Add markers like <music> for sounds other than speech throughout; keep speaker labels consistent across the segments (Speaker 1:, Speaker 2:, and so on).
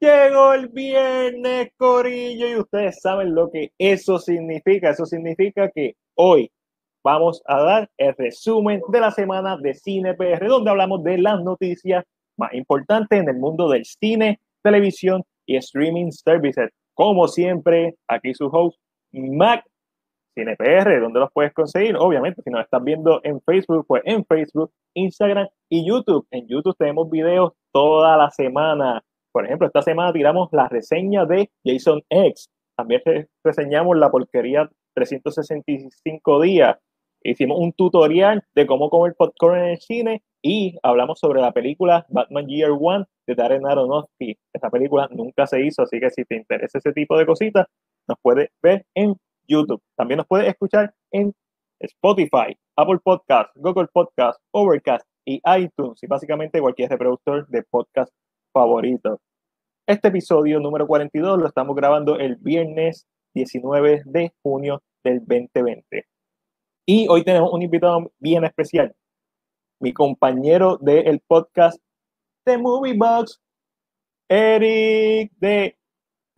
Speaker 1: Llegó el viernes, Corillo, y ustedes saben lo que eso significa. Eso significa que hoy vamos a dar el resumen de la semana de Cine PR, donde hablamos de las noticias más importantes en el mundo del cine, televisión y streaming services. Como siempre, aquí su host, Mac Cine PR, donde los puedes conseguir. Obviamente, si nos estás viendo en Facebook, pues en Facebook, Instagram y YouTube. En YouTube tenemos videos toda la semana por ejemplo, esta semana tiramos la reseña de Jason X. También reseñamos la porquería 365 días. Hicimos un tutorial de cómo comer popcorn en el cine y hablamos sobre la película Batman Year One de Darren Aronofsky. Esa película nunca se hizo, así que si te interesa ese tipo de cositas, nos puedes ver en YouTube. También nos puedes escuchar en Spotify, Apple Podcasts, Google Podcasts, Overcast y iTunes y básicamente cualquier reproductor de podcast favorito. Este episodio número 42 lo estamos grabando el viernes 19 de junio del 2020. Y hoy tenemos un invitado bien especial, mi compañero del podcast The Movie Box, Eric de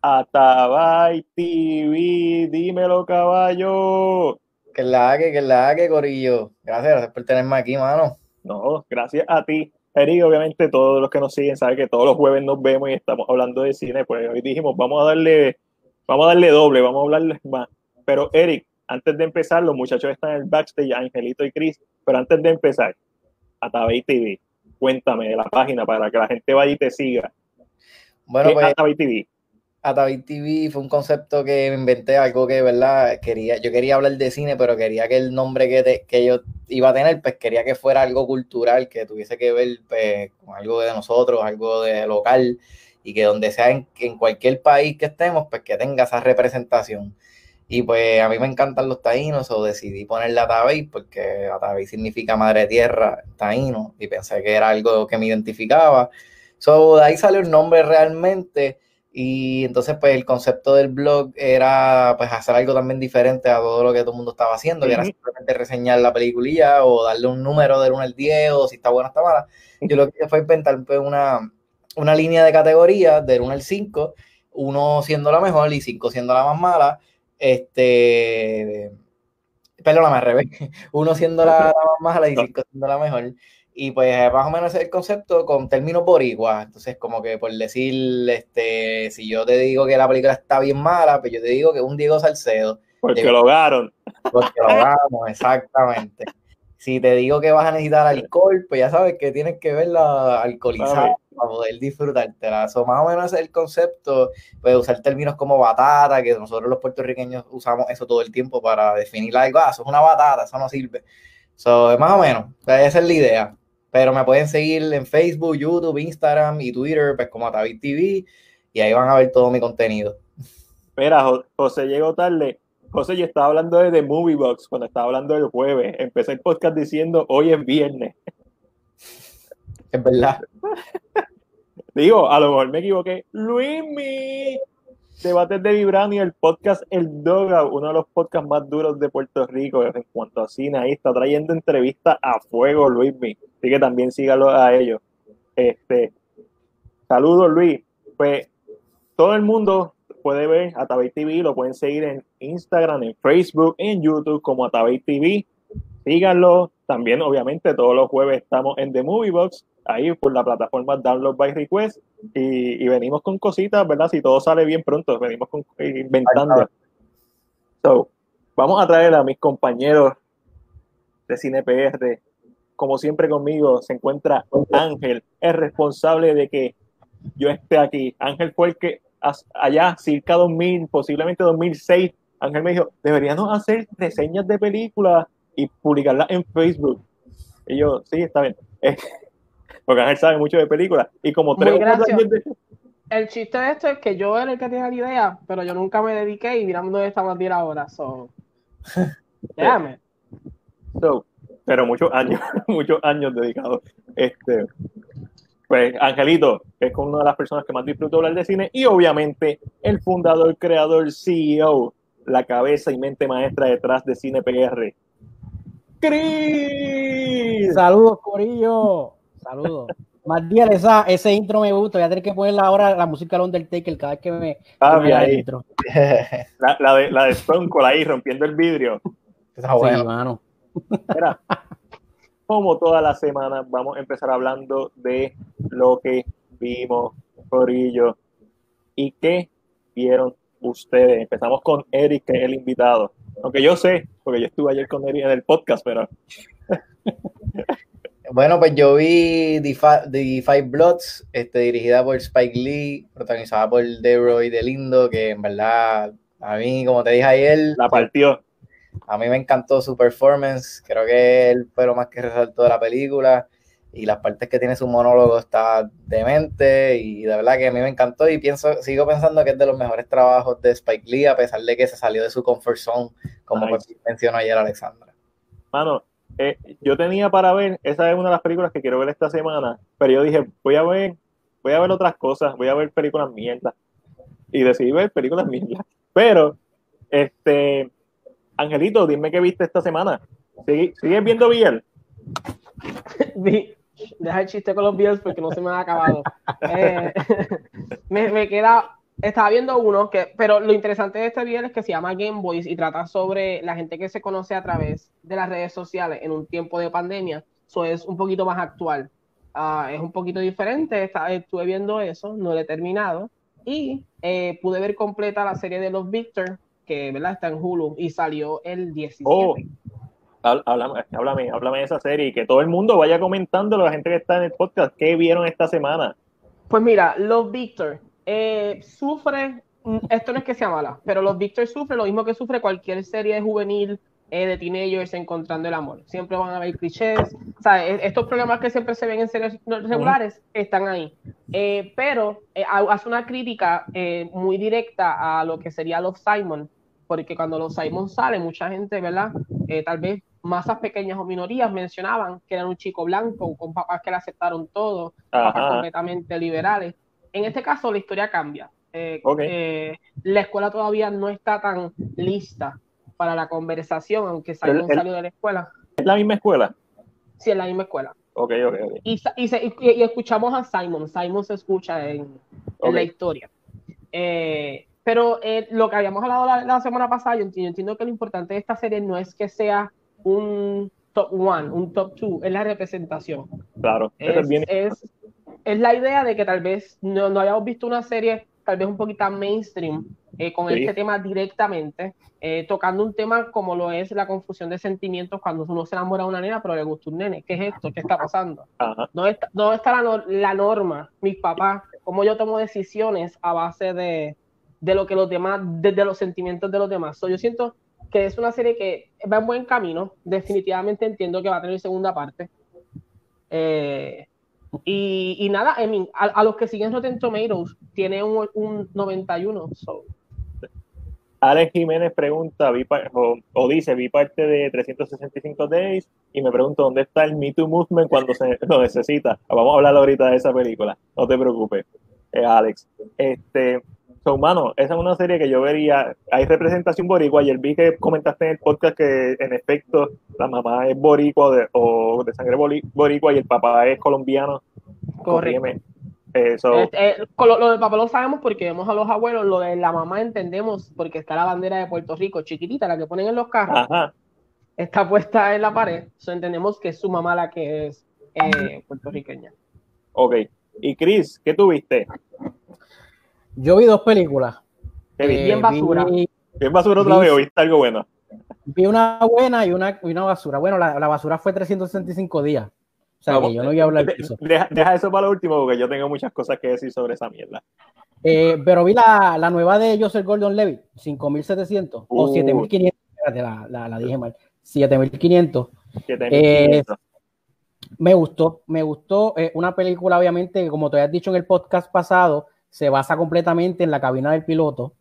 Speaker 1: Atabay TV. Dímelo, caballo.
Speaker 2: Que la que, que la que, Corillo. Gracias, gracias por tenerme aquí, mano.
Speaker 1: No, gracias a ti. Eric, obviamente todos los que nos siguen saben que todos los jueves nos vemos y estamos hablando de cine, pues hoy dijimos, vamos a darle, vamos a darle doble, vamos a hablarles más. Pero Eric, antes de empezar, los muchachos están en el backstage, Angelito y Chris, pero antes de empezar, Atabey TV, cuéntame de la página para que la gente vaya y te siga.
Speaker 2: Bueno, pues, Atabey TV? Atavid TV fue un concepto que me inventé, algo que, ¿verdad? Quería, yo quería hablar de cine, pero quería que el nombre que, que yo iba a tener, pues quería que fuera algo cultural, que tuviese que ver pues, con algo de nosotros, algo de local, y que donde sea en, cualquier país que estemos, pues que tenga esa representación. Y pues a mí me encantan los taínos, o decidí ponerle Ataví, porque Ataví significa madre tierra taíno, y pensé que era algo que me identificaba. So, de ahí salió el nombre realmente y entonces, pues el concepto del blog era pues hacer algo también diferente a todo lo que todo el mundo estaba haciendo, que era simplemente reseñar la peliculilla o darle un número del 1 al 10 o si está buena o está mala. Yo lo que hice fue inventar pues, una, una línea de categorías del 1 al 5, uno siendo la mejor y 5 siendo la más mala. Este, perdóname, al revés, <laughs> uno siendo la, la más mala y 5 siendo la mejor. Y pues más o menos es el concepto con términos boricuas. Entonces, como que por decir, este, si yo te digo que la película está bien mala, pues yo te digo que es un Diego Salcedo.
Speaker 1: Porque lo hogaron.
Speaker 2: Porque lo hogamos, exactamente. Si te digo que vas a necesitar alcohol, pues ya sabes que tienes que verla alcoholizada para poder disfrutártela. Eso más o menos es el concepto, pues usar términos como batata, que nosotros los puertorriqueños usamos eso todo el tiempo para definir algo. Ah, eso es una batata, eso no sirve. So, más o menos, esa es la idea. Pero me pueden seguir en Facebook, YouTube, Instagram y Twitter, pues como Atavid TV, y ahí van a ver todo mi contenido.
Speaker 1: Espera, José llegó tarde. José, yo estaba hablando de The Movie Box cuando estaba hablando del jueves. Empecé el podcast diciendo hoy es viernes.
Speaker 2: Es verdad. <laughs>
Speaker 1: Digo, a lo mejor me equivoqué. Luismi, Debates de Vibrani, el podcast El Doga, uno de los podcasts más duros de Puerto Rico en cuanto a cine. Ahí está trayendo entrevistas a fuego, Luismi. Así que también sígalo a ellos. Este, saludos, Luis. Pues todo el mundo puede ver Atabey TV, lo pueden seguir en Instagram, en Facebook, en YouTube como Atabey TV. Síganlo. También, obviamente, todos los jueves estamos en The Movie Box, ahí por la plataforma Download by Request. Y, venimos con cositas, ¿verdad? Si todo sale bien pronto, venimos con, inventando. So, vamos a traer a mis compañeros de Cine PR como siempre conmigo, se encuentra Ángel, es responsable de que yo esté aquí. Ángel fue el que allá, cerca 2000, posiblemente 2006, Ángel me dijo, deberíamos hacer reseñas de películas y publicarlas en Facebook. Y yo, sí, está bien. <laughs> Porque Ángel sabe mucho de películas. Y como tres
Speaker 3: El chiste de esto es que yo era el que tenía la idea, pero yo nunca me dediqué y mirando dónde estamos a ahora. So, <laughs> déjame.
Speaker 1: So, pero muchos años, <laughs> muchos años dedicados. Este, pues Angelito es una de las personas que más disfruto hablar de cine y obviamente el fundador, creador, CEO, la cabeza y mente maestra detrás de Cine PR.
Speaker 4: ¡Cris! Saludos, Corillo. Saludos. Más días esa, ese intro me gusta. Voy a tener que poner ahora la música del Undertaker cada vez que me.
Speaker 1: Ah, ahí. Intro. <laughs> La, la, de, la de Stone Cold ahí rompiendo el vidrio.
Speaker 4: Está bueno. Sí, mano.
Speaker 1: Mira, como todas las semanas, vamos a empezar hablando de lo que vimos, Corillo, y qué vieron ustedes. Empezamos con Eric, que es el invitado. Aunque yo sé, porque yo estuve ayer con Eric en el podcast, pero. <laughs>
Speaker 2: bueno, pues yo vi The, Five Bloods, este, dirigida por Spike Lee, protagonizada por Deroy Lindo, que en verdad, a mí, como te dije ayer.
Speaker 1: La partió.
Speaker 2: A mí me encantó su performance, creo que él fue lo más que resaltó de la película y las partes que tiene su monólogo está demente y de verdad que a mí me encantó y pienso, sigo pensando que es de los mejores trabajos de Spike Lee a pesar de que se salió de su comfort zone, como mencionó ayer Alexandra.
Speaker 1: Mano, eh, yo tenía para ver, esa es una de las películas que quiero ver esta semana, pero yo dije, voy a ver, voy a ver otras cosas, voy a ver películas mierdas y decidí ver películas mierdas, pero este Angelito, dime qué viste esta semana. ¿Sigues viendo bien? <laughs>
Speaker 3: Deja el chiste con los Beatles porque no se me ha acabado. Eh, <laughs> me, queda. Estaba viendo uno, que, pero lo interesante de este video es que se llama Game Boys y trata sobre la gente que se conoce a través de las redes sociales en un tiempo de pandemia. Eso es un poquito más actual. Ah, es un poquito diferente. estuve viendo eso, no lo he terminado. Y eh, pude ver completa la serie de los Victor, que ¿verdad? está en Hulu y salió el 17. Oh,
Speaker 1: háblame, háblame, de esa serie y que todo el mundo vaya comentando, la gente que está en el podcast, qué vieron esta semana.
Speaker 3: Pues mira, los Victor eh, sufre, mm, esto no es que sea mala, pero los Victor sufre lo mismo que sufre cualquier serie de juvenil eh, de teenagers encontrando el amor. Siempre van a haber clichés, o sea, e, estos problemas que siempre se ven en series regulares están ahí. Eh, pero hace una crítica muy directa a lo que sería Love Simon, porque cuando los Simon sale, mucha gente, ¿verdad? Eh, tal vez masas pequeñas o minorías mencionaban que era un chico blanco con papás que le aceptaron todo, papás completamente liberales. En este caso la historia cambia. Eh, eh, la escuela todavía no está tan lista para la conversación, aunque Simon salió de la escuela.
Speaker 1: ¿Es la misma escuela?
Speaker 3: Sí, es la misma escuela.
Speaker 1: Ok, ok, ok.
Speaker 3: Y, y, escuchamos a Simon. Simon se escucha en, en la historia. Eh, pero eh, lo que habíamos hablado la, semana pasada, yo entiendo, que lo importante de esta serie no es que sea un top one, un top two, es la representación.
Speaker 1: Claro,
Speaker 3: es, es, la idea de que tal vez no, no, hayamos visto una serie tal vez un poquito mainstream eh, con este tema directamente, eh, tocando un tema como lo es la confusión de sentimientos cuando uno se enamora de una nena pero le gusta un nene. ¿Qué es esto? ¿Qué está pasando? No está, no está la, la norma, mis papás, cómo yo tomo decisiones a base de de lo que los demás, desde los sentimientos de los demás. yo siento que es una serie que va en buen camino. Definitivamente entiendo que va a tener segunda parte. Eh, y, nada, a, los que siguen Rotten Tomatoes, tiene un, un 91.
Speaker 1: Alex Jiménez pregunta, o, dice, vi parte de 365 Days y me pregunto dónde está el Me Too Movement cuando se <laughs> lo necesita. Vamos a hablar ahorita de esa película, no te preocupes, eh, Alex. Este, So, mano, esa es una serie que yo vería. Hay representación boricua. Ayer vi que comentaste en el podcast que, en efecto, la mamá es boricua o de sangre boricua y el papá es colombiano.
Speaker 3: Correcto. Eh, eh, lo, del papá lo sabemos porque vemos a los abuelos. Lo de la mamá entendemos porque está la bandera de Puerto Rico, chiquitita, la que ponen en los carros. Está puesta en la pared. So, entendemos que es su mamá la que es eh, puertorriqueña.
Speaker 1: Ok. Y Chris, ¿qué tuviste?
Speaker 4: Yo vi dos películas.
Speaker 3: Eh, bien basura.
Speaker 1: bien basura otra vez, viste algo bueno?
Speaker 4: Vi una buena y una, una basura. Bueno, la, la, basura fue 365 días. O sea, que yo no voy a hablar de, eso.
Speaker 1: Deja, eso para lo último, porque yo tengo muchas cosas que decir sobre esa mierda.
Speaker 4: Eh, pero vi la, la, nueva de Joseph Gordon Levy, 5700 o 7500. Uh. La, la, la, dije mal. 7500. 7500. Eh, me gustó, me gustó. Eh, una película, obviamente, como te habías dicho en el podcast pasado, se basa completamente en la cabina del piloto.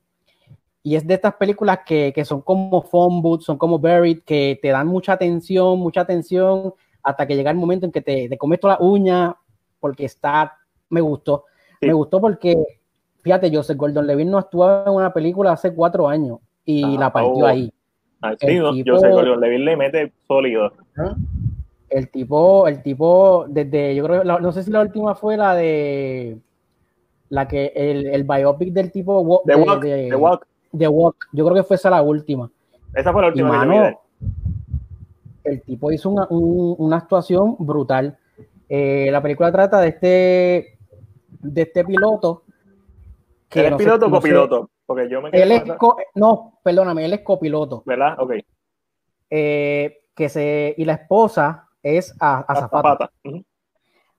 Speaker 4: Y es de estas películas que, son como phone booth, son como buried, que te dan mucha atención, mucha atención, hasta que llega el momento en que te, te comes toda la uña, porque está, me gustó. Me gustó porque, fíjate, Joseph Gordon Levin no actuaba en una película hace cuatro años y la partió ahí.
Speaker 1: Ah, sí, Joseph Gordon Levin le mete sólido.
Speaker 4: El tipo, el tipo, desde, yo creo, no sé si la última fue la de la que el, el biopic del tipo
Speaker 1: The, Walk,
Speaker 4: de,
Speaker 1: Walk.
Speaker 4: Walk. Yo creo que fue esa la última.
Speaker 1: Esa fue la última.
Speaker 4: el tipo hizo una, una actuación brutal. Eh, la película trata de este de este piloto.
Speaker 1: Que ¿Es piloto o copiloto? Porque yo me
Speaker 4: él es no, perdóname, él es copiloto.
Speaker 1: ¿Verdad? Ok.
Speaker 4: Eh, que se, y la esposa es a, Zapata.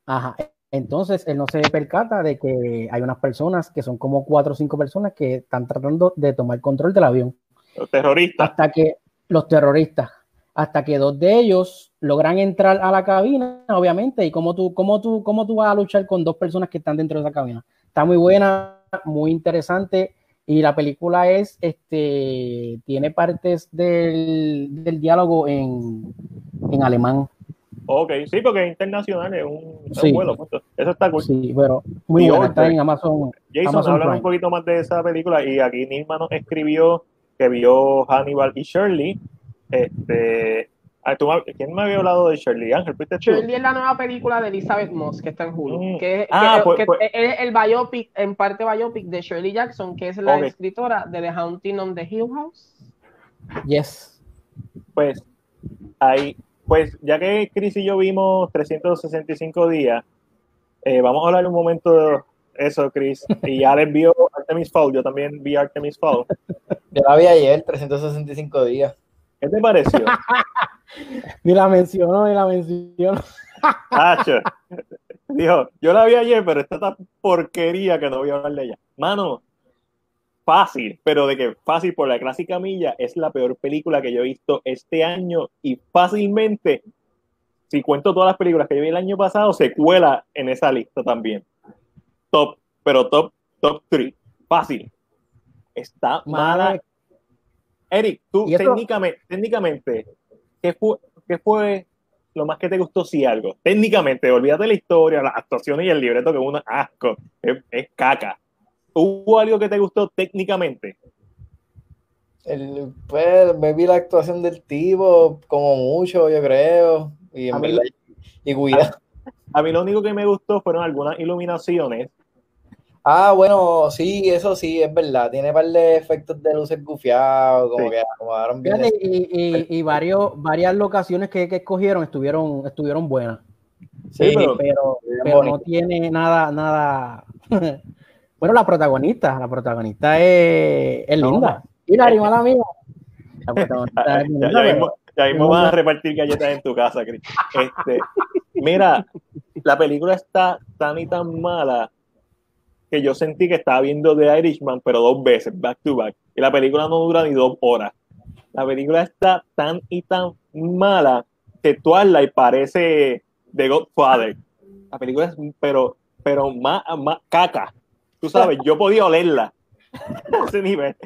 Speaker 4: Ajá. Entonces él no se percata de que hay unas personas que son como cuatro o cinco personas que están tratando de tomar control del avión.
Speaker 1: Los terroristas.
Speaker 4: Hasta que los terroristas, hasta que dos de ellos logran entrar a la cabina, obviamente, y cómo tú, cómo tú, cómo tú vas a luchar con dos personas que están dentro de esa cabina. Está muy buena, muy interesante. Y la película es, este, tiene partes del, del diálogo en, en alemán.
Speaker 1: Ok, sí, porque es internacional, es un, vuelo. Eso está cool.
Speaker 4: Sí, pero muy buena, está en Amazon.
Speaker 1: Jason, habla un poquito más de esa película y aquí Nilma nos escribió que vio Hannibal y Shirley. Este, ah, ¿Quién me había hablado de Shirley? Ángel, ¿fuiste
Speaker 3: Shirley es la nueva película de Elizabeth Moss que está en Hulu. Mm. Que, ah, pues, pues. es el biopic, en parte biopic de Shirley Jackson, que es la escritora de The Haunting on the Hill House.
Speaker 4: Yes.
Speaker 1: Pues ahí pues ya que Chris y yo vimos 365 días, eh, vamos a hablar un momento de eso, Chris. Y Alex vio Artemis Fowl, yo también vi Artemis Fowl.
Speaker 2: Yo la vi ayer, 365 días.
Speaker 1: ¿Qué te pareció? <laughs>
Speaker 4: ni la mencionó, ni la mencionó. <laughs>
Speaker 1: Dijo, yo la vi ayer, pero esta tan porquería que no voy a hablar de ella. Mano, fácil, pero de que fácil por la clásica milla es la peor película que yo he visto este año y fácilmente, si cuento todas las películas que yo vi el año pasado, se cuela en esa lista también. Top, pero top, top 3. Fácil. Está mala. Eric, tú técnicamente, técnicamente, ¿qué fue, ¿qué fue lo más que te gustó si algo? Técnicamente, olvídate de la historia, las actuaciones y el libreto que es un asco, es caca ¿Hubo algo que te gustó técnicamente?
Speaker 2: El, pues me vi la actuación del tipo como mucho, yo creo. Y, en verdad, y cuida.
Speaker 1: A, mí lo único que me gustó fueron algunas iluminaciones.
Speaker 2: Ah, bueno, sí, eso sí, es verdad. Tiene un par de efectos de luces gufiados, como que acomodaron bien.
Speaker 4: Y, y, varios, varias locaciones que, que, escogieron estuvieron, estuvieron buenas. Sí, pero, pero, pero no tiene nada, nada. <laughs> Bueno, la protagonista, la protagonista es, es linda. Y la mala mía. La
Speaker 1: protagonista <laughs> es linda. Ya, mismo, ya mismo van a repartir galletas en tu casa, Chris. Este, mira, la película está tan y tan mala que yo sentí que estaba viendo The Irishman, pero dos veces, back to back. Y la película no dura ni dos horas. La película está tan y tan mala que y parece The Godfather. La película es, pero, pero más, más caca. Tú sabes, yo podía olerla. <laughs> ese nivel.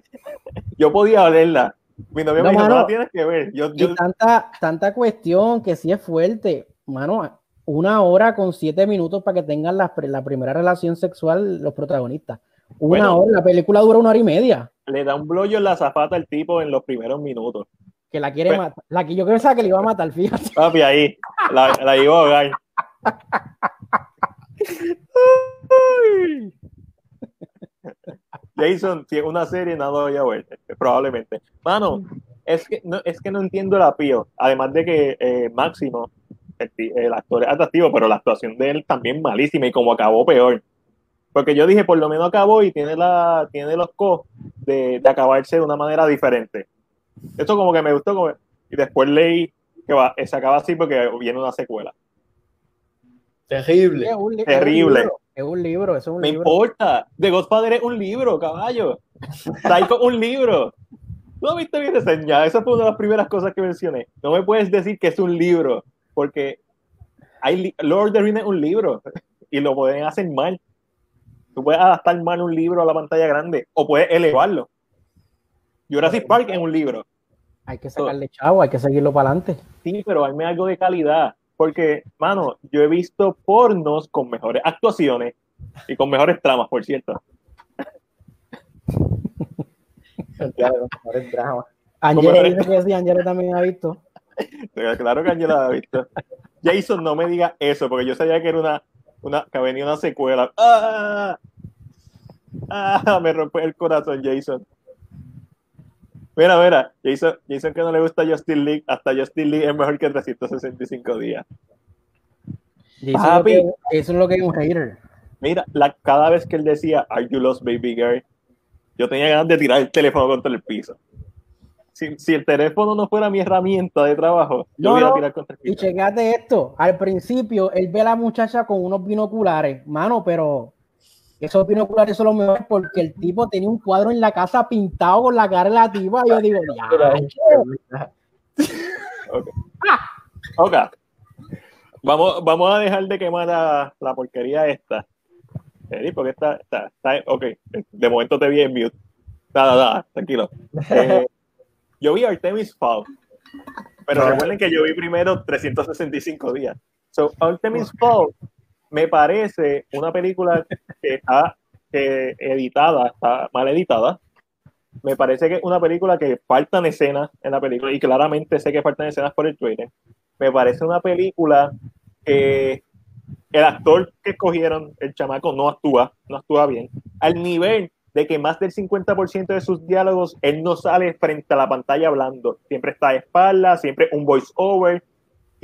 Speaker 1: Yo podía olerla. Mi novia me dijo, no la tienes que ver. Yo,
Speaker 4: Tanta, tanta cuestión que sí es fuerte. Mano, una hora con siete minutos para que tengan la, la primera relación sexual los protagonistas. Una hora, la película dura una hora y media.
Speaker 1: Le da un blollo en la zapata al tipo en los primeros minutos.
Speaker 4: Que la quiere matar. La que yo creo que le iba a matar, fíjate.
Speaker 1: Papi, ahí. La, la iba a ahogar. <laughs> Jason, si es una serie, nada voy a ver, probablemente. Mano, es que no, es que no entiendo el apío. Además de que eh, Máximo, el, actor es atractivo, pero la actuación de él también malísima y como acabó peor. Porque yo dije, por lo menos acabó y tiene, la, tiene los co de, de acabarse de una manera diferente. Esto como que me gustó. Como, y después leí que va, se acaba así porque viene una secuela.
Speaker 2: Terrible.
Speaker 1: Terrible.
Speaker 4: Es un libro, es un
Speaker 1: Me
Speaker 4: libro.
Speaker 1: Me importa. The Godfather es un libro, caballo. Psycho un libro. No viste bien reseñada. Esa fue una de las primeras cosas que mencioné. No me puedes decir que es un libro, porque hay Lord of the Rings es un libro y lo pueden hacer mal. Tú puedes adaptar mal un libro a la pantalla grande o puedes elevarlo. Jurassic Park es un libro.
Speaker 4: Hay que sacarle chavo, hay que seguirlo para adelante.
Speaker 1: Sí, pero hay algo de calidad. Porque, mano, yo he visto pornos con mejores actuaciones y con mejores tramas, por cierto.
Speaker 4: Angela, que sí, Angela también ha visto. <laughs>
Speaker 1: claro que Angela la ha visto. Jason, no me diga eso, porque yo sabía que era una, una que venía una secuela. ¡Ah! ¡Ah! Me rompe el corazón, Jason. Mira, mira, Jason, Jason que no le gusta Justin League, hasta Justin League es mejor que 365 días.
Speaker 4: Jason eso es lo que es un hater.
Speaker 1: Mira, la, cada vez que él decía, Are you lost, baby girl? Yo tenía ganas de tirar el teléfono contra el piso si, el teléfono no fuera mi herramienta de trabajo, yo no, iba a tirar contra el piso.
Speaker 4: Y checate esto, al principio él ve a la muchacha con unos binoculares, mano, pero esos binoculares son los mejores porque el tipo tenía un cuadro en la casa pintado con la cara relativa y yo digo, ya.
Speaker 1: okay. ok. Vamos, vamos a dejar de quemar la, la porquería esta. Porque está, está, está, ok, de momento te vi en mute. Nada, nada, tranquilo. Eh, yo vi Artemis Fowl, pero recuerden que yo vi primero 365 días. So, Artemis Fowl me parece una película que está editada, está mal editada. Me parece que es una película que faltan escenas en la película y claramente sé que faltan escenas por el trailer. Me parece una película que el actor que escogieron, el chamaco, no actúa, no actúa bien. Al nivel de que más del 50% de sus diálogos él no sale frente a la pantalla hablando, siempre está de espalda, siempre un voice over,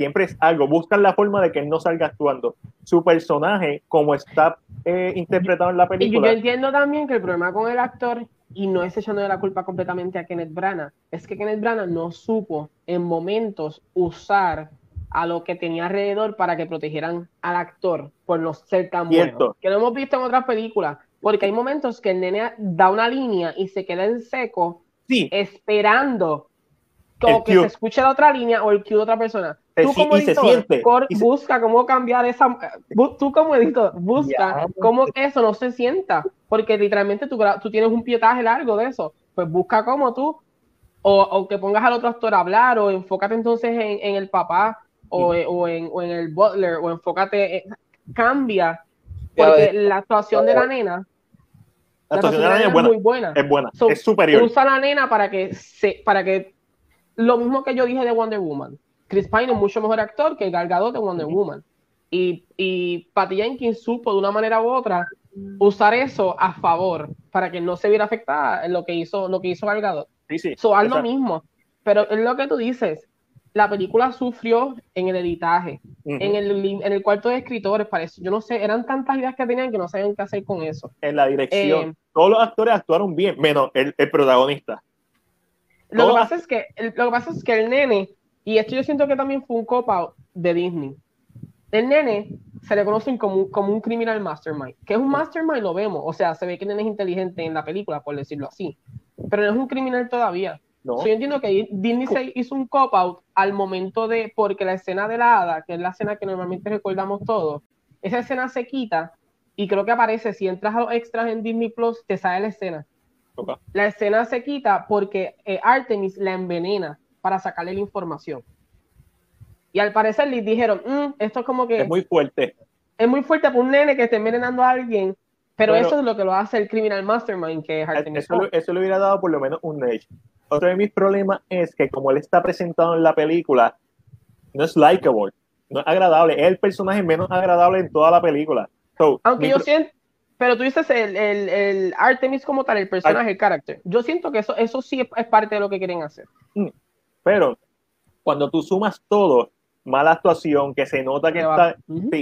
Speaker 1: siempre es algo, buscan la forma de que él no salga actuando. Su personaje, como está eh, interpretado en la película.
Speaker 3: Y yo entiendo también que el problema con el actor, y no es echando de la culpa completamente a Kenneth Branagh, es que Kenneth Branagh no supo en momentos usar a lo que tenía alrededor para que protegieran al actor por no ser tan bueno. Que lo hemos visto en otras películas porque hay momentos que el nene da una línea y se queda en seco, esperando que se escuche la otra línea o el cue de otra persona. Tú como editor, busca cómo cambiar esa, tú como editor, busca cómo eso no se sienta, porque literalmente tú, tú tienes un pietaje largo de eso, pues busca cómo tú, o, que pongas al otro actor a hablar, o enfócate entonces en, el papá, o, o, en, o, en, el butler, o enfócate, cambia, porque la actuación de la nena
Speaker 1: la actuación de la nena es, buena, muy buena. Es buena, es superior.
Speaker 3: Usa la nena para que, se, para que. Lo mismo que yo dije de Wonder Woman. Chris Pine es mucho mejor actor que el Gadot de Wonder Woman. Y, y Patty Jenkins supo de una manera u otra usar eso a favor para que no se viera afectada en lo que hizo, lo que hizo Gal Gadot.
Speaker 1: Sí, sí.
Speaker 3: So, haz lo mismo. Pero es lo que tú dices la película sufrió en el editaje, en, el, en el cuarto de escritores, parece. Yo no sé, eran tantas ideas que tenían que no sabían qué hacer con eso.
Speaker 1: En la dirección. Eh, Todos los actores actuaron bien, menos el, protagonista.
Speaker 3: Lo que, pasa es que, el, lo que pasa es que el nene, y esto yo siento que también fue un copa de Disney. El nene se le conoce como, como un criminal mastermind. Que es un mastermind, lo vemos. O sea, se ve que el nene es inteligente en la película, por decirlo así. Pero no es un criminal todavía yo entiendo que Disney se hizo un cop-out al momento de, porque la escena de la hada, que es la escena que normalmente recordamos todos, esa escena se quita y creo que aparece, si entras a los extras en Disney Plus, te sale la escena. La escena se quita porque eh, Artemis la envenena para sacarle la información. Y al parecer les dijeron, mm, esto es como que...
Speaker 1: Es muy fuerte.
Speaker 3: Es muy fuerte para un nene que esté envenenando a alguien, pero, eso es lo que lo hace el Criminal Mastermind, que es.
Speaker 1: Eso, eso le hubiera dado por lo menos un edge otro de mis problemas es que como él está presentado en la película, no es likable, no es agradable, es el personaje menos agradable en toda la película.
Speaker 3: Aunque yo siento, pero tú dices el, el, el, Artemis como tal, el personaje, el carácter. Yo siento que eso, eso sí es parte de lo que quieren hacer.
Speaker 1: Pero cuando tú sumas todo, mala actuación, que se nota que está,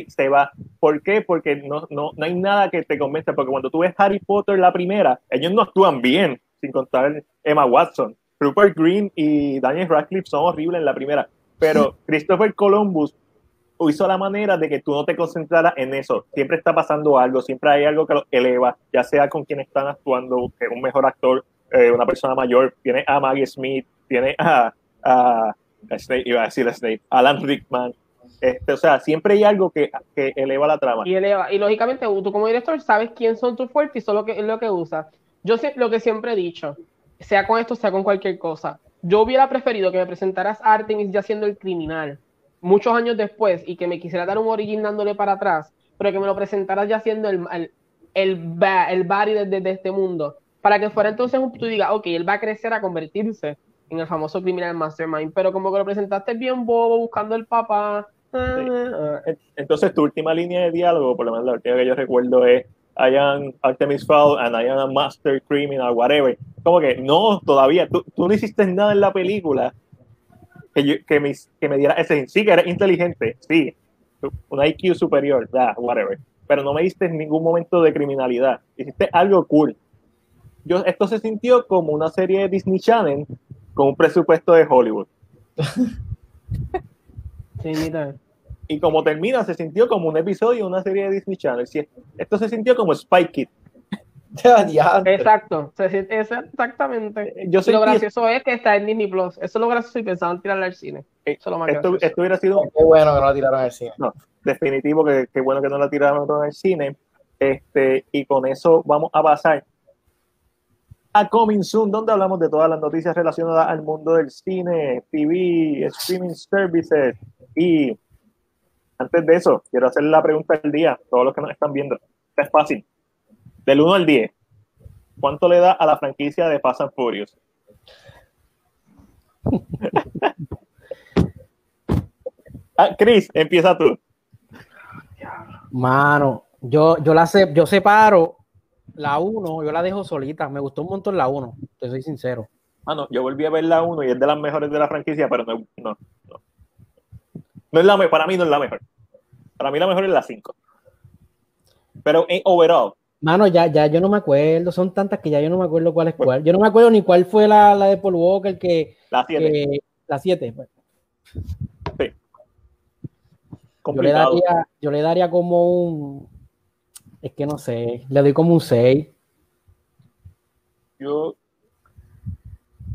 Speaker 1: se va. ¿Por qué? Porque no, no, no hay nada que te convenza, porque cuando tú ves Harry Potter la primera, ellos no actúan bien, sin contar Emma Watson. Rupert Green y Daniel Radcliffe son horribles en la primera, pero Christopher Columbus hizo la manera de que tú no te concentraras en eso. Siempre está pasando algo, siempre hay algo que lo eleva, ya sea con quien están actuando, que un mejor actor, eh, una persona mayor. Tiene a Maggie Smith, tiene a, a, iba a decir Snape, Alan Rickman. Este, o sea, siempre hay algo que, que, eleva la trama.
Speaker 3: Y eleva, y lógicamente tú como director sabes quién son tus fuertes y solo que es lo que usas. Yo sé lo que siempre he dicho, sea con esto, sea con cualquier cosa. Yo hubiera preferido que me presentaras a Artemis ya siendo el criminal, muchos años después, y que me quisiera dar un origin dándole para atrás, pero que me lo presentaras ya siendo el, el, el, el body de, este mundo, para que fuera entonces tú digas, ok, él va a crecer a convertirse en el famoso Criminal Mastermind, pero como que lo presentaste bien bobo, buscando el papá.
Speaker 1: Entonces, tu última línea de diálogo, por lo menos la última que yo recuerdo es I am Artemis Fowl and I am a master criminal, whatever. Como que no, todavía, tú, tú no hiciste nada en la película que, que, me, que me diera ese, sí que eres inteligente, sí, un IQ superior, da, whatever, pero no me diste en ningún momento de criminalidad, hiciste algo cool. Yo, esto se sintió como una serie de Disney Channel con un presupuesto de Hollywood. <laughs>
Speaker 3: Sí, mira.
Speaker 1: Y como termina, se sintió como un episodio de una serie de Disney Channel. Esto se sintió como Spike Kid. <laughs>
Speaker 3: Exacto, exactamente. Eh, yo lo gracioso es que está en Disney Plus. Eso es lo gracioso y pensaban tirarla al cine.
Speaker 1: Eh, lo esto, esto, hubiera sido.
Speaker 2: Qué bueno que no la tiraron al cine.
Speaker 1: No, definitivo que qué bueno que no la tiraron al cine. Este, y con eso vamos a pasar a Coming Soon, donde hablamos de todas las noticias relacionadas al mundo del cine, TV, streaming services. Y antes de eso, quiero hacer la pregunta del día, todos los que nos están viendo. Es fácil. Del 1 al 10, ¿cuánto le da a la franquicia de Fast and Furious? <laughs> ah, Chris, empieza tú.
Speaker 4: Mano, yo, yo la sé, yo separo la 1, yo la dejo solita. Me gustó un montón la 1, te soy sincero.
Speaker 1: Mano, yo volví a ver la 1 y es de las mejores de la franquicia, pero no, no, no. es la para mí no es la mejor. Para mí la mejor es la 5. Pero en overall,
Speaker 4: Mano, ya, ya yo no me acuerdo, son tantas que ya yo no me acuerdo cuál es cuál. Yo no me acuerdo ni cuál fue la, la de Paul Walker que.
Speaker 1: La 7.
Speaker 4: La 7. Pues. Sí. Yo le, daría, yo le daría como un. Es que no sé, le doy como un 6.
Speaker 1: Yo.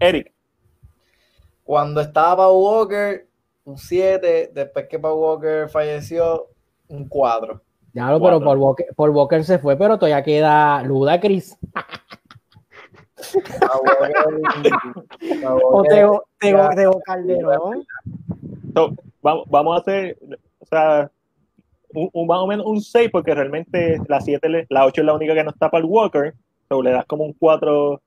Speaker 1: Eric.
Speaker 2: Cuando estaba Paul Walker, un 7. Después que Paul Walker falleció, un 4.
Speaker 4: Ya lo, pero Paul Walker, Paul Walker, se fue, pero todavía queda Luda Chris. o Teo, Calderón.
Speaker 1: vamos, vamos a hacer, o sea, un, más o menos un 6, porque realmente la 7, la 8 es la única que no está para el Walker, o le das como un 4.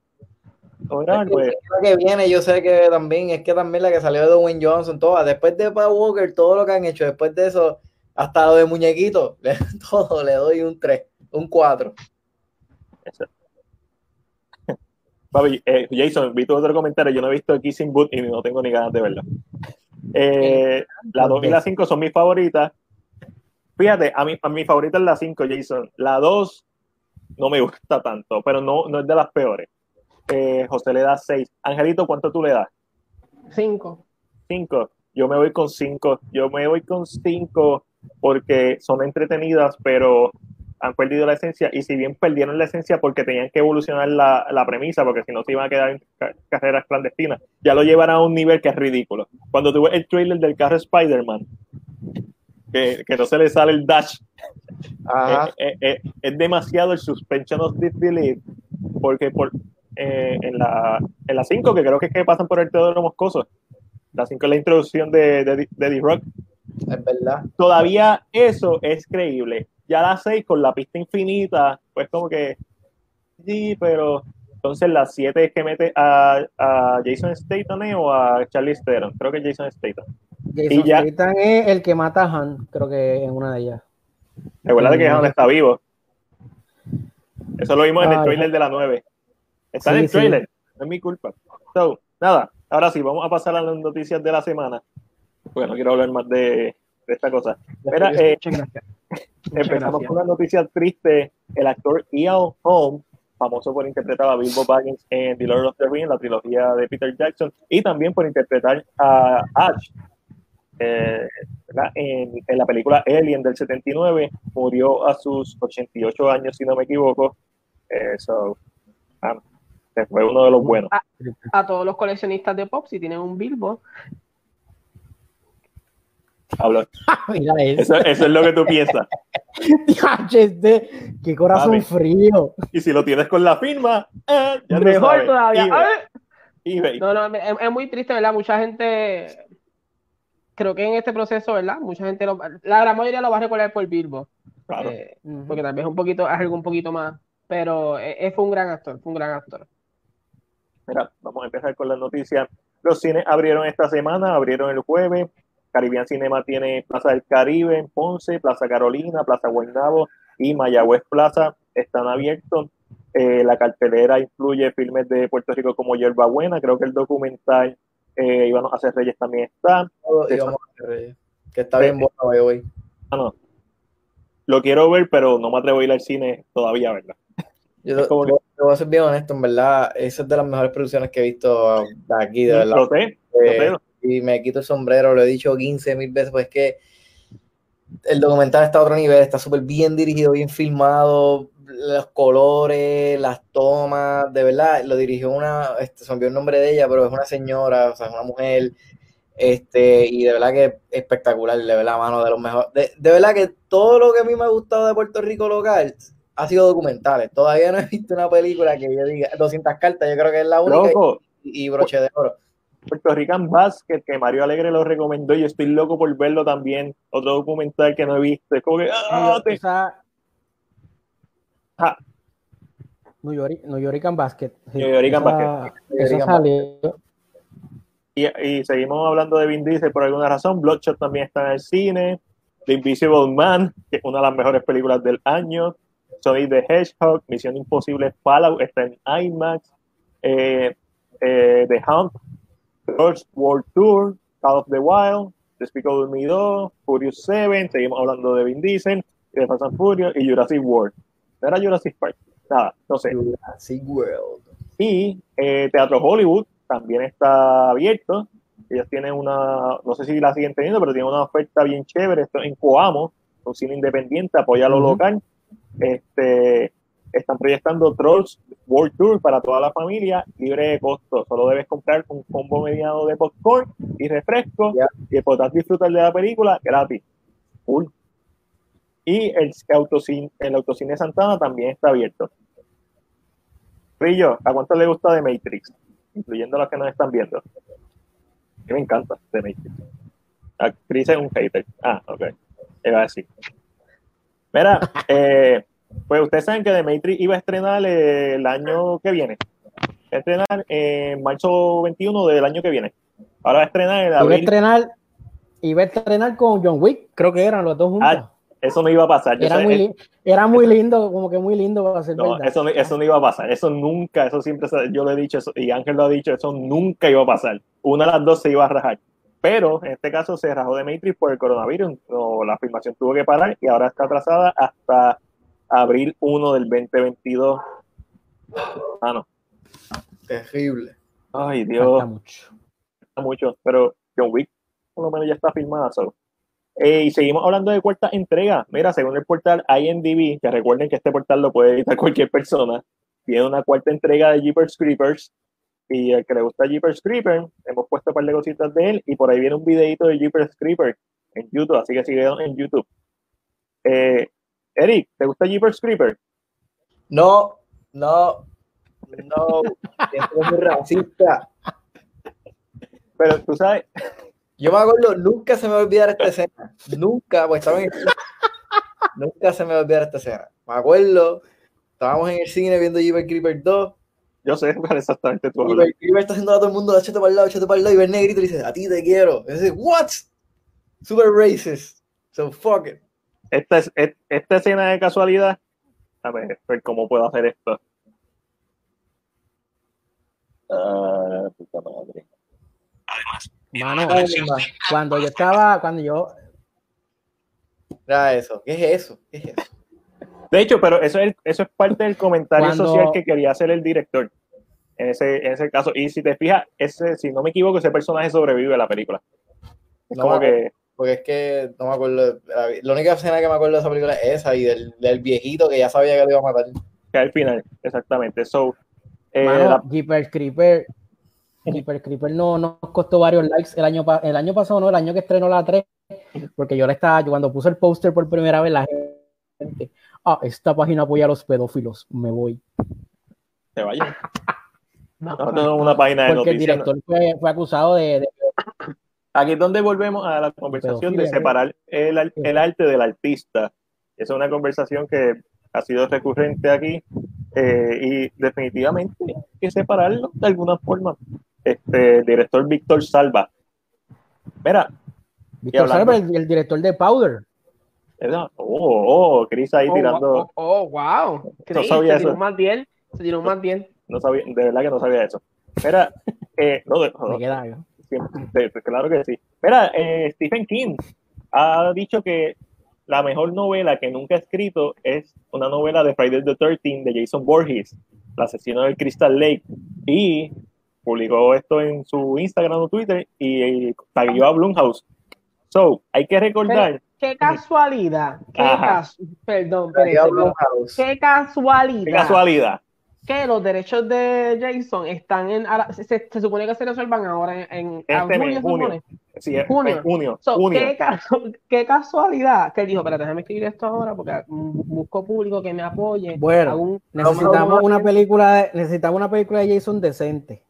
Speaker 2: pues. que viene, yo sé que también, es que también la que salió de Dwayne Johnson, toda, después de Paul Walker, todo lo que han hecho, después de eso, hasta lo de muñequito, <laughs> todo le doy un 3, un 4. <laughs>
Speaker 1: Papi, eh, Jason, vi tu otro comentario, yo no he visto Kissing Boot y no tengo ni ganas de verlo. Eh, la 2 y la 5 son mis favoritas. Fíjate, a mí, a mi favorita es la 5, Jason. La 2 no me gusta tanto, pero no, no es de las peores. Eh, José le da 6. Angelito, ¿cuánto tú le das?
Speaker 3: 5.
Speaker 1: 5. Yo me voy con 5. Yo me voy con 5 porque son entretenidas, pero han perdido la esencia y si bien perdieron la esencia porque tenían que evolucionar la, la premisa, porque si no se iban a quedar en carreras clandestinas, ya lo llevan a un nivel que es ridículo. Cuando tuve el trailer del carro Spider-Man, que, que, no se le sale el dash, eh, eh, eh, es demasiado el suspension of disbelief, porque por, en la 5, en la que creo que es que pasan por el Teodoro Moscoso, la 5 es la introducción de, de, de D-Rock,
Speaker 2: es verdad.
Speaker 1: Todavía eso es creíble. Ya la 6 con la pista infinita, pues como que sí, pero entonces la 7 es que mete a, a Jason Statham o a Charlie Theron. Creo que Jason Statham.
Speaker 4: Jason y Statham es el que mata a Han, creo que en una de ellas.
Speaker 1: Recuerda que Han está vivo. Eso lo vimos en el trailer de la 9. Está en el trailer, no es mi culpa. So, nada, ahora sí, vamos a pasar a las noticias de la semana porque no quiero hablar más de, esta cosa. Mira, eh, <laughs> empezamos con una noticia triste. El actor Ian Holm, famoso por interpretar a Bilbo Baggins en The Lord of the Rings, la trilogía de Peter Jackson, y también por interpretar a Ash eh, en, en, la película Alien del 79, murió a sus 88 años, si no me equivoco. Eso eh, fue uno de los buenos.
Speaker 3: A, a, todos los coleccionistas de pop, si tienen un Bilbo,
Speaker 1: Hablo. <laughs> eso. Eso, es lo que tú piensas. <laughs>
Speaker 4: Qué corazón frío.
Speaker 1: Y si lo tienes con la firma, eh,
Speaker 3: mejor todavía. No, no, es, muy triste, ¿verdad? Mucha gente, creo que en este proceso, ¿verdad? Mucha gente, la gran mayoría lo va a recordar por Bilbo. Claro. Eh, porque tal vez un poquito, es algo un poquito más, pero eh, fue un gran actor, fue un gran actor.
Speaker 1: Mira, vamos a empezar con la noticia. Los cines abrieron esta semana, abrieron el jueves. Caribbean Cinema tiene Plaza del Caribe en Ponce, Plaza Carolina, Plaza Guaynabo y Mayagüez Plaza están abiertos. Eh, la cartelera incluye filmes de Puerto Rico como Yerba Buena, creo que el documental eh, a hacer Reyes también está.
Speaker 2: Que está bien bueno hoy.
Speaker 1: Ah, no. Lo quiero ver, pero no me atrevo a ir al cine todavía, ¿verdad?
Speaker 2: Yo como voy a ser bien honesto, en verdad, esa es de las mejores producciones que he visto de aquí, de verdad. Eh, y me quito el sombrero, lo he dicho 15 mil veces, pues es que el documental está a otro nivel, está súper bien dirigido, bien filmado, los colores, las tomas, de verdad, lo dirigió una, este, se me olvidó el nombre de ella, pero es una señora, o sea, es una mujer, este, y de verdad que espectacular, de verdad, mano, de los mejores, de, de, verdad que todo lo que a mí me ha gustado de Puerto Rico local ha sido documentales, todavía no he visto una película que yo diga 200 cartas, yo creo que es la única, y, broche de oro.
Speaker 1: Puerto Rican Basket, que Mario Alegre lo recomendó, y yo estoy loco por verlo también, otro documental que no he visto, es como que, ¡ah!
Speaker 4: Ah. New York, New York Basket.
Speaker 1: New York Basket. Y, y, seguimos hablando de Vin Diesel por alguna razón. Bloodshot también está en el cine. The Invisible Man, que es una de las mejores películas del año. Sonic the Hedgehog, Misión Imposible Fallout está en IMAX. Eh, eh, the Hunt, First World Tour, Call of the Wild, Despicable Me 2, Furious 7, seguimos hablando de Vin Diesel, de Fast and Furious y Jurassic World era Jurassic Park, nada, no sé.
Speaker 2: Jurassic World.
Speaker 1: Y eh, Teatro Hollywood también está abierto. Ellos tienen una, no sé si la siguen teniendo, pero tienen una oferta bien chévere. Esto en Coamo, un cine independiente, apoya lo local. Este, están proyectando Trolls World Tour para toda la familia, libre de costo. Solo debes comprar un combo mediano de popcorn y refresco y podrás disfrutar de la película gratis. Cool. Y el autocine, el autocine Santana también está abierto. Rillo, ¿a cuánto le gusta de Matrix? Incluyendo los que nos están viendo. A me encanta de Matrix. A Chris es un hater. Ah, ok. Iba a decir. Mira, <laughs> eh, pues ustedes saben que The Matrix iba a estrenar el año que viene. Va a estrenar en marzo 21 del año que viene. Ahora va a estrenar
Speaker 4: en abril. Iba a estrenar, iba a estrenar con John Wick, creo que eran los dos juntos. Ah,
Speaker 1: eso no iba a pasar.
Speaker 4: Era, muy, era muy lindo, como que muy lindo para ser
Speaker 1: no, Eso, eso no iba a pasar. Eso nunca, eso siempre, yo lo he dicho, y Ángel lo ha dicho, eso nunca iba a pasar. Una de las dos se iba a rajar. Pero en este caso se rajó de Matrix por el coronavirus. No, la filmación tuvo que parar y ahora está atrasada hasta abril 1 del 2022. Ah, no.
Speaker 2: Terrible.
Speaker 1: Ay, Dios. mucho. mucho. Pero John Wick, por lo menos ya está filmada. solo eh, y seguimos hablando de cuarta entrega. Mira, según el portal IMDb, que recuerden que este portal lo puede editar <laughs> cualquier persona, tiene una cuarta entrega de Jeepers Creepers. Y el que le gusta Jeepers Creepers, hemos puesto un par de cositas de él. Y por ahí viene un videito de Jeepers Creepers en YouTube, así que sigue en YouTube. Eh, Eric, ¿te gusta Jeepers Creepers?
Speaker 2: No, no, no. <laughs> es racista.
Speaker 1: Pero tú sabes.
Speaker 2: Yo me acuerdo, nunca se me va a olvidar esta escena. Nunca, pues estaba en el... Nunca se me va a olvidar esta escena. Me acuerdo, estábamos en el cine viendo Jeepers Creeper 2.
Speaker 1: Yo sé cuál exactamente
Speaker 2: tú Jeepers Creeper está haciendo a todo el mundo, échate para el lado, échate para el lado, y ver negrito y dice, a ti te quiero. Y dice, what? Super racist. So fuck it.
Speaker 1: Esta, es, esta escena de casualidad. A ver, ver cómo puedo hacer esto. Ah, puta madre.
Speaker 4: Mano, <laughs> cuando yo estaba, cuando yo.
Speaker 2: Era eso, ¿qué es eso? ¿Qué es eso?
Speaker 1: De hecho, pero eso es, eso es parte del comentario social que quería hacer el director en ese, en ese caso. Y si te fijas, ese, si no me equivoco, ese personaje sobrevive a la película.
Speaker 2: Es como que. Porque es que no me acuerdo. La, única escena que me acuerdo de esa película es esa y del, del viejito que ya sabía que lo iba a matar.
Speaker 1: Que al final, exactamente. So,
Speaker 4: eh, Mano, Jeepers Creeper Creeper Creeper no nos costó varios likes el año, el año pasado, no, el año que estrenó la 3, porque yo le estaba, yo cuando puse el póster por primera vez, la gente, ah, esta página apoya a los pedófilos, me voy.
Speaker 1: Se vaya. <laughs> no, no, una página de
Speaker 4: porque el director fue, acusado de,
Speaker 1: Aquí es donde volvemos a la conversación de separar el, el arte del artista. Esa es una conversación que ha sido recurrente aquí eh, y definitivamente hay que separarlo de alguna forma. Este director Víctor Salva. Mira.
Speaker 4: Víctor Salva, el, el, director de Powder.
Speaker 1: Oh, oh, Chris ahí
Speaker 3: oh,
Speaker 1: tirando.
Speaker 3: Oh, oh wow. Chris, no sabía se tiró eso. más bien. Se tiró más bien.
Speaker 1: No sabía, de verdad que no sabía eso. Mira, <laughs> eh, no, de,
Speaker 4: Me queda, ¿no?
Speaker 1: claro que sí. Mira, eh, Stephen King ha dicho que la mejor novela que nunca ha escrito es una novela de Friday the 13 de Jason Borges, el asesino del Crystal Lake. Y publicó esto en su Instagram o Twitter y taguió a Blumhouse. So, hay que recordar.
Speaker 3: qué casualidad. Qué perdón, perdón. Qué casualidad.
Speaker 1: Qué casualidad
Speaker 3: que los derechos de Jason están en. Se, se supone que se resuelvan ahora en,
Speaker 1: en este junio, junio. Sí, junio. junio, junio.
Speaker 3: ¿qué, <laughs> qué, casualidad que él dijo: Espérate, déjame escribir esto ahora porque busco público que me apoye.
Speaker 4: Bueno, necesitamos una película de, necesitamos una película de Jason decente.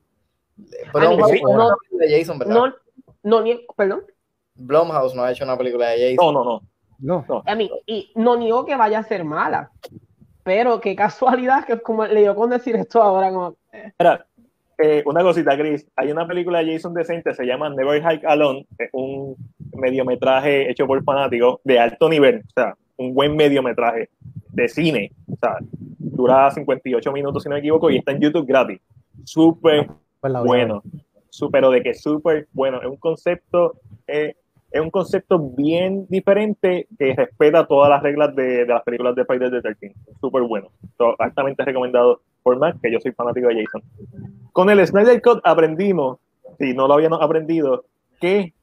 Speaker 2: Pero no, no, de Jason, ¿verdad?
Speaker 3: No, no, ni, perdón.
Speaker 2: Blumhouse no ha hecho una película de Jason.
Speaker 1: No, no, no.
Speaker 3: No. no. A mí, y no niego que vaya a ser mala, pero qué casualidad que como le dio con decir esto ahora. Como,
Speaker 1: eh. eh, una cosita, Chris. Hay una película de Jason Decente, se llama Never Hike Alone, un mediometraje hecho por fanáticos de alto nivel, o sea, un buen mediometraje de cine. O sea, dura 58 minutos, si no me equivoco, y está en YouTube gratis. Súper pues bueno. Pero de que súper bueno. Es un concepto eh, es un concepto bien diferente que respeta todas las reglas de, las películas de Friday the 13. Súper bueno. altamente recomendado por Mac, que yo soy fanático de Jason. Con el Snyder Cut aprendimos, si no lo habíamos aprendido, que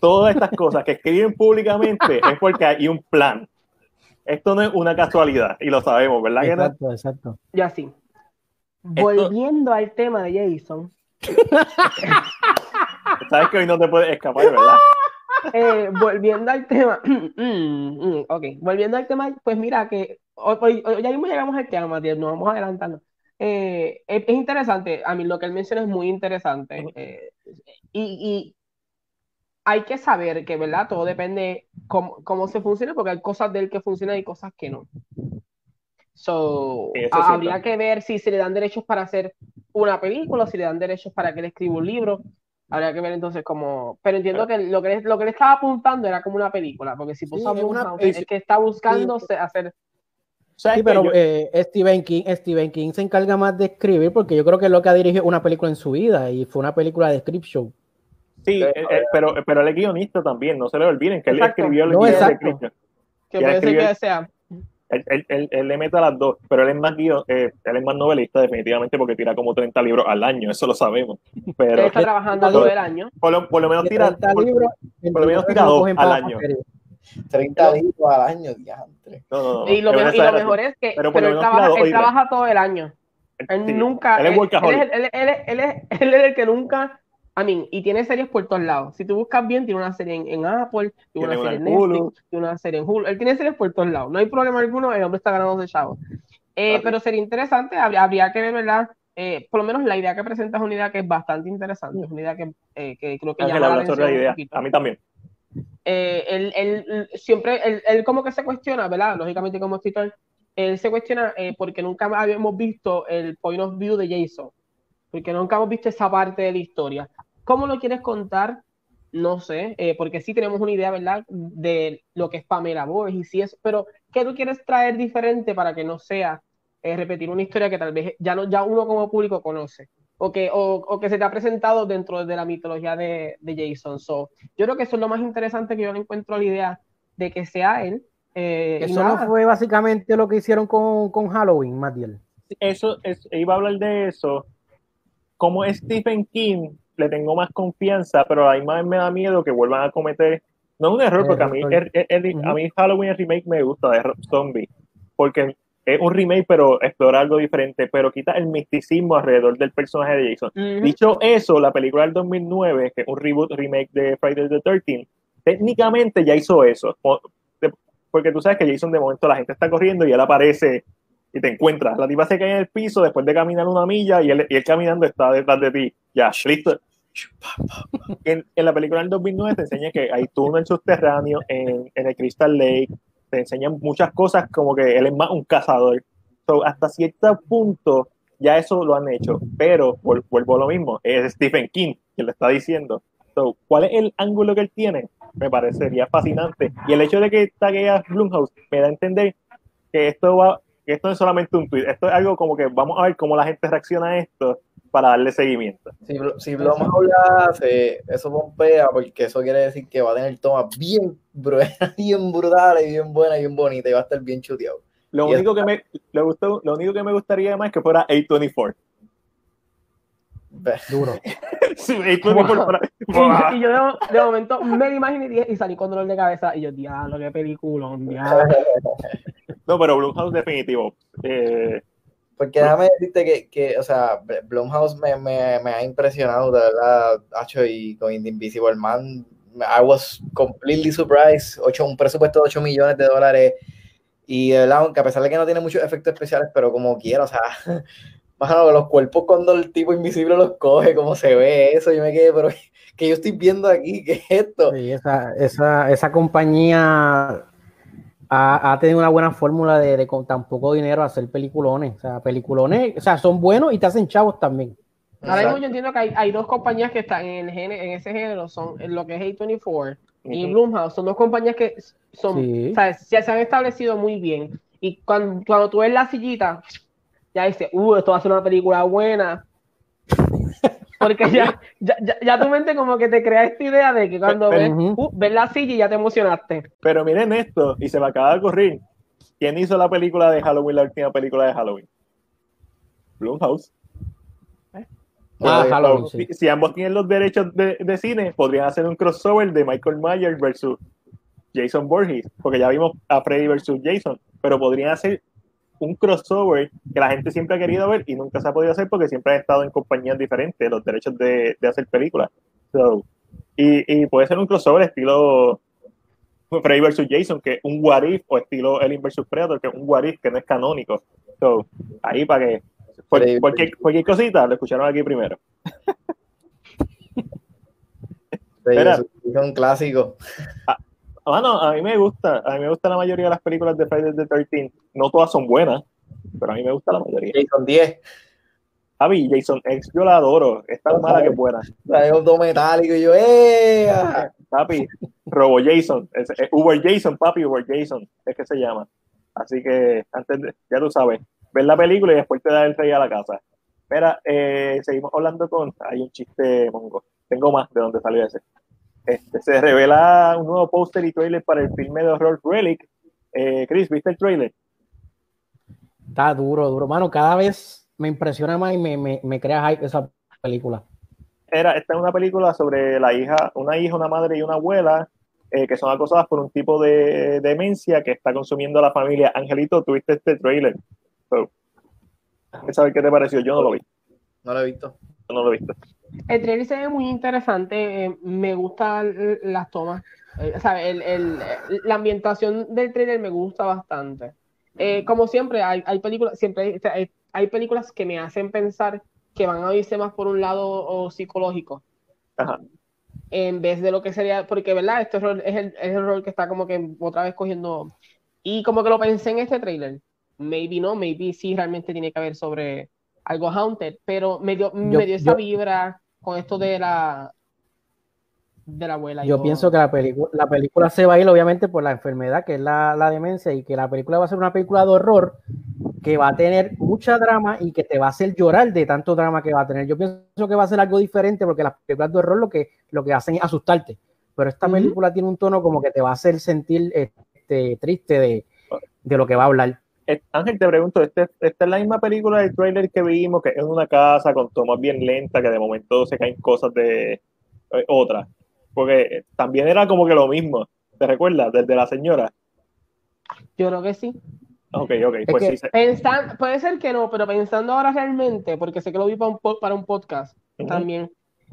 Speaker 1: todas estas cosas que escriben públicamente es porque hay un plan. Esto no es una casualidad y lo sabemos, ¿verdad?
Speaker 4: Exacto, exacto.
Speaker 3: Ya sí. Volviendo al tema de Jason.
Speaker 1: Sabes que hoy no te puedes escapar, ¿verdad?
Speaker 3: Eh, volviendo al tema, <clears throat> mm, mm, ok, volviendo al tema, pues mira que hoy, ya mismo llegamos al tema, Matías, nos vamos adelantando. Eh, es, interesante, a mí lo que él menciona es muy interesante eh, y, hay que saber que, ¿verdad? Todo depende cómo, cómo se funciona, porque hay cosas de él que funcionan y cosas que no. So, habría que ver si se le dan derechos para hacer una película, si le dan derechos para que él escriba un libro. Habría que ver entonces cómo. Pero entiendo que lo que, lo que le estaba apuntando era como una película, porque si puso una, es que está buscando hacer.
Speaker 4: Sí, pero eh, Stephen, King, Stephen King se encarga más de escribir, porque yo creo que es lo que ha dirigido una película en su vida y fue una película de script show.
Speaker 1: Sí, eh, eh, pero, pero él es guionista también, no se le olviden que él escribió el
Speaker 4: no,
Speaker 1: guion
Speaker 4: de
Speaker 3: Que puede ser que sea
Speaker 1: él, le mete a las dos, pero él es más guion, eh, él es más novelista definitivamente porque tira como 30 libros al año, eso lo sabemos. Pero,
Speaker 3: él está trabajando todo el año.
Speaker 1: Por lo, por lo menos tira, por, libros, por, lo menos tira dos al año.
Speaker 2: 30 libros al año, diantre.
Speaker 1: No, no,
Speaker 3: no, y lo, mejor, y lo mejor es que pero, él, trabaja, él trabaja todo el año. Él nunca.
Speaker 1: Él es,
Speaker 3: él, él, él, él, es, él es el que nunca I mean, y tiene series por todos lados. Si tú buscas bien, tiene una serie en, Apple, tiene, una serie en Netflix, tiene una serie en Hulu. Él tiene series por todos lados. No hay problema alguno, el hombre está ganando de chavos. Eh, pero sería interesante, habría, que ver, ¿verdad? Eh, por lo menos la idea que presenta es una idea que es bastante interesante. Es una idea que, eh, que creo que llama la atención
Speaker 1: idea. A mí también.
Speaker 3: él, él, siempre, él, él, como que se cuestiona, ¿verdad? Lógicamente como escritor, él se cuestiona porque nunca habíamos visto el point of view de Jason porque nunca hemos visto esa parte de la historia. ¿Cómo lo quieres contar? No sé, eh, porque sí tenemos una idea, ¿verdad? De lo que es Pamela Borges y si es, pero ¿qué tú quieres traer diferente para que no sea eh, repetir una historia que tal vez ya, no, ya uno como público conoce? O que, o, que se te ha presentado dentro de la mitología de, Jason. So, yo creo que eso es lo más interesante que yo le encuentro a la idea de que sea él.
Speaker 4: Eh, eso no fue básicamente lo que hicieron con, con Halloween, Matiel.
Speaker 1: Eso, es, iba a hablar de eso. Como Stephen King le tengo más confianza, pero a mí me da miedo que vuelvan a cometer, no es un error, porque a mí, a mí Halloween remake me gusta de Zombie, porque es un remake, pero explora algo diferente, pero quita el misticismo alrededor del personaje de Jason. Dicho eso, la película del 2009, que es un reboot remake de Friday the 13, técnicamente ya hizo eso, porque tú sabes que Jason de momento la gente está corriendo y él aparece y te encuentras. La tipa se cae en el piso después de caminar una milla y él, y él caminando está detrás de ti. Ya, listo. En, la película del 2009 te enseña que hay túnel subterráneo en, en el Crystal Lake, te enseñan muchas cosas como que él es más un cazador. hasta cierto punto ya eso lo han hecho, pero vuelvo a lo mismo, es Stephen King quien lo está diciendo. ¿Cuál es el ángulo que él tiene? Me parecería fascinante. Y el hecho de que taguea Blumhouse me da a entender que esto va, que esto no es solamente un tweet, esto es algo como que vamos a ver cómo la gente reacciona a esto para darle seguimiento.
Speaker 2: Si, si Blumhouse la hace, eso pompea, porque eso quiere decir que va a tener tomas bien, <laughs> bien brutales, bien buenas, bien bonitas, y va a estar bien chuteado.
Speaker 1: Lo único, que me, lo, gustó, lo único que me gustaría más es que fuera A24.
Speaker 4: Duro. <laughs>
Speaker 3: sí, A24 <laughs> y, yo de, momento me lo imaginé y salí con dolor de cabeza y yo, diablo, qué película, <laughs>
Speaker 1: no, pero Blumhouse definitivo. Eh,
Speaker 2: porque déjame decirte que, que, o sea, Blumhouse me, me, me ha impresionado, de verdad, Hacho, y con Invisible Man, I was completely surprised. Ocho, un presupuesto de 8 millones de dólares y de verdad, aunque a pesar de que no tiene muchos efectos especiales, pero como quiera, o sea, <laughs> bueno, los cuerpos cuando el tipo invisible los coge, como se ve eso, yo me quedé, pero <laughs> que yo estoy viendo aquí, ¿qué es esto?
Speaker 4: Sí, esa, esa, esa compañía ha, ha, tenido una buena fórmula de, de, con tan poco dinero hacer peliculones. O sea, peliculones, o sea, son buenos y te hacen chavos también.
Speaker 3: Ahora mismo yo entiendo que hay, hay, dos compañías que están en, en ese género, son en lo que es A24 y Blumhouse, son dos compañías que son, o sea, ya se han establecido muy bien. Y cuando, cuando tú ves la sillita, ya dices, uh, esto va a ser una película buena. Porque ya, ya, ya, tu mente como que te crea esta idea de que cuando ves, uh, ves, la silla y ya te emocionaste.
Speaker 1: Pero miren esto, y se me acaba de ocurrir, ¿quién hizo la película de Halloween, la última película de Halloween? Blumhouse. ¿Eh? Ah, Halloween, si, si, ambos tienen los derechos de, de, cine, podrían hacer un crossover de Michael Myers versus Jason Borges, porque ya vimos a Freddy versus Jason, pero podrían hacer un crossover que la gente siempre ha querido ver y nunca se ha podido hacer porque siempre han estado en compañías diferentes, los derechos de, de hacer películas. y, y, puede ser un crossover estilo Freddy versus Jason, que es un what if, o estilo Alien versus Predator, que es un what if que no es canónico. So, ahí para que cualquier, cualquier cosita lo escucharon aquí primero.
Speaker 2: es un clásico.
Speaker 1: Ah, bueno, a mí me gusta, a mí me gusta la mayoría de las películas de Friday the 13. No todas son buenas, pero a mí me gusta la mayoría.
Speaker 2: Jason 10.
Speaker 1: Javi, Jason X, yo la adoro. Es tan mala que es buena.
Speaker 2: Hay un metálico y yo, ¡eh!
Speaker 1: Papi, Robo Jason. Es, Uber Jason, papi, Uber Jason. Es que se llama. Así que, antes de, ya tú sabes, ver la película y después te da el rey a la casa. Mira, eh, seguimos hablando con. Hay un chiste mongo. Tengo más de dónde salió ese. Este, se revela un nuevo póster y trailer para el filme de horror Relic. Eh, Chris, ¿viste el trailer?
Speaker 4: Está duro, duro. Mano, cada vez me impresiona más y me, me, me crea hype esa película.
Speaker 1: Era, esta es una película sobre la hija, una hija, una madre y una abuela eh, que son acosadas por un tipo de demencia que está consumiendo a la familia. Angelito, ¿tuviste este trailer? So, ¿Sabes qué te pareció? Yo no lo vi.
Speaker 2: No lo he visto.
Speaker 1: no lo he visto.
Speaker 3: El trailer se ve muy interesante, eh, me gustan las tomas, eh, el, el, la ambientación del trailer me gusta bastante. Eh, como siempre, hay, hay películas, siempre hay, hay, películas que me hacen pensar que van a irse más por un lado o psicológico. Ajá. En vez de lo que sería, porque verdad, este rol es el, es el rol que está como que otra vez cogiendo. Y como que lo pensé en este trailer. Maybe no, maybe sí realmente tiene que ver sobre algo haunted, pero me dio, me dio esa vibra con esto de la de la abuela.
Speaker 4: Yo pienso que la, película la película se va a ir obviamente por la enfermedad que es la, la, demencia y que la película va a ser una película de horror que va a tener mucha drama y que te va a hacer llorar de tanto drama que va a tener. Yo pienso que va a ser algo diferente porque las películas de horror lo que, lo que hacen es asustarte, pero esta película tiene un tono como que te va a hacer sentir este, triste de, de lo que va a hablar.
Speaker 1: Eh, Ángel, te pregunto, ¿esta, ¿esta, es la misma película del trailer que vimos, que es una casa con tomas bien lentas, que de momento se caen cosas de eh, otra? Porque también era como que lo mismo, ¿te recuerdas? Desde la señora.
Speaker 3: Yo creo que sí.
Speaker 1: Ok, ok, pues sí.
Speaker 3: puede ser que no, pero pensando ahora realmente, porque sé que lo vi para un, para un podcast también,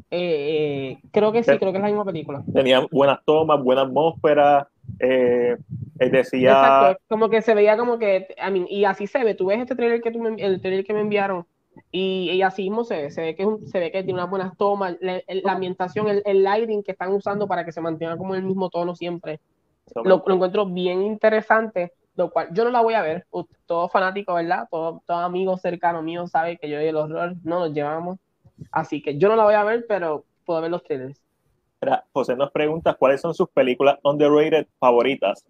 Speaker 3: eh, creo que sí, creo que es la misma película.
Speaker 1: Tenía buenas tomas, buena atmósfera, eh, decía... Exacto,
Speaker 3: como que se veía como que, I mean, y así se ve, tú ves este trailer que, tú me, el trailer que me enviaron, y, y, así mismo se ve, se ve, que, se ve que tiene unas buenas tomas, la, la ambientación, el, el, lighting que están usando para que se mantenga como el mismo tono siempre. Lo, lo, encuentro bien interesante, lo cual yo no la voy a ver. Todo fanático, ¿verdad? Todo, todo amigo cercano mío sabe que yo y el horror no nos llevamos. Así que yo no la voy a ver, pero puedo ver los trailers.
Speaker 1: José nos pregunta cuáles son sus películas underrated favoritas.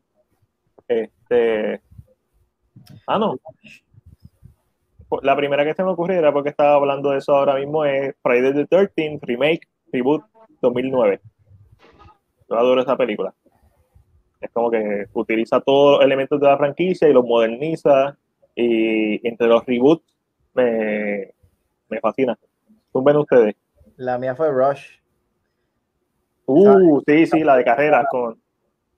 Speaker 1: Este. Ah, no. La primera que se me ocurrió era porque estaba hablando de eso ahora mismo es Friday the 13 Remake Reboot 2009. Yo adoro esa película. Es como que utiliza todos los elementos de la franquicia y los moderniza. Y entre los reboots me, me fascina. ¿Cómo ven ustedes?
Speaker 2: La mía fue Rush.
Speaker 1: Uh, sí, sí, la de carrera con.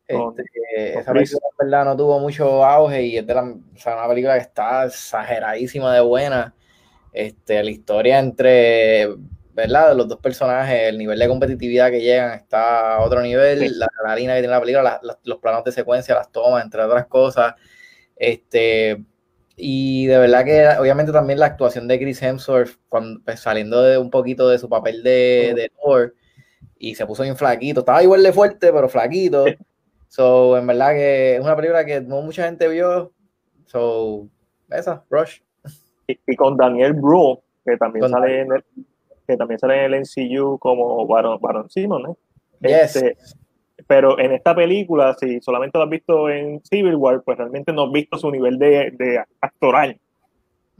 Speaker 2: Este, esa película verdad no tuvo mucho auge y es de la, una película que está exageradísima de buena. Este, la historia entre ¿verdad? de los dos personajes, el nivel de competitividad que llegan está a otro nivel, la adrenalina que tiene la película, los planos de secuencia, las tomas, entre otras cosas. Este, y de verdad que obviamente también la actuación de Chris Hemsworth, cuando, pues, saliendo de un poquito de su papel de, de Thor, y se puso bien flaquito. Estaba igual de fuerte, pero flaquito. <laughs> So, en verdad que es una película que no mucha gente vio. So, esa, Rush.
Speaker 1: Y, con Daniel Bru, que también sale en el, que también sale en el NCU como Baron, Baron Simon, ¿eh? Este, pero en esta película, si solamente lo has visto en Civil War, pues realmente no has visto su nivel de, de actoral.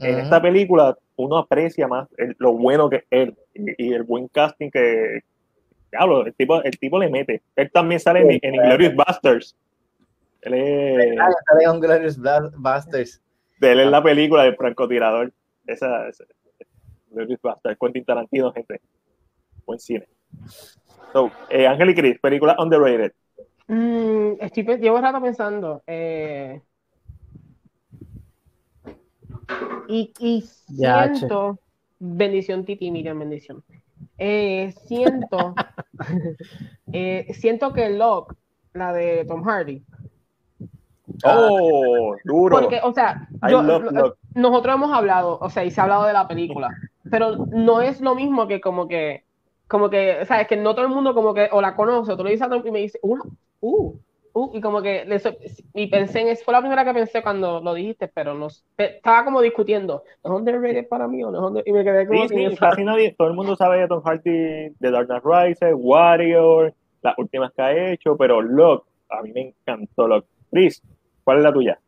Speaker 1: En esta película uno aprecia más lo bueno que es él y, el buen casting que, Diablo, el tipo, el tipo le mete. Él también sale en, en Inglorious Busters. Él es.
Speaker 2: Sale en Inglorious Busters.
Speaker 1: De él es la película del francotirador. Esa, esa Inglorious Busters. Quentin Tarantino, gente. Buen cine. So, eh, Ángel y Chris, película underrated.
Speaker 3: Mm, estoy, llevo rato pensando. Eh, y, y siento. bendición, Titi, Miriam, bendición. Eh, siento, <laughs> eh, siento que Locke, la de Tom Hardy.
Speaker 1: Oh, duro.
Speaker 3: Porque, o sea, nosotros hemos hablado, o sea, y se ha hablado de la película, pero no es lo mismo que como que, como que, o sea, es que no todo el mundo como que o la conoce, o tú lo dices a y me dice, uh, uh, Uh, y como que y pensé en eso, fue la primera que pensé cuando lo dijiste, pero no, estaba como discutiendo, ¿es underrated para mí o no Y me quedé como
Speaker 1: sí, casi nadie, todo el mundo sabe de Tom Hardy, de Dark Knight Rises, Warrior, las últimas que ha hecho, pero Locke, a mí me encantó Locke. Chris, ¿cuál es la tuya?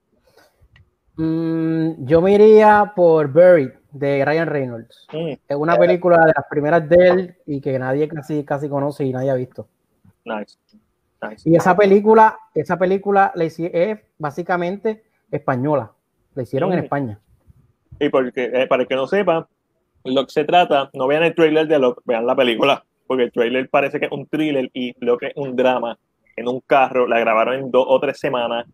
Speaker 4: Mm, yo me iría por Buried de Ryan Reynolds. Mm. Es una película de las primeras de él y que nadie casi, casi conoce y nadie ha visto.
Speaker 1: Nice.
Speaker 4: Y esa película, esa película es básicamente española. La hicieron en mm. España.
Speaker 1: Y porque, eh, para el que no sepa, lo que se trata, no vean el trailer de lo vean la película, porque el trailer parece que es un thriller y lo que es un drama en un carro, la grabaron en dos o tres semanas.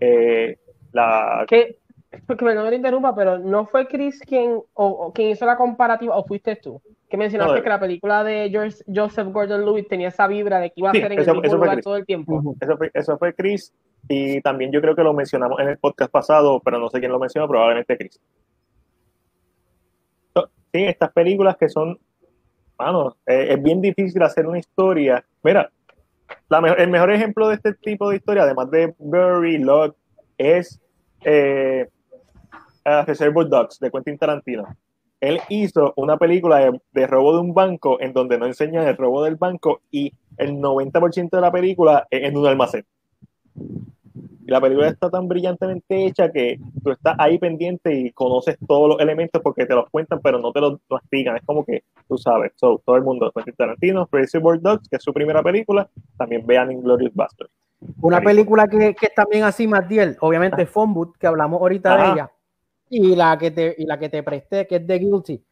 Speaker 1: Eh, la...
Speaker 3: ¿Qué? Porque me no me interrumpa, pero ¿no fue Chris quien, o, quien hizo la comparativa o fuiste tú? Que mencionaste que la película de George, Joseph Gordon-Lewis tenía esa vibra de que iba a ser en el mismo lugar todo el tiempo.
Speaker 1: Eso fue, eso fue Chris y también yo creo que lo mencionamos en el podcast pasado, pero no sé quién lo mencionó, probablemente Chris. Sí, estas películas que son, mano, eh, es bien difícil hacer una historia. Mira, el mejor ejemplo de este tipo de historia, además de Barry Locke, es eh, Reservoir Dogs de Quentin Tarantino él hizo una película de, robo de un banco en donde no enseñan el robo del banco y el 90% de la película es en un almacén. Y la película está tan brillantemente hecha que tú estás ahí pendiente y conoces todos los elementos porque te los cuentan, pero no te los explican. Es como que tú sabes. todo el mundo, Tarantino, World Dogs, que es su primera película, también vean Inglorious Basterds.
Speaker 4: Una película que, que es también así, Matiel, obviamente Phone que hablamos ahorita de ella y la que te, y la que te presté, que es de Guilty.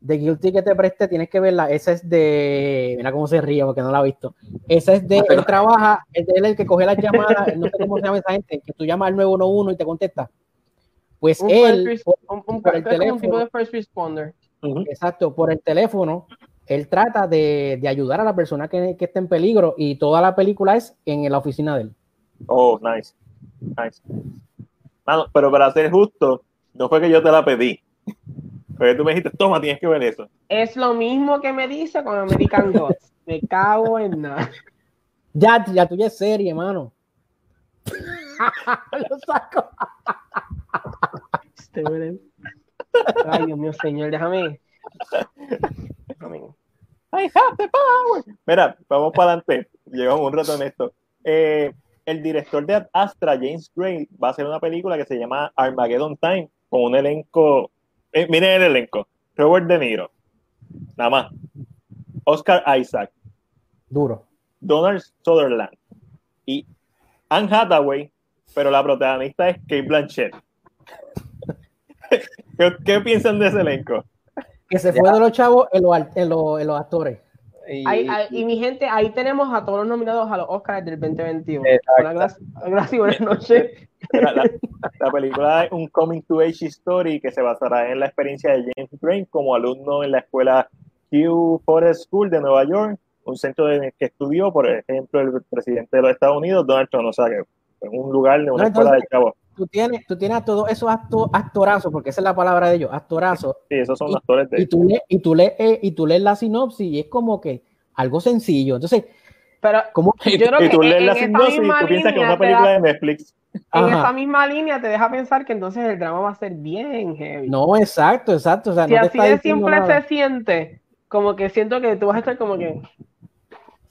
Speaker 4: De Guilty que te presté, tienes que verla. Esa es de. Mira cómo se ríe porque no la ha visto. Esa es de. Él trabaja, es de él el que coge las llamadas. no sé cómo se llama esa gente, que tú llamas al 911 y te contesta. Pues él.
Speaker 3: por, el teléfono, tipo de first responder.
Speaker 4: Exacto, por el teléfono, él trata de, de ayudar a la persona que, que está en peligro y toda la película es en la oficina de él.
Speaker 1: Oh, nice. Nice. pero para ser justo, no fue que yo te la pedí. Fue tú me dijiste, toma, tienes que ver eso.
Speaker 3: Es lo mismo que me dice con American Gods. Me cago en nada.
Speaker 4: Ya, ya tuya es serie, hermano. <laughs>
Speaker 3: Lo saco. Este, Ay, Dios mío, señor, déjame.
Speaker 1: I have the power. Mira, vamos para adelante. Llevamos un rato en esto. Eh, el director de Astra, James Gray, va a hacer una película que se llama Armageddon Time, con un elenco. Eh, miren el elenco: Robert De Niro, nada más. Oscar Isaac.
Speaker 4: Duro.
Speaker 1: Donald Sutherland. Y Anne Hathaway, pero la protagonista es Kate Blanchett. <laughs> ¿Qué, piensan de ese elenco?
Speaker 4: Que se fue de los chavos en los, actores.
Speaker 3: Y, mi gente, ahí tenemos a todos los nominados a los Oscars del 2021. Gracias, gracias, buenas noches.
Speaker 1: La, película es un coming to age story que se basará en la experiencia de James Green como alumno en la escuela Hugh Forest School de Nueva York, un centro en el que estudió, por ejemplo, el presidente de los Estados Unidos, Donald Trump, o sea, que en un lugar de una escuela de chavos
Speaker 4: tú tienes, tú tienes a todos esos actorazos, porque esa es la palabra de ellos, actorazos.
Speaker 1: Sí, esos son actores de
Speaker 4: y tú, lees, y, tú lees, eh, y tú lees la sinopsis y es como que algo sencillo. Entonces,
Speaker 3: pero
Speaker 4: ¿cómo?
Speaker 1: y, yo creo que tú lees la sinopsis y tú piensas que es una película de Netflix.
Speaker 3: En esa misma línea te deja pensar que entonces el drama va a ser bien heavy.
Speaker 4: No, exacto, exacto. O sea,
Speaker 3: si así de simple se siente, como que siento que tú vas a estar como que,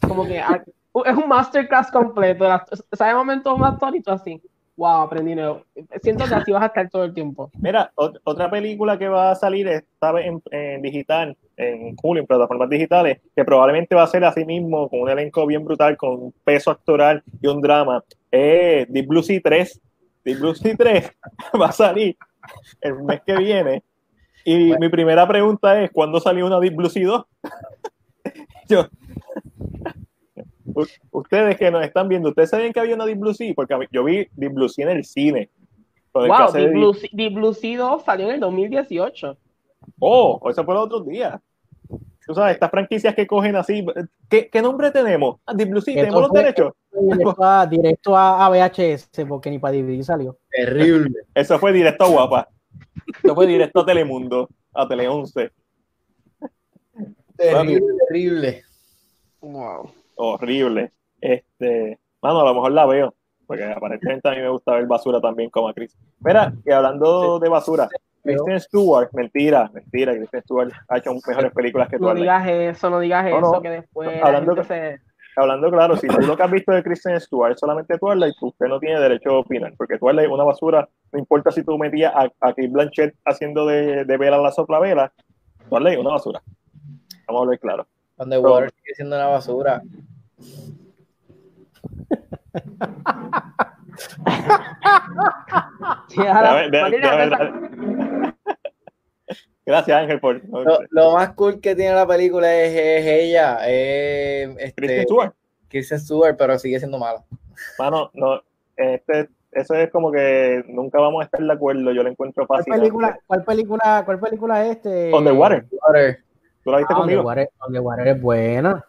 Speaker 3: como que ah, es un masterclass completo. ¿Sabes momentos más tónicos así? Wow, aprendí nuevo. Siento que así vas a estar todo el tiempo.
Speaker 1: Mira, otra película que va a salir esta en, en, digital, en julio, en plataformas digitales, que probablemente va a ser así mismo, con un elenco bien brutal, con un peso actoral y un drama, es Deep Blue Sea 3. Deep Blue Sea 3 <laughs> va a salir el mes que viene. Y mi primera pregunta es, ¿cuándo salió una Deep Blue Sea 2? <laughs> Yo, ustedes que nos están viendo, ¿ustedes sabían que había una Deep Blue Sea? Porque yo vi Deep Blue Sea en el cine.
Speaker 3: Wow, Deep Blue, Deep Blue, Sea 2 salió en el 2018.
Speaker 1: Oh, eso fue los otros días. Tú sabes, estas franquicias que cogen así, ¿qué, qué nombre tenemos? Ah, Deep Blue Sea, tenemos los derechos.
Speaker 4: Directo a, VHS, porque ni para DVD salió.
Speaker 1: Terrible. <laughs> Eso fue directo a Guapa. Eso fue directo a Telemundo, a Tele 11.
Speaker 2: Terrible, terrible.
Speaker 1: Wow horrible. Este, bueno, a lo mejor la veo, porque aparentemente a mí me gusta ver basura también como a Chris. Mira, y hablando de basura, Kristen Stewart, mentira, mentira, Kristen Stewart ha hecho mejores películas que tú.
Speaker 3: No digas eso, no digas eso, que después.
Speaker 1: Hablando, hablando claro, si tú lo que has visto de Kristen Stewart solamente Twilight, usted no tiene derecho a opinar, porque Twilight es una basura, no importa si tú metías a, a Kate Blanchett haciendo de, de vela a la sopla vela, Twilight es una basura. Vamos a hablar claro.
Speaker 2: Underwater sigue siendo una basura.
Speaker 1: Gracias, Ángel, por.
Speaker 2: Lo, más cool que tiene la película es, ella. Eh, este,
Speaker 1: Kristen Stewart.
Speaker 2: Kristen Stewart, pero sigue siendo mala.
Speaker 1: Mano, no. Este, eso es como que nunca vamos a estar de acuerdo. Yo lo encuentro fácil.
Speaker 4: ¿Cuál película, cuál película, cuál película es este?
Speaker 1: Underwater. Water. ¿Tú la viste
Speaker 4: ah,
Speaker 1: conmigo?
Speaker 4: Underwater, es buena.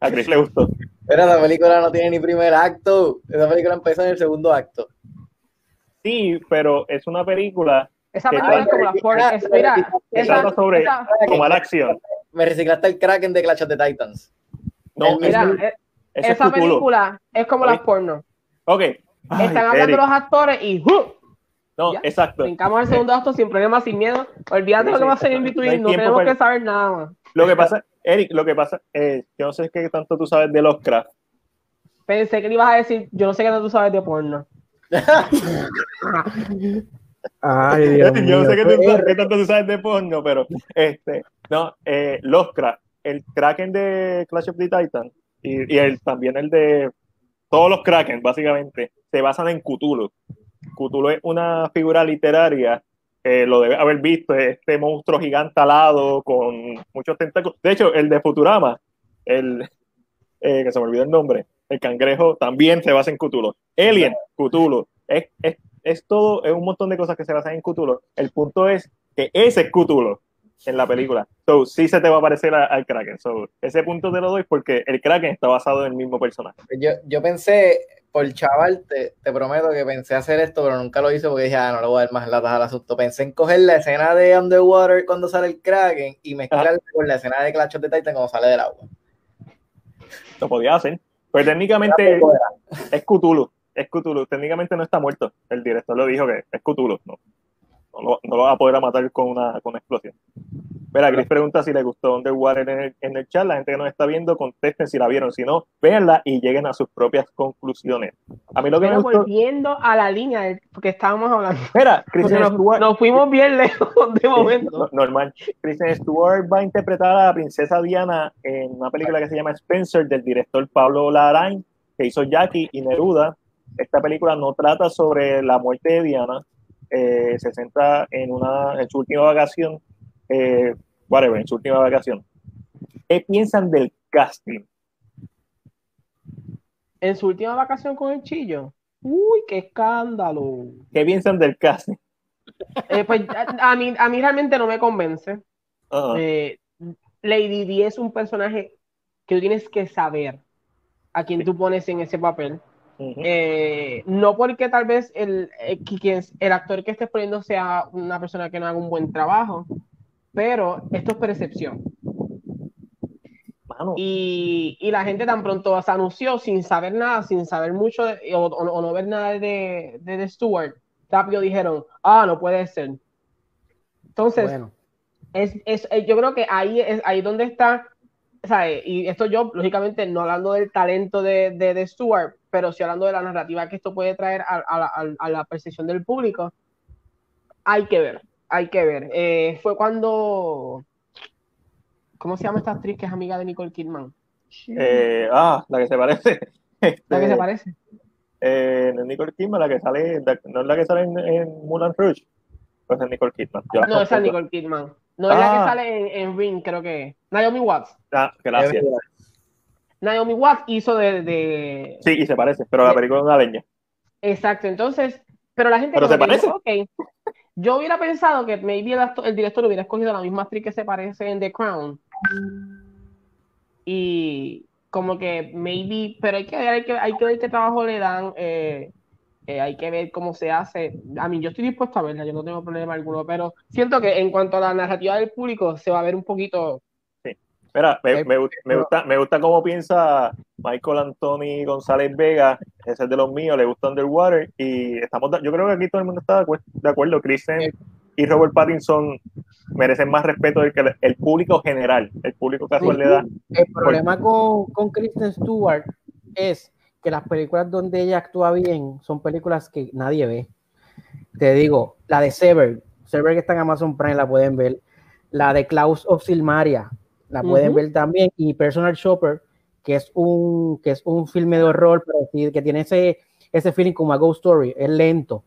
Speaker 1: A Chris le gustó.
Speaker 2: Pero la película no tiene ni primer acto. Esa película empezó en el segundo acto.
Speaker 1: Sí, pero es una película.
Speaker 3: Esa película es como la forma. Espera,
Speaker 1: esa, sobre como la acción.
Speaker 2: Me reciclaste el Kraken de Clash of the Titans.
Speaker 3: No, mira, eh, esa película es como las porno.
Speaker 1: Ok.
Speaker 3: Están hablando los actores y
Speaker 1: no, exacto.
Speaker 3: Brincamos al segundo acto sin problema, sin miedo. Olvídate lo que va a ser en between, no, tenemos que saber nada más.
Speaker 1: Lo que pasa, Eric, lo que pasa es, yo no sé qué tanto tú sabes de los crafts.
Speaker 3: Pensé que le ibas a decir, yo no sé qué tanto tú sabes de porno. <laughs>
Speaker 4: Ay, Dios
Speaker 1: yo no sé qué, tanto tú sabes de porno, pero este, no, eh, los crafts, el Kraken de Clash of the Titans y, y el, también el de todos los Kraken, básicamente, se basan en Cthulhu. Cthulhu es una figura literaria, eh, lo debe haber visto, este monstruo gigante alado con muchos tentáculos. De hecho, el de Futurama, el eh, que se me olvidó el nombre, el cangrejo también se basa en Cthulhu. Alien, Cthulhu. Es, es, es, todo, es un montón de cosas que se basan en Cthulhu. El punto es que ese es Cthulhu en la película. So, sí se te va a parecer al Kraken. So, ese punto te lo doy porque el Kraken está basado en el mismo personaje.
Speaker 2: Yo, yo pensé, por chaval, te, te, prometo que pensé hacer esto, pero nunca lo hice porque dije, ah, no le voy a dar más latas al asunto. Pensé en coger la escena de Underwater cuando sale el Kraken y mezclarla con la escena de Clash of the Titan cuando sale del agua.
Speaker 1: Lo podía hacer. Pero técnicamente es Cthulhu. es Cthulhu. Técnicamente no está muerto. El director lo dijo que es Cthulhu. No, no, lo, va a poder matar con una, con explosión. Mira, Chris pregunta si le gustó Underwater en el, en el chat. La gente que nos está viendo, contesten si la vieron. Si no, véanla y lleguen a sus propias conclusiones. A mí lo que me gustó...
Speaker 3: volviendo a la línea porque estábamos hablando.
Speaker 1: Mira, Kristen
Speaker 3: Stewart... Nos fuimos bien lejos de momento.
Speaker 1: normal. Kristen Stewart va a interpretar a la princesa Diana en una película que se llama Spencer del director Pablo Larraín, que hizo Jackie y Neruda. Esta película no trata sobre la muerte de Diana, eh, se centra en, una, en su última vacación, eh, whatever, en su última vacación. ¿Qué piensan del casting?
Speaker 3: En su última vacación con el chillo. Uy, qué escándalo.
Speaker 1: ¿Qué piensan del casting?
Speaker 3: Eh, pues a, mí, a mí realmente no me convence. Lady Di es un personaje que tú tienes que saber a quién tú pones en ese papel. Eh, no porque tal vez el, eh, el, actor que estés poniendo sea una persona que no haga un buen trabajo, pero esto es percepción. Y, y, la gente tan pronto se anunció sin saber nada, sin saber mucho o, no ver nada de, de, de Stewart, rápido dijeron, ah, no puede ser. Entonces, es, es, eh, yo creo que ahí es ahí donde está, y esto yo, lógicamente, no hablando del talento de, de, de Stewart, pero si hablando de la narrativa que esto puede traer a, la percepción del público, hay que ver, hay que ver. Eh, fue cuando, ¿cómo se llama esta actriz que es amiga de Nicole Kidman?
Speaker 1: Eh, ah, la que se parece. <laughs>
Speaker 3: la que se parece.
Speaker 1: Eh, Nicole Kidman, la que sale, no es la que sale en, en Mulan Rouge, pues es Nicole Kidman.
Speaker 3: no, esa es Nicole Kidman. No es la que ah. sale en, Ring, creo que. Naomi Watts.
Speaker 1: Ah, gracias.
Speaker 3: Naomi Watts hizo de,
Speaker 1: Sí, y se parece, pero la película es una leña.
Speaker 3: Exacto, entonces, pero la gente...
Speaker 1: Pero se parece.
Speaker 3: Yo hubiera pensado que maybe el, director hubiera escogido la misma actriz que se parece en The Crown. Y como que maybe, pero hay que, hay que, hay que ver qué trabajo le dan, eh, eh, hay que ver cómo se hace. A mí yo estoy dispuesto a verla, yo no tengo problema alguno, pero siento que en cuanto a la narrativa del público se va a ver un poquito
Speaker 1: Mira, me, me, gusta, me gusta cómo piensa Michael Anthony González Vega, ese es de los míos, le gusta Underwater, y estamos, yo creo que aquí todo el mundo está de acuerdo, Kristen y Robert Pattinson merecen más respeto del que el público general, el público casual le da.
Speaker 4: El problema con, con Kristen Stewart es que las películas donde ella actúa bien son películas que nadie ve. Te digo, la de Sever, Sever que está en Amazon Prime, la pueden ver. La de Klaus of Silmaria, la pueden ver también. Y Personal Shopper, que es un, que es un filme de horror, pero que tiene ese, ese feeling como a Ghost Story, es lento,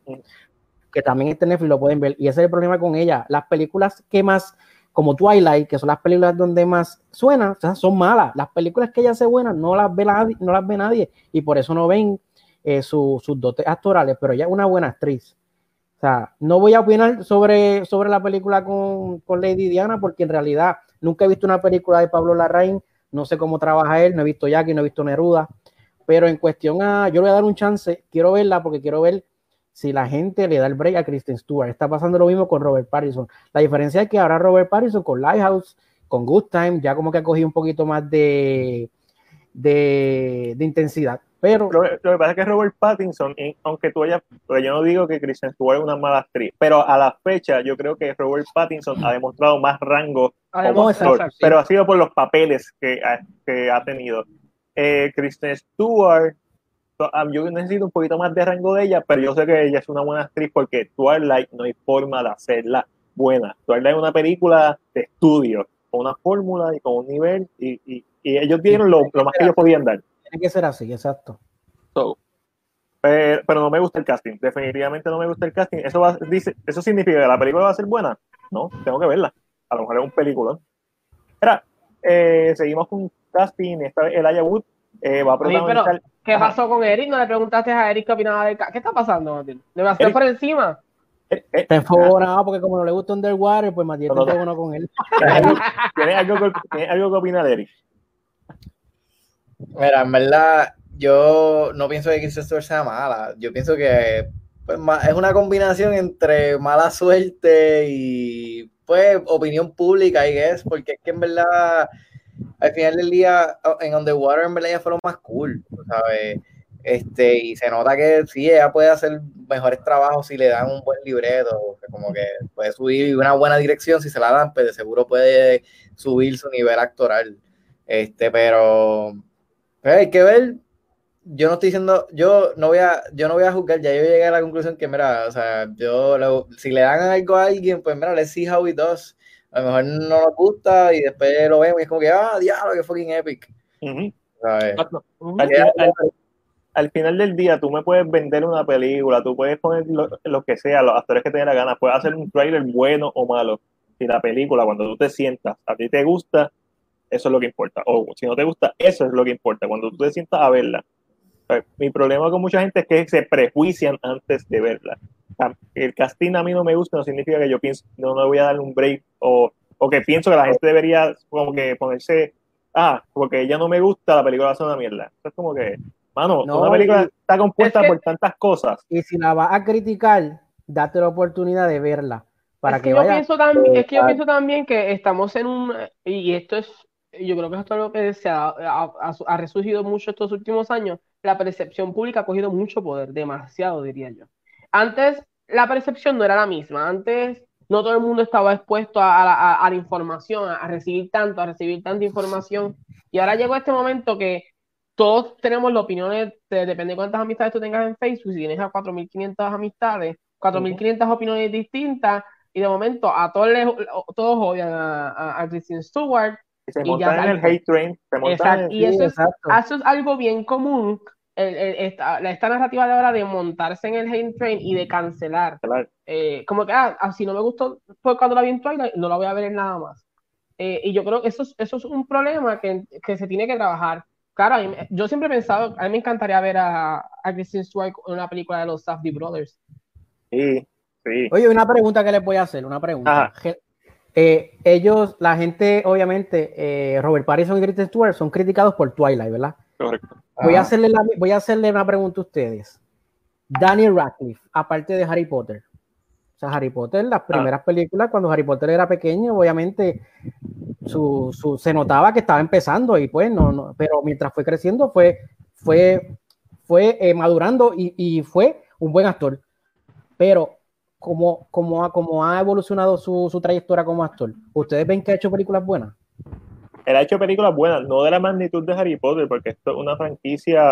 Speaker 4: que también este Netflix lo pueden ver. Y ese es el problema con ella. Las películas que más, como Twilight, que son las películas donde más suenan, son malas. Las películas que ella hace buenas no las ve, no las ve nadie y por eso no ven eh, sus dotes actorales, pero ella es una buena actriz. O sea, no voy a opinar sobre, sobre la película con, con Lady Diana porque en realidad Nunca he visto una película de Pablo Larraín, no sé cómo trabaja él, no he visto Jackie, no he visto Neruda, pero en cuestión a, yo le voy a dar un chance, quiero verla porque quiero ver si la gente le da el break a Kristen Stewart. Está pasando lo mismo con Robert Pattinson. La diferencia es que ahora Robert Pattinson con Lighthouse, con Good Time, ya como que ha cogido un poquito más de, de, de intensidad. Pero
Speaker 1: lo, que pasa es que Robert Pattinson, aunque tú hayas, pues yo no digo que Kristen Stewart es una mala actriz, pero a la fecha yo creo que Robert Pattinson ha demostrado más rango como actor, pero ha sido por los papeles que ha, que ha tenido. Eh, Kristen Stewart, yo necesito un poquito más de rango de ella, pero yo sé que ella es una buena actriz porque Twilight no hay forma de hacerla buena. Twilight es una película de estudio, con una fórmula y con un nivel, y, y, ellos tienen lo, lo más que ellos podían dar.
Speaker 4: Tiene que ser así, exacto.
Speaker 1: pero, no me gusta el casting. Definitivamente no me gusta el casting. ¿Eso, dice, ¿Eso significa que la película va a ser buena? No, tengo que verla. A lo mejor es un película. Mira, eh, seguimos con casting. Esta vez el Wood eh, va a protagonizar.
Speaker 3: ¿Qué pasó con Eric? ¿No le preguntaste a Eric qué opinaba del casting? ¿Qué está pasando, Martín? ¿Le vas a hacer por encima?
Speaker 4: Eh, eh, está enfogonado porque como no le gusta Underwater, pues Matías está enfogonado con él.
Speaker 1: ¿Tienes algo, algo que opinar de Eric?
Speaker 2: Mira, en verdad, yo no pienso que Kristen Stewart sea mala. Yo pienso que pues, es una combinación entre mala suerte y pues opinión pública, y es porque es que en verdad, al final del día, en Underwater, en verdad ya fue lo más cool, ¿sabes? Este, y se nota que sí, ella puede hacer mejores trabajos si le dan un buen libreto, como que puede subir una buena dirección, si se la dan, pues de seguro puede subir su nivel actoral. Este, pero pues hay que ver. Yo no estoy diciendo, yo no voy a, yo no voy a juzgar, ya yo llegué a la conclusión que, mira, o sea, yo, si le dan algo a alguien, pues mira, let's see how it does. A lo mejor no nos gusta y después lo vemos y es como que, ah, diablo, que fucking epic.
Speaker 1: al, final del día, tú me puedes vender una película, tú puedes poner lo, que sea, los actores que tengan la gana, puedes hacer un trailer bueno o malo. Si la película, cuando tú te sientas, a ti te gusta, eso es lo que importa. O si no te gusta, eso es lo que importa. Cuando tú te sientas a verla. Pues, mi problema con mucha gente es que se prejuician antes de verla. El casting a mí no me gusta, no significa que yo pienso, no me voy a dar un break o, o que pienso que la gente debería como que ponerse, ah, porque ella no me gusta, la película va a ser una mierda. es como que, mano, una película está compuesta por tantas cosas.
Speaker 4: Y si la vas a criticar, date la oportunidad de verla. Para
Speaker 3: es
Speaker 4: que,
Speaker 3: yo pienso también, es que yo pienso también que estamos en un, y esto es yo creo que esto es lo que se ha, ha, resurgido mucho estos últimos años, la percepción pública ha cogido mucho poder, demasiado diría yo. Antes la percepción no era la misma, antes no todo el mundo estaba expuesto a, la información, a, recibir tanto, a recibir tanta información, y ahora llegó este momento que todos tenemos las opiniones, depende de cuántas amistades tú tengas en Facebook, si tienes a 4.500 amistades, 4.500 opiniones distintas, y de momento a todos, todos odian a, a Christine Stewart,
Speaker 1: se montan en el hate train.
Speaker 3: y eso es, algo bien común. esta, narrativa de ahora de montarse en el hate train y de cancelar. Eh, como que, ah, ah, si no me gustó fue cuando la vi en Twilight, no la voy a ver en nada más. Eh, y yo creo que eso, eso es un problema que, que se tiene que trabajar. Claro, yo siempre he pensado, a mí me encantaría ver a, a Christine Stewart en una película de los Safdie Brothers.
Speaker 1: Sí, sí.
Speaker 4: Oye, una pregunta que les voy a hacer, una pregunta. Eh, ellos, la gente, obviamente, eh, Robert Pattinson y Kristen Stewart son criticados por Twilight, ¿verdad?
Speaker 1: Correcto.
Speaker 4: Voy a, hacerle voy a hacerle una pregunta a ustedes. Daniel Radcliffe, aparte de Harry Potter. O sea, Harry Potter, las ah. primeras películas, cuando Harry Potter era pequeño, obviamente su, se notaba que estaba empezando y pues no, no pero mientras fue creciendo fue, fue, fue eh, madurando y, y, fue un buen actor. Pero cómo, cómo, ha, cómo ha evolucionado su, su, trayectoria como actor. ¿Ustedes ven que ha hecho películas buenas?
Speaker 1: Él ha hecho películas buenas, no de la magnitud de Harry Potter, porque esto es una franquicia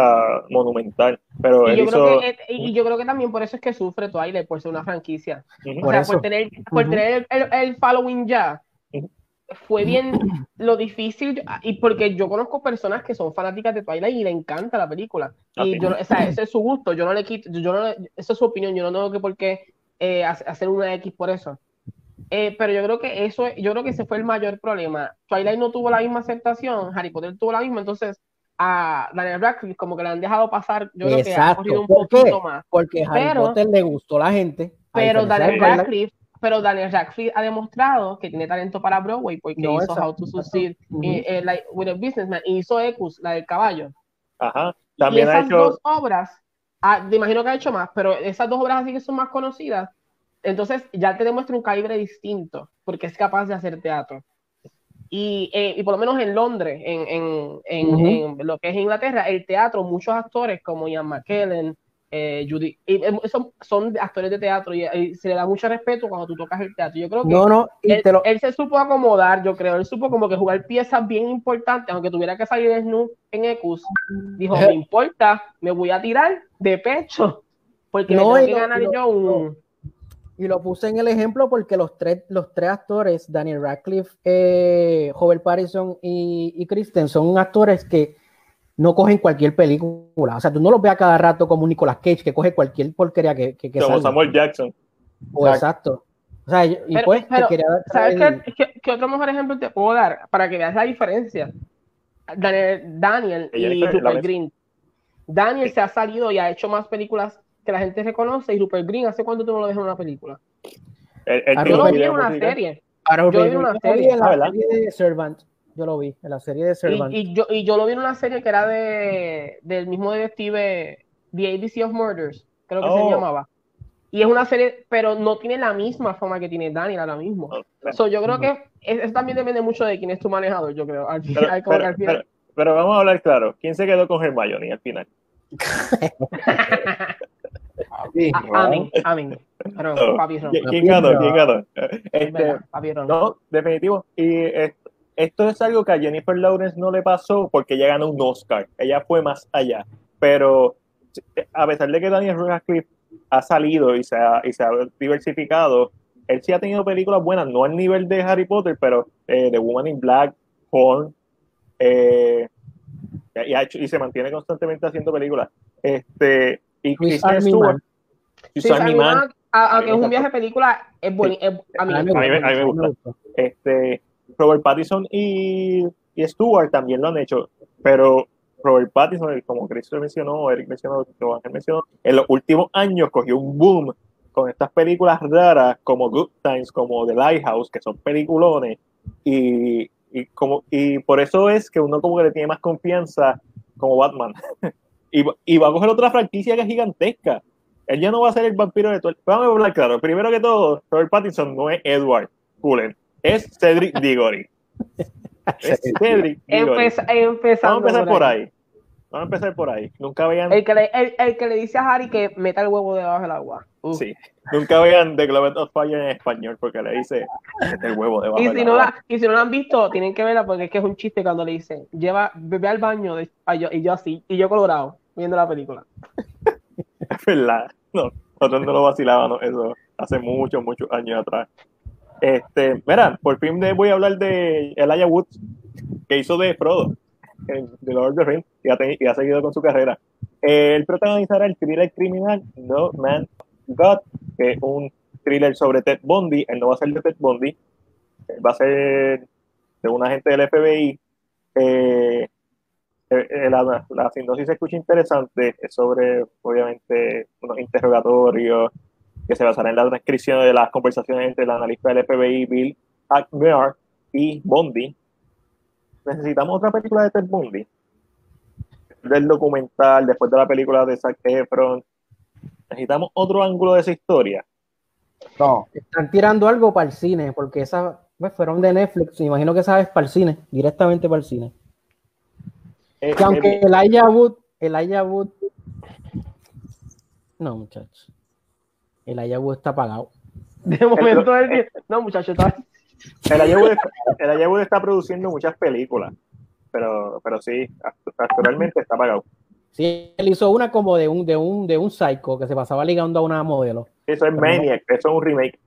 Speaker 1: monumental. Pero y, yo
Speaker 3: creo que, y yo creo que también por eso es que sufre Twilight, por ser una franquicia. O sea, por tener, por tener el, el, following ya. Fue bien lo difícil, y porque yo conozco personas que son fanáticas de Twilight y le encanta la película. Y yo, o sea, ese es su gusto, yo no le quito, yo no, esa es su opinión, yo no tengo que por qué eh, hacer una X por eso. Eh, pero yo creo que eso, yo creo que ese fue el mayor problema. Twilight no tuvo la misma aceptación, Harry Potter tuvo la misma, entonces a Daniel Radcliffe como que le han dejado pasar, yo creo que ha corrido un poquito más.
Speaker 4: Porque a Harry Potter le gustó la gente.
Speaker 3: Pero Daniel Radcliffe, pero Daniel Radcliffe ha demostrado que tiene talento para Broadway porque hizo How to Succeed eh, with a Businessman y hizo Ecus, la del caballo.
Speaker 1: Ajá. También y esas ha hecho...
Speaker 3: dos obras Ah, me imagino que ha hecho más, pero esas dos obras así que son más conocidas, entonces ya te demuestra un calibre distinto, porque es capaz de hacer teatro. Y, eh, y por lo menos en Londres, en, en, en, en, lo que es Inglaterra, el teatro, muchos actores como Ian McKellen, eh, Judy, y, eh, son, son, actores de teatro y, se le da mucho respeto cuando tú tocas el teatro. Yo creo que
Speaker 4: no, no,
Speaker 3: él, él, se supo acomodar, yo creo, él supo como que jugar piezas bien importantes, aunque tuviera que salir desnudo en Ecus, dijo, me importa, me voy a tirar de pecho, porque no, me tengo que ganar yo un...
Speaker 4: Y lo puse en el ejemplo porque los tres, los tres actores, Daniel Radcliffe, eh, Robert Pattinson y, y Kristen, son actores que no cogen cualquier película. O sea, tú no los ves a cada rato como Nicolas Cage, que coge cualquier porquería que, que,
Speaker 1: Como Samuel Jackson.
Speaker 4: O exacto. O sea, y pues te quería
Speaker 3: ¿Sabes qué, otro mejor ejemplo te puedo dar para que veas la diferencia? Daniel, Daniel y Rupert Green. Daniel se ha salido y ha hecho más películas que la gente reconoce y Rupert Green, ¿hace cuánto tú no lo ves en una película? yo lo vi en una serie. Yo lo vi en una serie. En la
Speaker 4: serie de Servant. Yo lo vi en la serie de Servant.
Speaker 3: Y, yo, y yo lo vi en una serie que era de, del mismo detective, The ABC of Murders, creo que se oh. llamaba. Y es una serie, pero no tiene la misma forma que tiene Daniel ahora mismo. Oh, yo creo que eso también depende mucho de quién es tu manejador, yo creo.
Speaker 1: pero, vamos a hablar claro. ¿Quién se quedó con Hermione al final? <laughs>
Speaker 3: Amén, amén.
Speaker 1: ¿Quién ganó? ¿Quién ganó? Este, no, definitivo. Y esto es algo que a Jennifer Lawrence no le pasó porque ella ganó un Oscar. Ella fue más allá. Pero a pesar de que Daniel Radcliffe ha salido y se ha, y se ha diversificado, él sí ha tenido películas buenas, no al nivel de Harry Potter, pero eh, The Woman in Black, Horn, eh, y, y, se mantiene constantemente haciendo películas. Este, y Kristen Stewart.
Speaker 3: Sí, aunque es un viaje de película, es bueno. a, mí, me
Speaker 1: gusta. Este, Robert Pattinson y, y también lo han hecho, pero Robert Pattinson, como Chris mencionó, Eric mencionó, mencionó, en los últimos años cogió un boom con estas películas raras como Good Times, como The Lighthouse, que son peliculones, y, y, como, y por eso es que uno como que le tiene más confianza como Batman. <laughs> y, y, va a coger otra franquicia que es gigantesca. Él ya no va a ser el vampiro de todo. Vamos a hablar claro. Primero que todo, Robert Pattinson no es Edward Cullen, es Cedric Diggory. es
Speaker 3: Cedric Diggory. Vamos a
Speaker 1: empezar por ahí. Vamos a empezar por ahí. Nunca vean.
Speaker 3: El que le, el, que le dice a Harry que meta el huevo debajo del agua.
Speaker 1: Sí. Nunca vean The Globe of Fire en español porque le dice mete el huevo debajo
Speaker 3: y
Speaker 1: si
Speaker 3: del agua. y si no lo han visto, tienen que verla porque es que es un chiste cuando le dice lleva bebé al baño de, y yo así, y yo colorado, viendo la película. <laughs>
Speaker 1: es verdad. No, nosotros no lo vacilábamos eso hace muchos, muchos años atrás. Este, mira, por fin de, voy a hablar de Elijah Woods, que hizo de Frodo The Lord of the Rings y ha, seguido con su carrera. Él protagonizará el thriller criminal No Man God, que es un thriller sobre Ted Bundy. Él no va a ser de Ted Bundy, va a ser de un agente del FBI. Eh, eh, eh, la, la sinopsis se escucha interesante, es sobre, obviamente, unos interrogatorios que se basarán en la transcripción de las conversaciones entre el analista del FBI, Bill Ackmer, y Bundy, necesitamos otra película de Ted Bundy. Del documental, después de la película de Zac Efron. Necesitamos otro ángulo de esa historia.
Speaker 4: No. Están tirando algo para el cine, porque esas pues, fueron de Netflix. Me imagino que sabes para el cine, directamente para el cine. que aunque el Aya Wood, el Aya Wood. No, muchachos. El Aya Wood está apagado.
Speaker 3: De momento, el... no, muchachos, está
Speaker 1: el Ayabud está produciendo muchas películas, pero, pero sí, actualmente está pagado.
Speaker 4: Sí, él hizo una como de un, de un, de un psycho que se pasaba ligando a una modelo.
Speaker 1: Eso es Maniac, eso es un remake.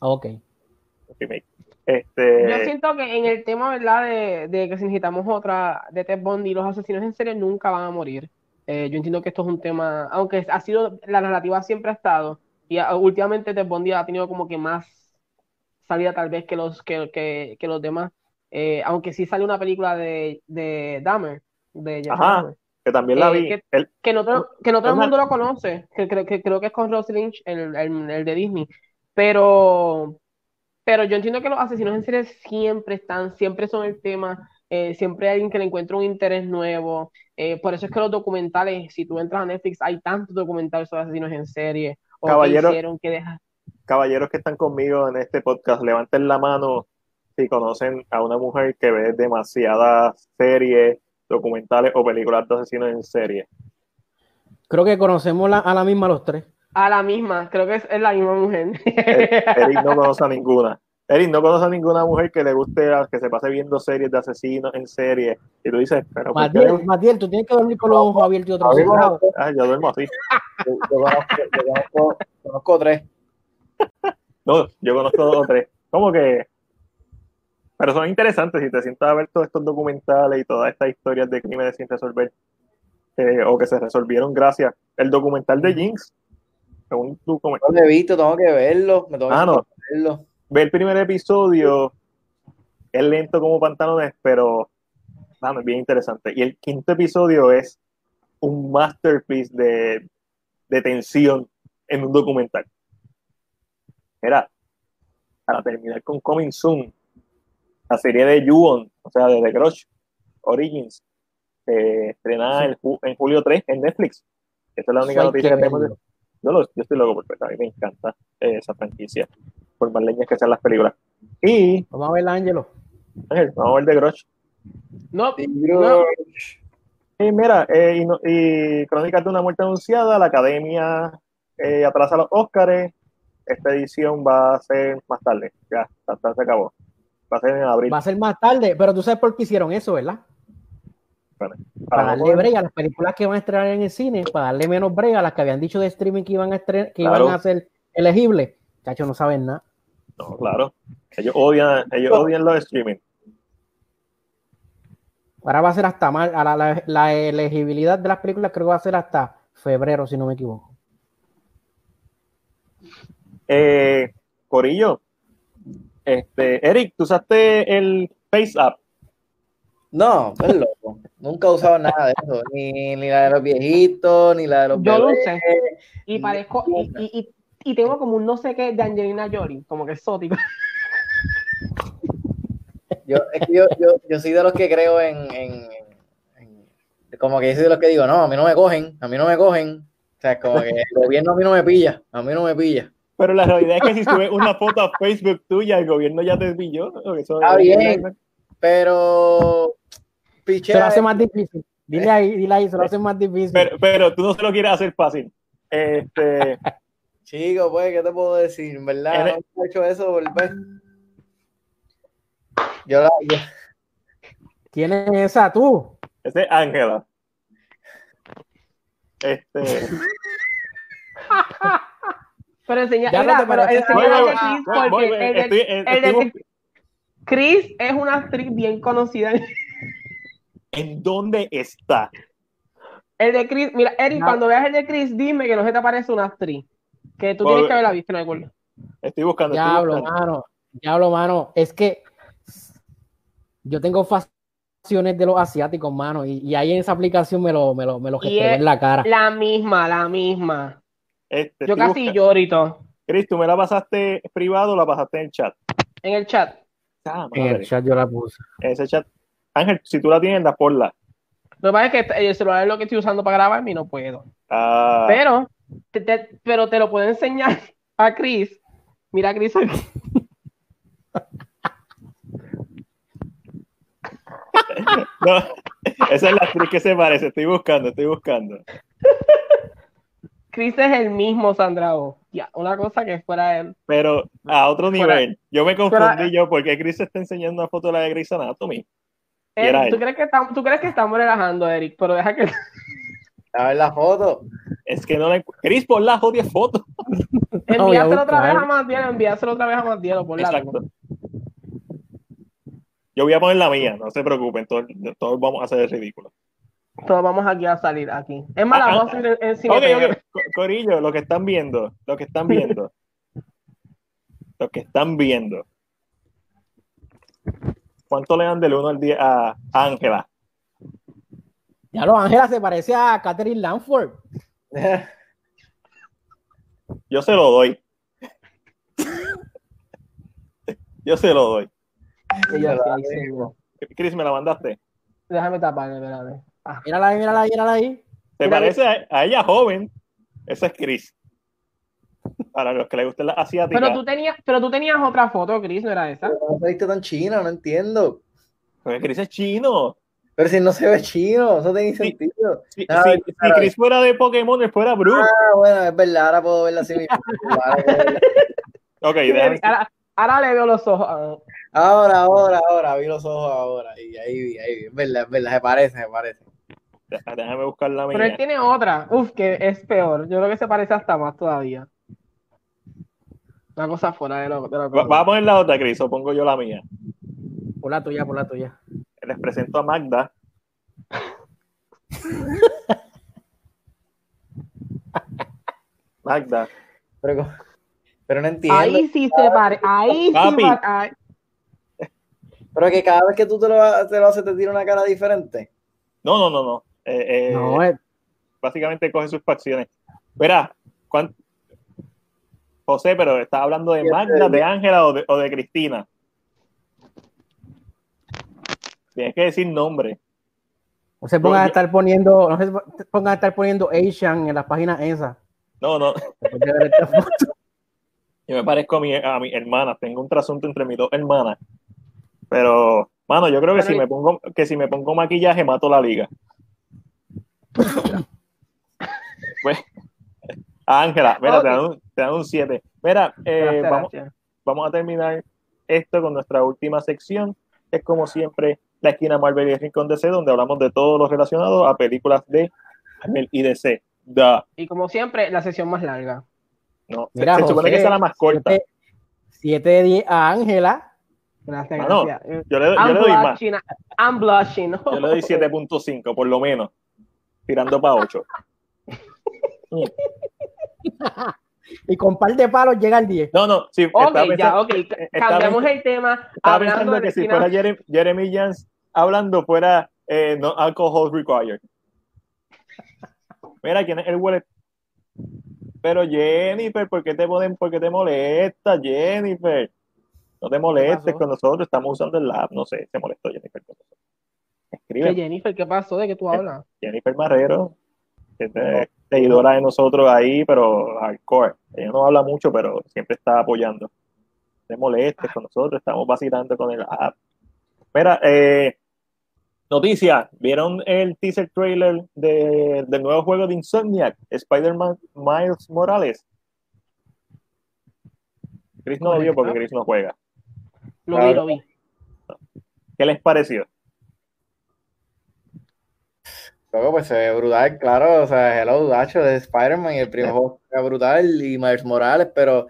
Speaker 4: Ok.
Speaker 1: Este...
Speaker 3: Yo siento que en el tema, ¿verdad? De, de, que si necesitamos otra de Ted Bundy, los asesinos en serie nunca van a morir. Eh, yo entiendo que esto es un tema, aunque ha sido, la narrativa siempre ha estado, y últimamente Ted Bundy ha tenido como que más salida tal vez que los, que, que, que los demás. Eh, aunque sí sale una película de, de Dahmer, de
Speaker 1: Ajá, que también la eh, vi.
Speaker 3: Que, que, no, todo, que no todo el mundo lo conoce, que, que, creo que es con Rose Lynch, el, el, el, de Disney. Pero, pero yo entiendo que los asesinos en serie siempre están, siempre son el tema, eh, siempre hay alguien que le encuentra un interés nuevo. por eso es que los documentales, si tú entras a Netflix, hay tantos documentales sobre asesinos en serie. O
Speaker 1: Caballero,
Speaker 3: que hicieron que deja
Speaker 1: caballeros que están conmigo en este podcast, levanten la mano si conocen a una mujer que ve demasiadas series, documentales o películas de asesinos en serie.
Speaker 4: Creo que conocemos a la misma los tres.
Speaker 3: A la misma, creo que es, la misma mujer.
Speaker 1: Eric no conoce a ninguna. Eric no conoce a ninguna mujer que le guste, que se pase viendo series de asesinos en serie. Y tú dices, pero.
Speaker 4: Matiel, tú tienes que dormir con los ojos abiertos y otros
Speaker 1: ah, yo duermo así.
Speaker 2: yo conozco tres. <laughs>
Speaker 1: no, yo conozco dos o tres. Como que. Pero son interesantes si te sientas a ver todos estos documentales y todas estas historias de crímenes sin resolver. Eh, o que se resolvieron gracias. El documental de Jinx.
Speaker 2: Un documental. No lo he visto, tengo que verlo. Me tengo
Speaker 1: ah, no. verlo. Ve el primer episodio. Es lento como pantalones, pero ah, es bien interesante. Y el quinto episodio es un masterpiece de, de tensión en un documental. Era, para terminar con Coming Soon, la serie de Yuon, o sea, de The Crush Origins, estrenada en, julio 3 en Netflix. Esta es la única noticia que tenemos. Yo, yo, estoy loco porque a mí me encanta eh, esa franquicia, por más leñas que sean las películas. Y.
Speaker 4: Vamos a ver, Ángelo.
Speaker 1: Ángel, vamos a ver The Crush
Speaker 3: No, no.
Speaker 1: mira, eh, y, Crónicas de una muerte anunciada, la academia eh, atrasa los Óscares. Esta edición va a ser más tarde. Ya, hasta se acabó. Va a ser en abril.
Speaker 4: Va a ser más tarde, pero tú sabes por qué hicieron eso, ¿verdad? para, darle brega a las películas que van a estrenar en el cine, para darle menos brega a las que habían dicho de streaming que iban a estrenar, que iban a ser elegibles. Chacho, no saben nada.
Speaker 1: No, claro. Ellos odian, ellos odian los streaming.
Speaker 4: Ahora va a ser hasta mal, la, elegibilidad de las películas creo que va a ser hasta febrero, si no me equivoco.
Speaker 1: Eh, Corillo, este, Eric, ¿tú usaste el Face App?
Speaker 2: No, pues loco. Nunca he usado nada de eso, ni, la de los viejitos, ni la de los
Speaker 3: Yo lo usé. Y parezco, y, y, tengo como un no sé qué de Angelina Jolie, como que exótico. <laughs>
Speaker 2: Yo, es que yo, yo, yo, soy de los que creo en, en, Como que yo soy de los que digo, no, a mí no me cogen, a mí no me cogen. O sea, como que el gobierno a mí no me pilla, a mí no me pilla.
Speaker 1: Pero la realidad es que si subes una foto a Facebook tuya, el gobierno ya te pilló.
Speaker 2: Está bien, pero.
Speaker 4: se lo hace más difícil. Dile ahí, dile ahí, se lo hace más difícil.
Speaker 1: Pero, pero tú no se lo quieres hacer fácil. Este.
Speaker 2: Chico, pues, ¿qué te puedo decir? ¿Verdad? No he hecho eso, volver. Yo la.
Speaker 4: ¿Quién es esa tú?
Speaker 1: Ese es Ángela. Este. <laughs>
Speaker 3: pero enseña, mira, pero enseña de Chris porque el de, el de Chris es una actriz bien conocida.
Speaker 1: ¿En dónde está?
Speaker 3: El de Chris, mira, Eric, cuando veas el de Chris, dime que no se te aparece una actriz. Que tú tienes que haberla visto, no acuerdo.
Speaker 1: Estoy buscando.
Speaker 4: Diablo, mano. Diablo, mano. Es que yo tengo facciones de los asiáticos, mano, y, ahí en esa aplicación me lo, me lo, me lo en la cara.
Speaker 3: La misma, la misma. Este, yo casi llorito.
Speaker 1: Cris, ¿tú me la pasaste privado o la pasaste en el chat?
Speaker 3: En el chat.
Speaker 4: Ah, en el chat yo la puse.
Speaker 1: En ese chat. Ángel, si tú la tienes, da porla.
Speaker 3: Lo que pasa es que el celular es lo que estoy usando para grabar y no puedo. Ah. Pero, te, pero te lo puedo enseñar <laughs> a Chris. Mira, Chris <laughs>
Speaker 1: no, esa es la actriz que se parece. Estoy buscando, estoy buscando.
Speaker 3: Chris es el mismo Sandra O. Ya, una cosa que fuera él.
Speaker 1: Pero a otro nivel. yo me confundí yo porque Chris está enseñando una foto de la de Grey's Anatomy.
Speaker 3: ¿tú, crees que estamos, ¿Tú crees que estamos relajando, Eric? Pero deja que.
Speaker 2: A ver la foto.
Speaker 1: Es que no la Chris, por la jodida foto. <laughs>
Speaker 3: Envíaselo otra vez a Matielo, envíaselo otra vez a Matielo, por Exacto.
Speaker 1: Yo voy a poner la mía, no se preocupen, todos, todos vamos a hacer el ridículo.
Speaker 3: Todos vamos aquí a salir aquí. Es más, la vamos a salir en, cine.
Speaker 1: Corillo, lo que están viendo, lo que están viendo, <laughs> lo que están viendo. ¿Cuánto le dan del 1 al 10 a Ángela?
Speaker 4: Ya lo, Ángela se parece a Catherine Lanford. <laughs>
Speaker 1: Yo se lo doy. Yo se lo doy. Chris, ¿me la mandaste?
Speaker 3: Déjame taparme, espérate.
Speaker 4: Ah. Mírala ahí, mírala ahí, mírala ahí.
Speaker 1: ¿Te parece a, ella joven? Esa es Chris. Para los que le gusten las asiáticas.
Speaker 3: Pero tú tenías, pero tú tenías otra foto, Chris, ¿no era esa?
Speaker 2: No viste tan chino, no entiendo.
Speaker 1: Porque Chris es chino.
Speaker 2: Pero si no se ve chino, eso tiene sentido.
Speaker 1: Si, Chris fuera de Pokémon, él fuera Bruce.
Speaker 2: Ah, bueno, es verdad, ahora puedo verla así mismo. <laughs>
Speaker 1: ok, déjame.
Speaker 3: Ahora, le veo los ojos.
Speaker 2: Ahora, ahora, ahora, vi los ojos ahora. Y ahí vi, ahí vi. Es verdad, es verdad, se parece, se parece.
Speaker 1: Déjame buscar la mía.
Speaker 3: Pero él tiene otra. Uf, que es peor. Yo creo que se parece hasta más todavía. Una cosa fuera de lo, de
Speaker 1: Va, a poner la otra, Cris, o pongo yo la mía.
Speaker 4: Por la tuya, por la tuya.
Speaker 1: Les presento a Magda. <laughs> Magda.
Speaker 2: Pero, pero no entiendo.
Speaker 3: Ahí sí se parece. Ahí sí.
Speaker 2: Pero que cada vez que tú te lo, te lo haces, te tira una cara diferente.
Speaker 1: No, no, no, no. Eh, eh, no Básicamente coge sus facciones. Verá, José, pero ¿estás hablando de Magda, de Ángela o de, o de Cristina? Tienes que decir nombre.
Speaker 4: No se pongan a estar poniendo, no se pongan a estar poniendo Asian en las páginas esas.
Speaker 1: No, no. <laughs> Yo me parezco a mi, a mi hermana, tengo un trasunto entre mis dos hermanas. Pero, mano, yo creo que si me pongo, que si me pongo maquillaje mato la liga. <laughs> pues, Ángela, mira, te dan un 7. Mira, eh, vamos, vamos a terminar esto con nuestra última sección, es como siempre la esquina Marvel y el Rincón DC, donde hablamos de todo lo relacionado a películas de Marvel y DC.
Speaker 3: Y como siempre, la sesión más larga.
Speaker 1: No, Mira, se, supone que sea la más corta.
Speaker 4: 7 de 10 a Ángela.
Speaker 3: Gracias, ah, gracias.
Speaker 1: yo, le, yo le, doy más.
Speaker 3: I'm blushing.
Speaker 1: Yo le doy 7.5, por lo menos. Tirando para <laughs> 8.
Speaker 4: y con par de palos llega al 10.
Speaker 1: No, no, sí.
Speaker 3: Ok, ya, ok. Cambiamos el tema.
Speaker 1: Hablando de que si fuera Jeremy, Jeremy Jans hablando, fuera eh, no alcohol required. Mira, ¿quién es el wallet? Pero Jennifer, ¿por qué te ponen, por qué te molesta, Jennifer? No te molestes con nosotros, estamos usando el lab, no sé, se molestó Jennifer con nosotros.
Speaker 3: Escribe. ¿Qué Jennifer? ¿Qué pasó? ¿De qué tú hablas?
Speaker 1: Jennifer Marrero, que es seguidora de nosotros ahí, pero hardcore. Ella no habla mucho, pero siempre está apoyando. No te molestes con nosotros, estamos vacilando con el app. Mira, eh, Noticia, ¿vieron el teaser trailer de, del nuevo juego de Insomniac, Spider-Man Miles Morales? Chris no lo vio porque Chris no juega.
Speaker 3: Lo vi, lo vi.
Speaker 1: ¿Qué les pareció?
Speaker 2: Luego, pues se ve brutal, claro. O sea, Hello Dacho de Spider-Man y el primer <laughs> juego era brutal y Miles Morales, pero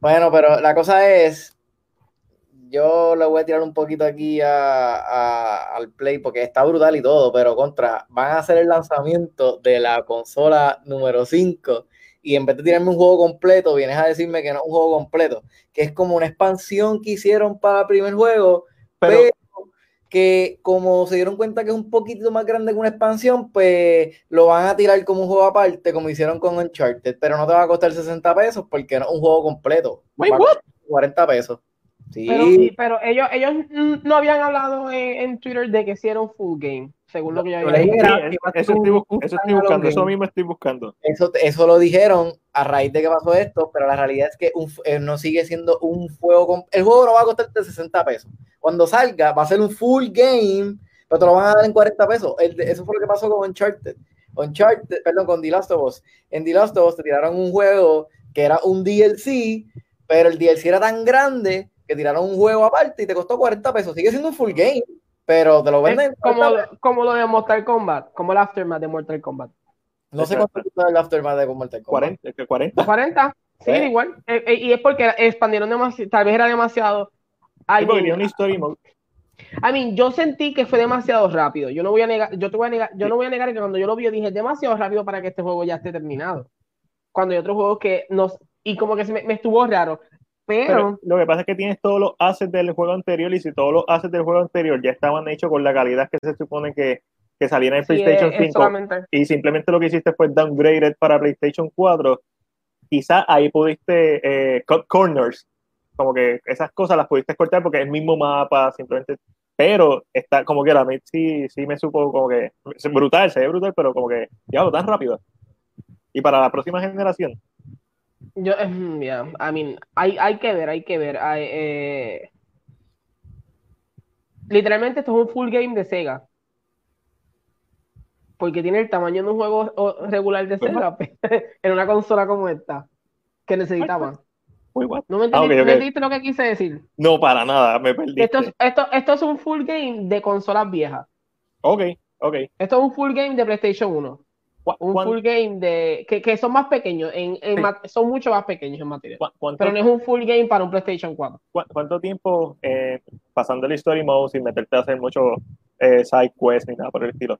Speaker 2: bueno, pero la cosa es yo le voy a tirar un poquito aquí al Play porque está brutal y todo, pero contra, van a hacer el lanzamiento de la consola número 5 y en vez de tirarme un juego completo, vienes a decirme que no es un juego completo, que es como una expansión que hicieron para el primer juego, pero, que como se dieron cuenta que es un poquito más grande que una expansión, pues lo van a tirar como un juego aparte, como hicieron con Uncharted, pero no te va a costar 60 pesos porque no es un juego completo.
Speaker 3: Wait,
Speaker 2: 40 pesos.
Speaker 3: Sí. Pero, ellos, ellos no habían hablado en, Twitter de que un full game, según lo que yo había
Speaker 1: Eso, estoy, eso estoy buscando, eso mismo estoy buscando.
Speaker 2: Eso, eso lo dijeron a raíz de que pasó esto, pero la realidad es que un, eh, no sigue siendo un juego. el juego no va a costarte 60 pesos. Cuando salga, va a ser un full game, pero te lo van a dar en 40 pesos. eso fue lo que pasó con Uncharted. Uncharted, perdón, con The Last of Us. En The Last of Us te tiraron un juego que era un DLC, pero el DLC era tan grande que tiraron un juego aparte y te costó 40 pesos. Sigue siendo un full game, pero te lo venden.
Speaker 3: Como, como lo de Mortal Kombat, como el Aftermath de Mortal Kombat.
Speaker 2: No sé cuánto es el Aftermath de Mortal
Speaker 1: Kombat. 40, 40.
Speaker 3: 40, sí, igual. Eh, eh, y es porque expandieron demasiado, tal vez era demasiado.
Speaker 1: I mean, story mode.
Speaker 3: I mean, yo sentí que fue demasiado rápido. Yo no voy a negar, yo te voy a negar, yo no voy a negar que cuando yo lo vi, dije demasiado rápido para que este juego ya esté terminado. Cuando hay otros juegos que nos, y como que se me, me estuvo raro. Pero,
Speaker 1: lo que pasa es que tienes todos los assets del juego anterior y si todos los assets del juego anterior ya estaban hechos con la calidad que se supone que, que salían en PlayStation 5 y simplemente lo que hiciste fue downgraded para PlayStation 4, quizás ahí pudiste eh, cut corners, como que esas cosas las pudiste cortar porque es el mismo mapa, simplemente. Pero está como que la sí, sí me supo como que es brutal, se ve brutal, pero como que ya tan rápido. Y para la próxima generación,
Speaker 3: yo, yeah, I mean, hay, hay que ver, hay que ver. eh, literalmente esto es un full game de Sega. Porque tiene el tamaño de un juego regular de Sega <laughs> en una consola como esta. Que necesitaban. ¿No me ah, entendiste, lo que quise decir?
Speaker 1: No, para nada, me perdí.
Speaker 3: Esto, esto, esto es un full game de consolas viejas.
Speaker 1: Ok, ok.
Speaker 3: Esto es un full game de PlayStation 1 un full game de que, que, son más pequeños, en, son mucho más pequeños en materia. Pero no es un full game para un PlayStation 4.
Speaker 1: ¿Cuánto tiempo eh, pasando el story mode sin meterte a hacer mucho eh, side quest ni nada por el estilo?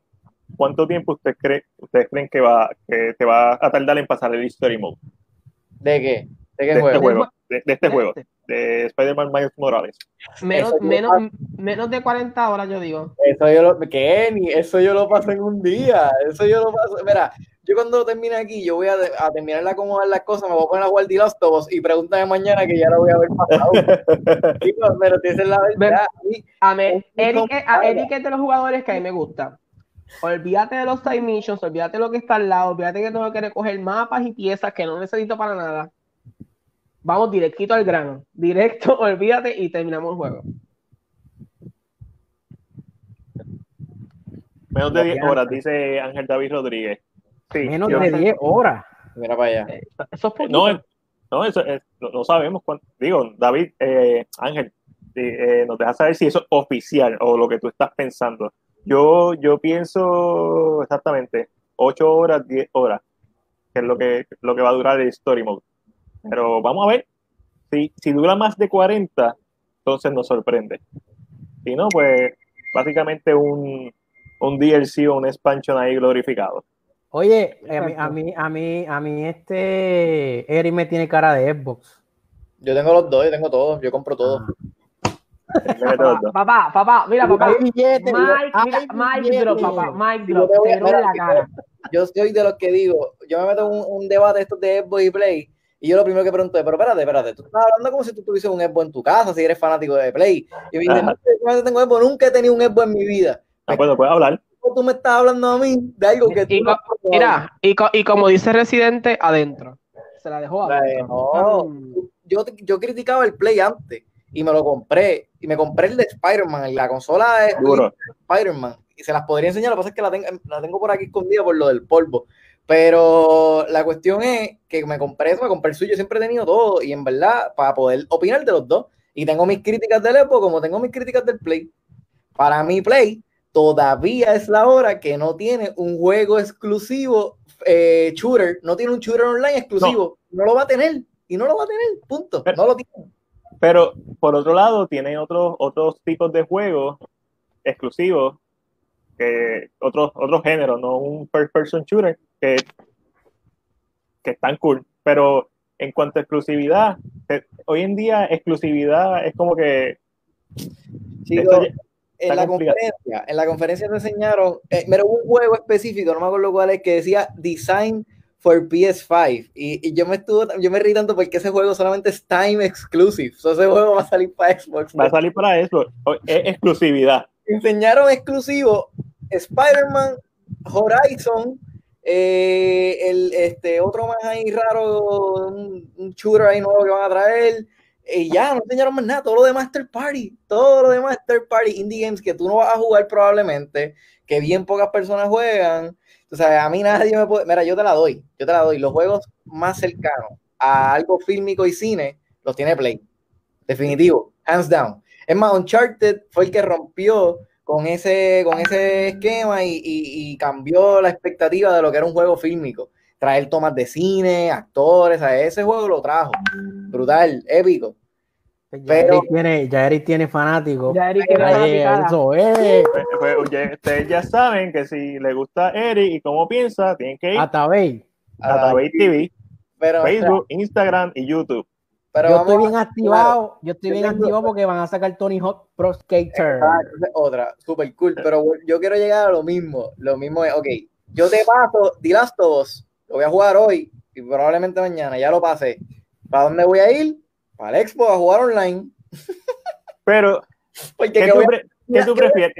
Speaker 1: ¿Cuánto tiempo usted cree, ustedes creen que va que te va a tardar en pasar el story mode?
Speaker 2: ¿De qué?
Speaker 1: ¿De qué juego? Este juego? De, este juego, de Spider-Man Miles Morales.
Speaker 3: Menos, menos, menos de 40 horas, yo digo.
Speaker 2: Eso yo lo, ¿qué? Eso yo lo paso en un día. Eso yo lo paso. Mira, yo cuando termine aquí, yo voy a, a terminar de acomodar las cosas, me voy a poner a jugar The Last y pregúntame mañana que ya lo voy a haber pasado. <laughs> pero tienes la verdad.
Speaker 3: A, mí, Eric, a Eric es de los jugadores que a mí me gusta. Olvídate de los time missions, olvídate de lo que está al lado, olvídate que tengo que recoger mapas y piezas que no necesito para nada vamos directito al grano, directo, <laughs> olvídate y terminamos el juego.
Speaker 1: Menos de 10 horas, dice Ángel David Rodríguez.
Speaker 4: Menos de 10 horas.
Speaker 2: Mira para allá.
Speaker 3: Eh, eso es
Speaker 1: no, no, eso es, no, sabemos cuánto. Digo, David, eh, Ángel, eh, nos deja saber si eso es oficial o lo que tú estás pensando. Yo, yo pienso exactamente 8 horas, 10 horas, que es lo que, lo que va a durar el Story Mode. Pero vamos a ver. Si, si dura más de 40, entonces nos sorprende. Si no, pues básicamente un, un DLC o un expansion ahí glorificado.
Speaker 4: Oye, a mí, a mí, a mí, a mí este Eric me tiene cara de Xbox.
Speaker 2: Yo tengo los dos, yo tengo todos, yo compro todos.
Speaker 3: papá, papá, mira, papá. Mike, mira, Mike Drop, papá, Mike Drop, te la cara.
Speaker 2: Yo soy de los que digo, yo me meto en un, un debate estos de Xbox y Play, y yo lo primero que pregunto es, pero espérate, espérate, tú estás hablando como si tú tuvieses un Xbox en tu casa, si eres fanático de Play. Y me dice, tengo Xbox, nunca he tenido un Xbox en mi vida.
Speaker 1: Ah, bueno, puedes hablar.
Speaker 2: Tú me estás hablando a mí de algo que
Speaker 3: y,
Speaker 2: tú
Speaker 3: Mira, y, y, como dice Residente, adentro. Se la dejó adentro.
Speaker 2: No, yo, yo criticaba el Play antes y me lo compré. Y me compré el de Spider-Man. La consola es Spider-Man. Y se las podría enseñar, lo que pasa es que la tengo, la tengo por aquí escondida por lo del polvo. Pero la cuestión es que me compré eso, me compré el suyo, siempre he tenido todo y en verdad, para poder opinar de los dos. Y tengo mis críticas del Epo como tengo mis críticas del Play. Para mi Play, todavía es la hora que no tiene un juego exclusivo eh, shooter, no tiene un shooter online exclusivo. No. lo va a tener y no lo va a tener, punto. Pero, no lo tiene.
Speaker 1: Pero por otro lado, tiene otros, otros tipos de juegos exclusivos que otros otros géneros, no un first person shooter que, que están cool. Pero en cuanto a exclusividad, hoy en día exclusividad es como que...
Speaker 2: en la conferencia, en la conferencia te enseñaron, eh, un juego específico, no me acuerdo cuál es, que decía Design for PS5 y, yo me estuvo, yo me reí tanto porque ese juego solamente es time exclusive, ese juego va a salir para Xbox.
Speaker 1: Va a salir para Xbox, es exclusividad.
Speaker 2: Enseñaron exclusivo Spider-Man, Horizon, eh, el, este, otro más ahí raro, un, shooter ahí nuevo que van a traer. Y ya, no enseñaron más nada. Todo lo demás third party. Todo lo demás third party indie games que tú no vas a jugar probablemente, que bien pocas personas juegan. O sea, a mí nadie me puede. Mira, yo te la doy. Yo te la doy. Los juegos más cercanos a algo fílmico y cine los tiene Play. Definitivo. Hands down. Es más, Uncharted fue el que rompió con ese, con ese esquema y, cambió la expectativa de lo que era un juego fílmico. Traer tomas de cine, actores, a ese juego lo trajo. Brutal, épico.
Speaker 4: Ya Pero, Eric tiene, ya Eric tiene fanáticos. Ya Eric tiene
Speaker 1: es. Pues, pues, ustedes ya saben que si le gusta Eric y cómo piensa, tienen que ir
Speaker 4: a Tabey.
Speaker 1: A Tabey TV. Facebook, Instagram y YouTube
Speaker 4: yo estoy bien activado, yo estoy bien activado porque van a sacar Tony Hawk Pro Skater.
Speaker 2: Otra, super cool, pero yo quiero llegar a lo mismo. Lo mismo es, ok, yo te paso The Last of Us, lo voy a jugar hoy y probablemente mañana, ya lo pasé. ¿Para dónde voy a ir? Para el Expo a jugar online. <laughs>
Speaker 1: Pero, ¿qué, tú, prefieres?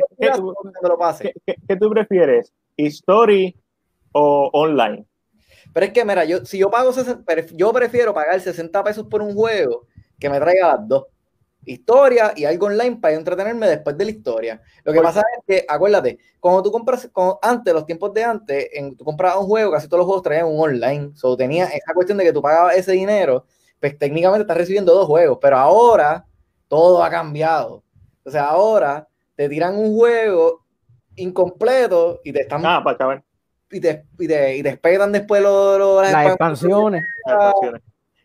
Speaker 1: ¿Qué, tú prefieres? ¿Story o online?
Speaker 2: Pero es que, mira, yo, si yo pago, yo prefiero pagar 60 pesos por un juego que me traiga las dos. Historia y algo online para entretenerme después de la historia. Lo que pasa es que, acuérdate, cuando tú compras, antes, los tiempos de antes, en, tú comprabas un juego, casi todos los juegos traían un online. So, tenía esa cuestión de que tú pagabas ese dinero, pues técnicamente estás recibiendo dos juegos. Pero ahora todo ha cambiado. O sea, ahora te tiran un juego incompleto y te están.
Speaker 1: Ah, para ver
Speaker 2: y te, y te, y después lo,
Speaker 4: las, expansiones.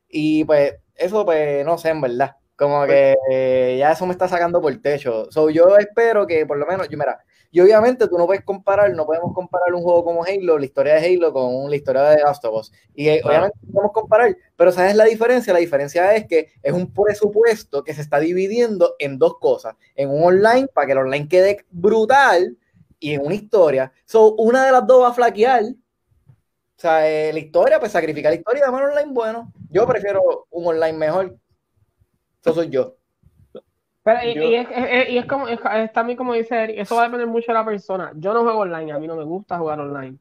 Speaker 2: Y pues eso, pues no sé, en verdad. Como pues que ya eso me está sacando por el techo. So, yo espero que por lo menos, yo mira, y obviamente tú no puedes comparar, no podemos comparar un juego como Halo, la historia de Halo, con la historia de Last of Us. Y eh, obviamente no podemos comparar, pero ¿sabes la diferencia? La diferencia es que es un presupuesto que se está dividiendo en dos cosas. En un online, para que el online quede brutal, y en una historia. So, una de las dos va a flaquear. O sea, eh, la historia, pues sacrificar la historia de un online bueno. Yo prefiero un online mejor. Eso soy yo.
Speaker 3: Pero, y, es, y, es, como, es, también como dice Eric, eso va a depender mucho de la persona. Yo no juego online, a mí no me gusta jugar online.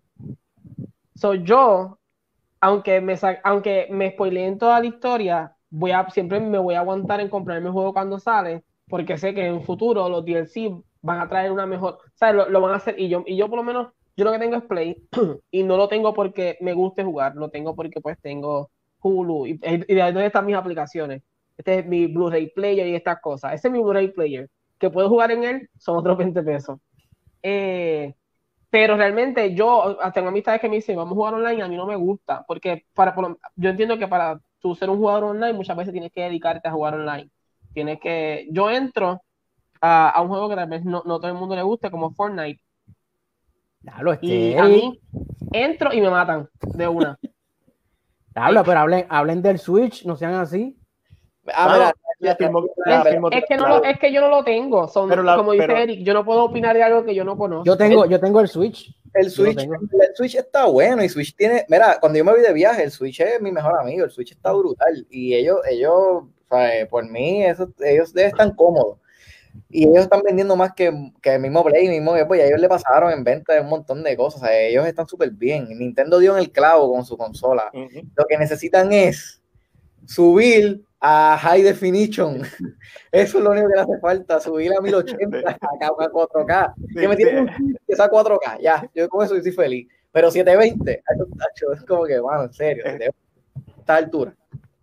Speaker 3: So, yo, aunque me, aunque me spoileen toda la historia, voy a, siempre me voy a aguantar en comprarme el juego cuando sale, porque sé que en futuro los DLC van a traer una mejor, o sea, lo, van a hacer y yo, y yo por lo menos, yo lo que tengo es Play <clears throat> y no lo tengo porque me guste jugar, lo tengo porque pues tengo Hulu y, y de ahí están mis aplicaciones. Este es mi Blu-ray player y estas cosas. Ese es mi Blu-ray player. Que puedo jugar en él, son otros <laughs> 20 pesos. Eh, pero realmente yo tengo amistades que me dicen, vamos a jugar online, a mí no me gusta, porque para, yo entiendo que para tú ser un jugador online muchas veces tienes que dedicarte a jugar online. Tienes que, yo entro a, a un juego que tal vez no, no, todo el mundo le guste, como Fortnite. y a mí entro y me matan de una. <laughs>
Speaker 4: Habla, pero hablen, hablen del Switch, no sean así.
Speaker 3: Ah, es, que no es que yo no lo tengo. Son, como dice Eric, yo no puedo opinar de algo que yo no conozco.
Speaker 4: Yo tengo, yo tengo el Switch.
Speaker 2: El Switch, el Switch está bueno y Switch tiene, mira, cuando yo me voy de viaje, el Switch es mi mejor amigo, el Switch está brutal y ellos, ellos, por mí, eso, ellos están cómodos y ellos están vendiendo más que, que el mismo Play, mismo pues ellos le pasaron en venta un montón de cosas, ellos están súper bien. Nintendo dio en el clavo con su consola. Lo que necesitan es subir a High Definition. <laughs> Eso es lo único que le hace falta, subir a 1080 a 4K. Que me tiene que 4K, ya, yo con eso estoy feliz. Pero 720, es como que, bueno, en serio, eh, esta altura.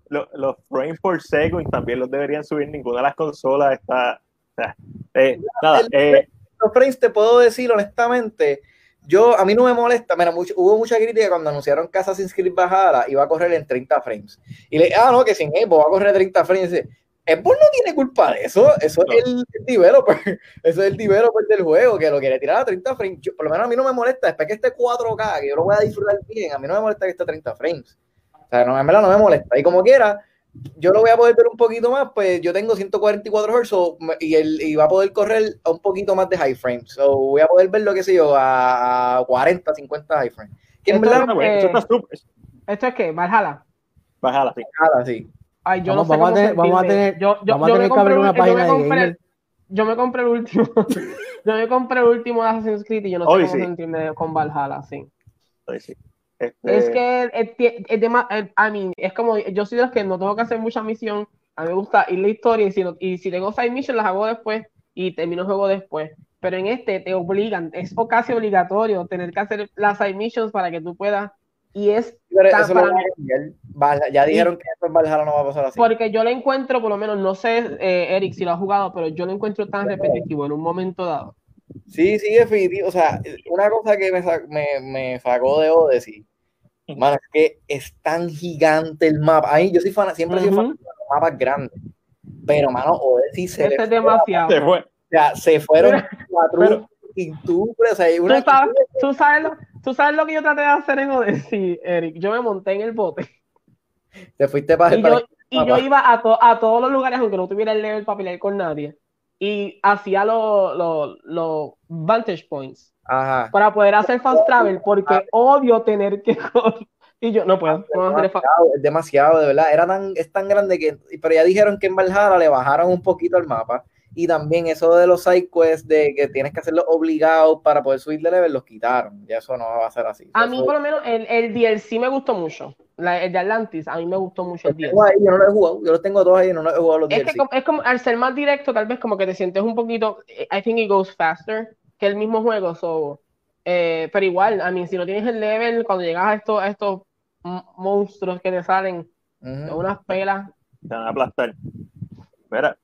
Speaker 1: Los, frames por second también los deberían subir, ninguna de las consolas está. <laughs> Eh, nada,
Speaker 2: eh, los frames te puedo decir honestamente, yo, a mí no me molesta, mira, hubo mucha crítica cuando anunciaron que Assassin's Creed Bajara iba a correr en 30 frames. Y le, ah, no, que sin Xbox va a correr 30 frames. Xbox no tiene culpa de eso, eso es el, developer, <laughs> eso es el developer del juego que lo quiere tirar a 30 frames. por lo menos a mí no me molesta, después que esté 4K, que yo lo voy a disfrutar bien, a mí no me molesta que esté a 30 frames. O sea, no, en verdad no me molesta. Y como quiera, yo lo voy a poder ver un poquito más, pues yo tengo 144 Hz y, el, y va a poder correr a un poquito más de high frames. So, voy a poder ver lo que sé yo, a 40, 50 high frames.
Speaker 3: esto, es, ¿Esto es qué? ¿Valhalla?
Speaker 1: Valhalla, sí. Valhalla, sí.
Speaker 3: Ay, yo vamos, no sé vamos, a tener,
Speaker 4: vamos a tener, yo, yo, vamos a tener que abrir una página de gamer.
Speaker 3: Yo me compré el último. <laughs> yo me compré el último de Assassin's Creed y yo no sé cómo sí. sentirme con Valhalla, sí. Hoy sí. Este... Es que es, de, a mí, es como yo soy de los que no tengo que hacer mucha misión. A mí me gusta ir la historia y si, y si tengo side missions las hago después y termino el juego después. Pero en este te obligan, es casi obligatorio tener que hacer las side missions para que tú puedas. Y es.
Speaker 2: ya dijeron que esto en Valhalla no va a pasar así.
Speaker 3: Porque yo lo encuentro, por lo menos, no sé, eh, Eric, si lo ha jugado, pero yo lo encuentro tan repetitivo en un momento dado.
Speaker 2: Sí, sí, definitivo. O sea, una cosa que me, me, me sacó de Odyssey, mano, es que es tan gigante el mapa. Ahí yo soy fan, siempre he sido fan de los mapas grandes. Pero, mano, Odyssey se
Speaker 3: este es demasiado.
Speaker 2: Se fue. O sea, se fueron cuatro y tú, o sea, una
Speaker 3: ¿Tú, sabes, ¿tú, sabes lo, tú sabes lo que yo traté de hacer en Odyssey, Eric. Yo me monté en el bote.
Speaker 2: Te fuiste para
Speaker 3: y, yo, y yo iba a, a todos los lugares, aunque no tuviera el level para pelear con nadie y hacía los los vantage points para poder hacer fast travel porque odio tener que y yo no puedo,
Speaker 2: es demasiado, de verdad. Era tan es tan grande que pero ya dijeron que en Valhalla le bajaron un poquito el mapa y también eso de los side quests de que tienes que hacerlo obligado para poder subir de level los quitaron ya eso no va a ser así
Speaker 3: a mí por lo menos el, el DLC me gustó mucho el de Atlantis, a mí me gustó mucho el
Speaker 2: DLC. yo no lo he jugado, yo los tengo todos ahí y no lo he jugado los
Speaker 3: es Que es como, al ser más directo, tal vez como que te sientes un poquito, I think it goes faster que el mismo juego, so, eh, pero igual, a mí, si no tienes el level, cuando llegas a estos, a estos monstruos que te salen, unas pelas.
Speaker 1: Te van a aplastar. Mira,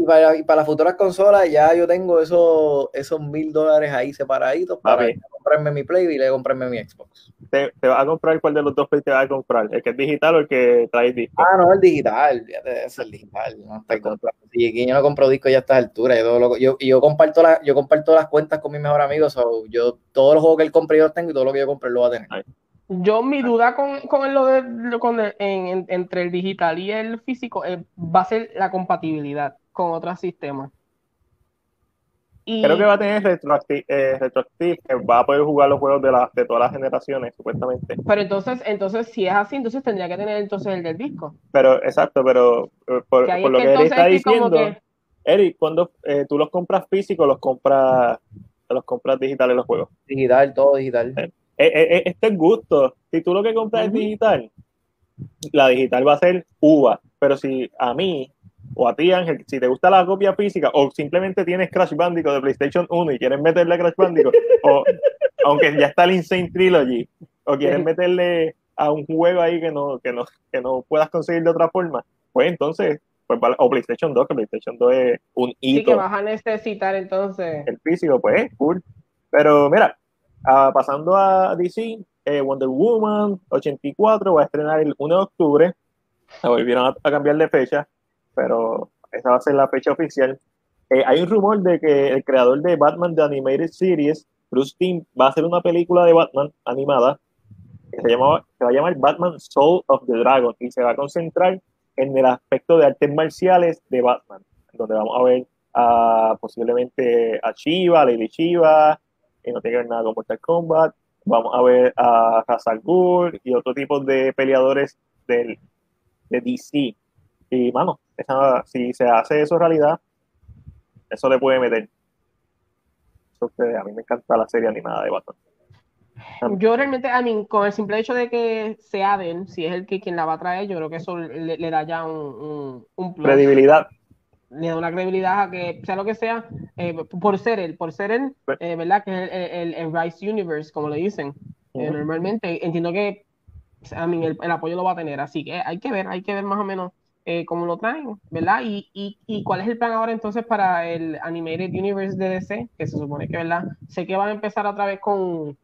Speaker 2: y para, y, para, las futuras consolas ya yo tengo esos, esos mil dólares ahí separaditos para comprarme mi Play y le comprarme mi Xbox.
Speaker 1: ¿Te, ¿Te, vas a comprar cuál de los dos Play te vas a comprar? ¿El que es digital o el que trae disco?
Speaker 2: Ah, no, el digital. Es el digital. No estoy comprando. Sí, yo no compro disco ya a estas alturas. Yo, yo, yo, comparto la, yo comparto las cuentas con mi mejor amigo. So yo todos los juegos que él compre yo los tengo y todo lo que yo compre lo va a tener.
Speaker 3: Yo, mi duda con, con lo de con en, entre el digital y el físico eh, va a ser la compatibilidad con otros sistemas.
Speaker 1: Y... Creo que va a tener retroactive, eh, que va a poder jugar los juegos de, la, de todas las generaciones, supuestamente.
Speaker 3: Pero entonces, entonces, si es así, entonces tendría que tener entonces el del disco.
Speaker 1: Pero, exacto, pero eh, por, lo que, Eric está diciendo, Eric, cuando eh, tú los compras físicos, los compras, los compras digitales los juegos.
Speaker 2: Digital, todo digital.
Speaker 1: este es gusto. Si tú lo que compras es digital, la digital va a ser uva. Pero si a mí o a ti Ángel, si te gusta la copia física o simplemente tienes Crash Bandicoot de PlayStation 1 y quieres meterle a Crash Bandicoot, <laughs> o aunque ya está el Insane Trilogy, o quieres meterle a un juego ahí que no, que no, que no puedas conseguir de otra forma, pues entonces, pues, o PlayStation 2, que PlayStation 2 es un hito. Sí,
Speaker 3: que vas a necesitar entonces.
Speaker 1: El físico, pues, cool. Pero mira, uh, pasando a DC, eh, Wonder Woman 84 va a estrenar el 1 de octubre. Volvieron a, a cambiar de fecha pero esa va a ser la fecha oficial. Eh, hay un rumor de que el creador de Batman The Animated Series, Bruce Timm, va a hacer una película de Batman animada que se, llama, se va a llamar Batman Soul of the Dragon y se va a concentrar en el aspecto de artes marciales de Batman, donde vamos a ver a, posiblemente a Shiva, Lady Shiva, que no tiene que ver nada con Mortal Kombat, vamos a ver a Hazard Ghul y otro tipo de peleadores del, de DC. Y, mano, si se hace eso realidad, eso le puede meter. a mí me encanta la serie animada de Batman.
Speaker 3: Yo realmente, a mí, con el simple hecho de que sea Ben, si es el que quien la va a traer, yo creo que eso le, da ya un, un,
Speaker 1: credibilidad.
Speaker 3: Le da una credibilidad a que sea lo que sea, eh, por ser él, por ser él, pues eh, ¿verdad? Que es el, el, Rise Universe, como le dicen. Eh, normalmente, entiendo que a mí el, el, apoyo lo va a tener, así que hay que ver, hay que ver más o menos eh, cómo lo traen, ¿verdad? Y, y, y, cuál es el plan ahora entonces para el Animated Universe de DC, que se supone que, ¿verdad? Sé que van a empezar otra vez con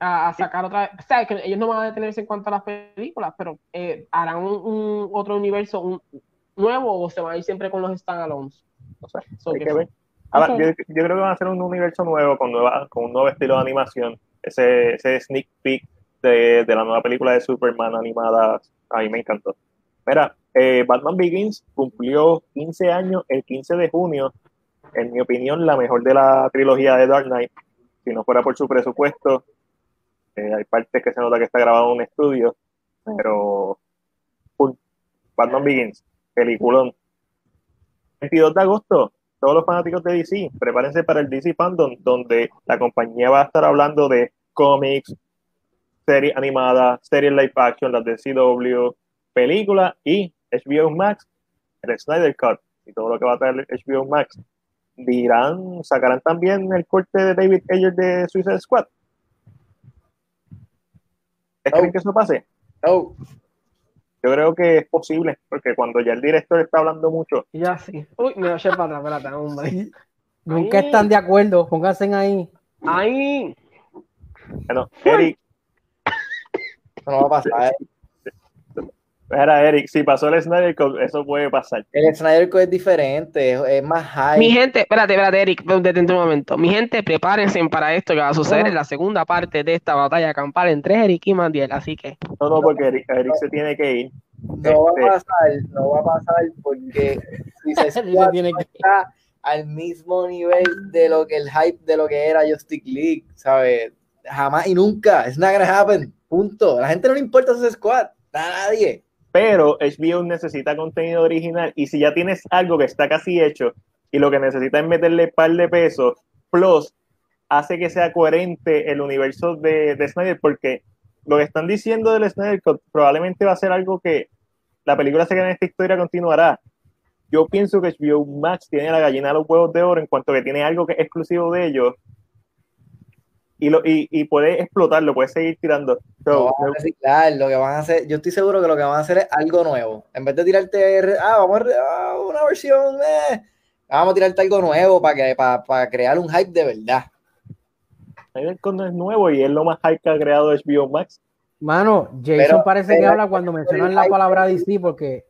Speaker 3: a, sacar otra vez, o sea, que ellos no van a detenerse en cuanto a las películas, pero eh, harán un, otro universo un, nuevo o se van a ir siempre con los standalones.
Speaker 1: O sea, hay que ver. Ahora, yo, yo, creo que van a hacer un universo nuevo con, nueva, con un nuevo estilo de animación. Ese, ese sneak peek de, de la nueva película de Superman animada, a mí me encantó. Mira, eh, Batman Begins cumplió 15 años el 15 de junio. En mi opinión, la mejor de la trilogía de Dark Knight. Si no fuera por su presupuesto, eh, hay partes que se nota que está grabado en un estudio, pero Batman Begins, peliculón. 22 de agosto, todos los fanáticos de DC, prepárense para el DC Fandom, donde la compañía va a estar hablando de cómics, series animadas, series live action, las de CW, película y HBO Max, el Snyder Cut y todo lo que va a traer HBO Max. Dirán, sacarán también el corte de David Ayer de Suicide Squad. ¿Creen que eso pase?
Speaker 2: No.
Speaker 1: Yo creo que es posible, porque cuando ya el director está hablando mucho.
Speaker 3: Ya sí. Uy, me voy a para atrás, espérate, hombre.
Speaker 4: Nunca están de acuerdo, pónganse ahí.
Speaker 3: Ahí.
Speaker 1: Bueno, Eric.
Speaker 2: no va a pasar.
Speaker 1: Mira, Eric, si pasó el Snyder Code, eso puede pasar.
Speaker 2: El Snyder Code es diferente, es, más high.
Speaker 3: Mi gente, espérate, espérate, Eric, detente un momento. Mi gente, prepárense para esto que va a suceder en la segunda parte de esta batalla campal entre Eric y Mandiel, así que.
Speaker 1: No, no, porque Eric, se tiene que ir.
Speaker 2: No va a este, pasar, no va a pasar porque si <laughs> se tiene que está al mismo nivel de lo que el hype de lo que era Justice League, ¿sabes? Jamás y nunca, it's not gonna happen, punto. A la gente no le importa ese squad, a nadie
Speaker 1: pero HBO necesita contenido original y si ya tienes algo que está casi hecho y lo que necesita es meterle par de pesos, plus hace que sea coherente el universo de, de Snyder, porque lo que están diciendo del Snyder probablemente va a ser algo que la película se queda en esta historia continuará. Yo pienso que HBO Max tiene la gallina de los huevos de oro en cuanto que tiene algo que es exclusivo de ellos y, lo, y, y puede explotarlo, puede seguir tirando.
Speaker 2: lo que van a hacer, yo estoy seguro que lo que van a hacer es algo nuevo. En vez de tirarte, ah, vamos a ah, una versión, eh, vamos a tirarte algo nuevo para que para, para crear un hype de verdad.
Speaker 1: no es nuevo y es lo más hype que ha creado HBO Max.
Speaker 4: Mano, Jason parece que habla cuando mencionan la palabra DC porque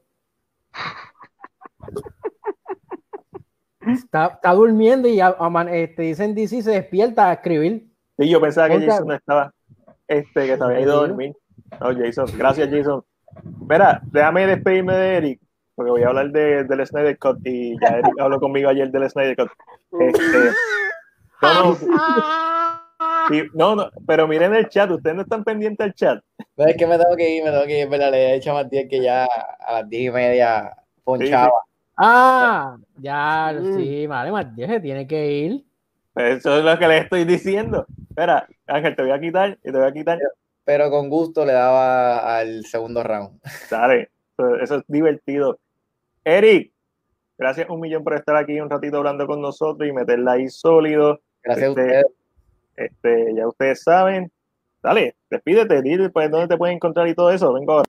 Speaker 4: <laughs> está, está durmiendo y te este, dicen DC se despierta a escribir.
Speaker 1: Sí, yo pensaba que Jason estaba, este, que se había ido a dormir. No, Jason, gracias Jason. Mira, déjame despedirme de Eric, porque voy a hablar de, del Snyder Cut y ya Eric habló conmigo ayer del Snyder Cut. Este, no, no, pero miren el chat, ustedes no están pendientes del chat.
Speaker 2: No, es que me tengo que ir, me tengo que ir, ¿verdad? Le he dicho a Matías que ya a las diez y media ponchaba.
Speaker 4: Ah, ya, sí, vale, Matías se tiene que ir.
Speaker 1: Eso es lo que le estoy diciendo. Espera, Ángel, te voy a quitar y te voy a quitar.
Speaker 2: Pero con gusto le daba al segundo round.
Speaker 1: Dale, eso es divertido. Eric, gracias un millón por estar aquí un ratito hablando con nosotros y meterla ahí sólido.
Speaker 2: Gracias a este, ustedes.
Speaker 1: Este, ya ustedes saben. Dale, despídete, dile pues, dónde te pueden encontrar y todo eso. Vengo ahora.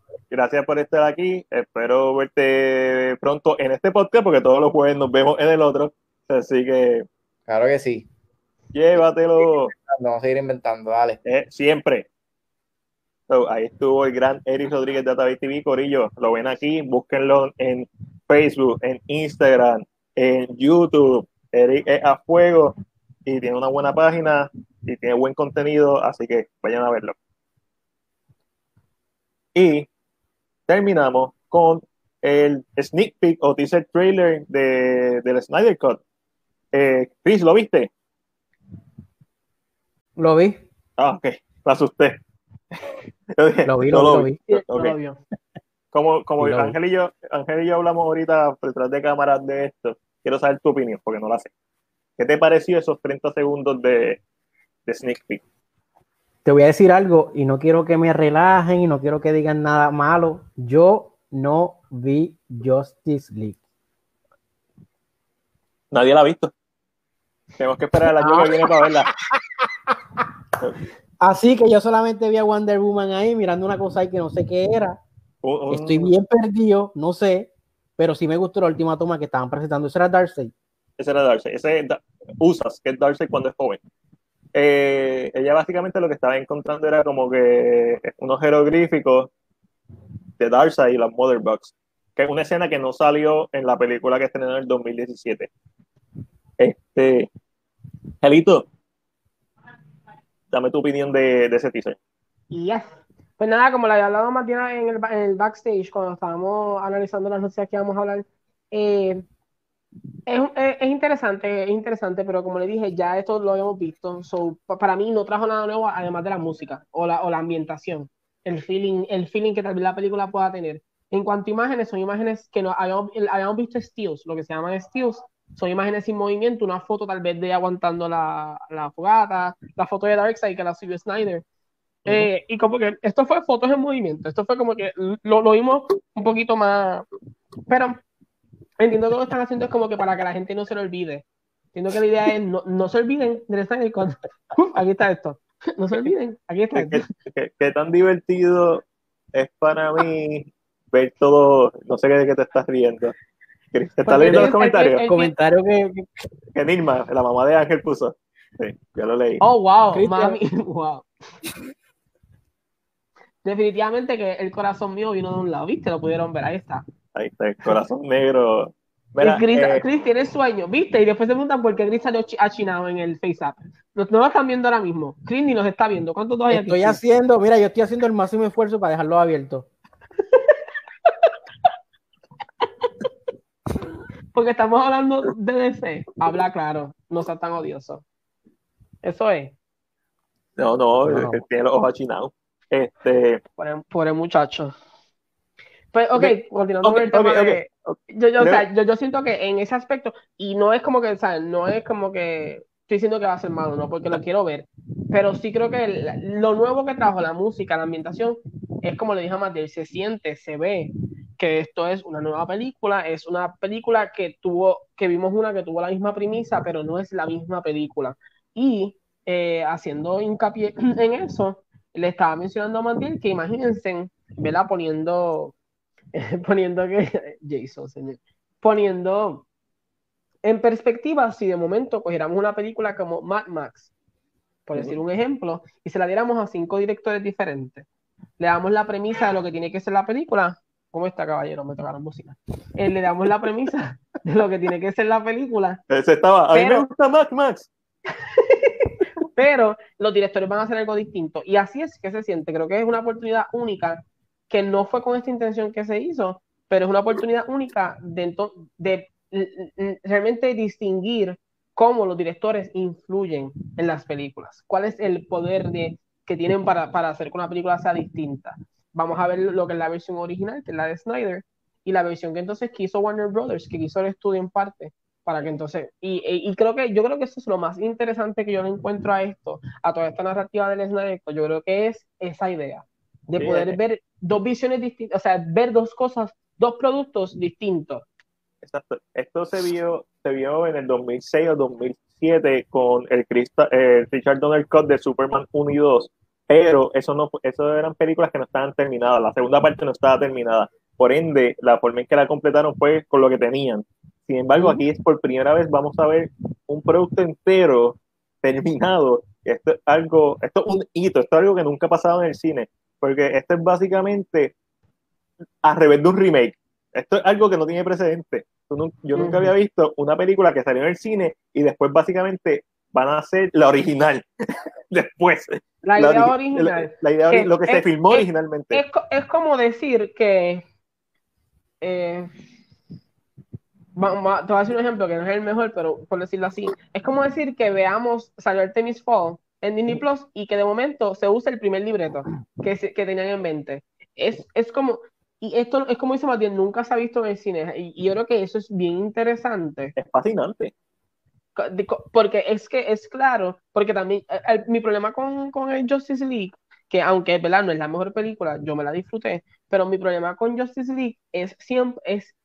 Speaker 1: gracias por estar aquí. Espero verte pronto en este podcast porque todos los jueves nos vemos en el otro. Así que.
Speaker 2: Claro que sí.
Speaker 1: Llévatelo.
Speaker 2: Vamos a seguir inventando, dale.
Speaker 1: Eh, siempre. ahí estuvo el gran Eric Rodríguez de Ataví TV, Corillo. Lo ven aquí, búsquenlo en Facebook, en Instagram, en YouTube. Eric es a fuego y tiene una buena página y tiene buen contenido, así que vayan a verlo. Y terminamos con el sneak peek o teaser trailer de, del Snyder Cut. Eh, Chris, ¿lo viste?
Speaker 4: Lo vi.
Speaker 1: Ah, ok. Me asusté. <laughs>
Speaker 4: lo vi, lo, vi.
Speaker 1: Como, como Ángel, y yo, Ángel y yo hablamos ahorita detrás de cámaras de esto, quiero saber tu opinión, porque no la sé. ¿Qué te pareció esos 30 segundos de, de sneak peek?
Speaker 4: Te voy a decir algo y no quiero que me relajen y no quiero que digan nada malo. Yo no vi Justice League.
Speaker 1: Nadie la ha visto. Tenemos que esperar el año que viene para verla. <laughs>
Speaker 4: Así que yo solamente vi a Wonder Woman ahí mirando una cosa ahí que no sé qué era. Estoy bien perdido, no sé, pero sí me gustó la última toma que estaban presentando. ¿Ese era Darcy?
Speaker 1: Ese era Darcy. Ese es Usas, que es Darcy cuando es joven. Eh, ella básicamente lo que estaba encontrando era como que unos jeroglíficos de Darkseid y las Mother Box, que es una escena que no salió en la película que estrenó en el 2017. Este, Gelito, dame tu opinión de, ese teaser.
Speaker 3: Yes. Pues nada, como la había hablado Martina en el, en el backstage, cuando estábamos analizando las noticias que íbamos a hablar, eh, es, es, interesante, es interesante, pero como le dije, ya esto lo habíamos visto. So, para mí no trajo nada nuevo, además de la música o la, o la ambientación, el feeling, el feeling que tal vez la película pueda tener. En cuanto a imágenes, son imágenes que no habíamos, habíamos visto stills, lo que se llaman stills, son imágenes sin movimiento, una foto tal vez de aguantando la, la fogata, la foto de Darkseid que la subió Snyder. Eh, y como que esto fue fotos en movimiento, esto fue como que lo, lo vimos un poquito más, pero Entiendo que lo que están haciendo es como que para que la gente no se lo olvide. Entiendo que la idea es no, no se olviden de estar con... <laughs> aquí está esto. No se olviden, aquí está esto.
Speaker 1: ¿Qué, tan divertido es para mí ver todo, no sé de qué te estás riendo. ¿Te estás leyendo los comentarios?
Speaker 4: El, comentario que,
Speaker 1: que Nilma, la mamá de Ángel puso. Sí, ya lo leí.
Speaker 3: Oh, wow, mami, <laughs> wow. Definitivamente que el corazón mío vino de un lado, ¿viste? Lo pudieron ver, ahí está.
Speaker 1: Ahí está, el corazón negro.
Speaker 3: Chris, eh, Chris, tiene sueño, ¿viste? Y después se preguntan por qué Chris salió achinado en el FaceApp. No, no lo están viendo ahora mismo. Chris ni nos está viendo. ¿Cuántos dos hay
Speaker 4: aquí? Estoy haciendo, mira, yo estoy haciendo el máximo esfuerzo para dejarlo abierto. <laughs>
Speaker 3: Porque estamos hablando de DC. Habla claro, no sea tan odioso. Eso es.
Speaker 1: No, no, no, tiene los ojos achinados. Este...
Speaker 3: Por el, muchacho. Pues, ok, continuando con el tema de yo, yo, o sea, yo, yo, siento que en ese aspecto, y no es como que, o sea, no es como que estoy diciendo que va a ser malo, no, porque lo quiero ver, pero sí creo que lo nuevo que trajo la música, la ambientación, es como le dije a Mateo, se siente, se ve que esto es una nueva película, es una película que tuvo, que vimos una que tuvo la misma premisa, pero no es la misma película. Y eh, haciendo hincapié <clears throat> en eso, le estaba mencionando a Mandiel que imagínense, ¿verdad? Poniendo <laughs> poniendo que Jason, señor, poniendo en perspectiva, si de momento cogiéramos una película como Mad Max, por decir un ejemplo, y se la diéramos a cinco directores diferentes, le damos la premisa de lo que tiene que ser la película, ¿cómo está caballero? Me tocaron música. Eh, le damos la premisa <laughs> de lo que tiene que ser la película.
Speaker 1: Ese estaba, a mí me gusta Max Max. <laughs>
Speaker 3: pero los directores van a hacer algo distinto. Y así es que se siente. Creo que es una oportunidad única que no fue con esta intención que se hizo, pero es una oportunidad única de, de, realmente distinguir cómo los directores influyen en las películas. ¿Cuál es el poder de, que tienen para, para hacer que una película sea distinta? Vamos a ver lo que es la versión original, que es la de Snyder, y la versión que entonces quiso Warner Brothers, que quiso el estudio en parte, para que entonces, y, y, creo que yo creo que eso es lo más interesante que yo le encuentro a esto, a toda esta narrativa del Snyder, yo creo que es esa idea de poder eh. ver dos visiones distintas, o sea, ver dos cosas, dos productos distintos.
Speaker 1: Exacto. Esto se vio, se vio en el 2006 o 2007 con el, el Richard Donner Cut de Superman 1 y 2, pero eso no, eso eran películas que no estaban terminadas, la segunda parte no estaba terminada, por ende, la forma en que la completaron fue con lo que tenían. Sin embargo, aquí es por primera vez vamos a ver un producto entero terminado. Esto es algo, esto es un hito, esto es algo que nunca ha pasado en el cine, porque esto es básicamente a revés de un remake. Esto es algo que no tiene precedente. Yo nunca había visto una película que salió en el cine y después básicamente van a hacer la original <laughs> después.
Speaker 3: La idea original.
Speaker 1: La, idea, lo que se filmó originalmente.
Speaker 3: Es, es, como decir que eh, te voy a decir un ejemplo que no es el mejor, pero por decirlo así, es como decir que veamos salió Tennis Fall en Disney Plus y que de momento se use el primer libreto que, que tenían en mente. Es, es como, y esto es como dice Matías, nunca se ha visto en el cine, y, yo creo que eso es bien interesante.
Speaker 1: Es fascinante.
Speaker 3: Porque es que es claro, porque también mi problema con, con el Justice League que aunque ¿verdad? no es la mejor película, yo me la disfruté, pero mi problema con Justice League es siempre, es,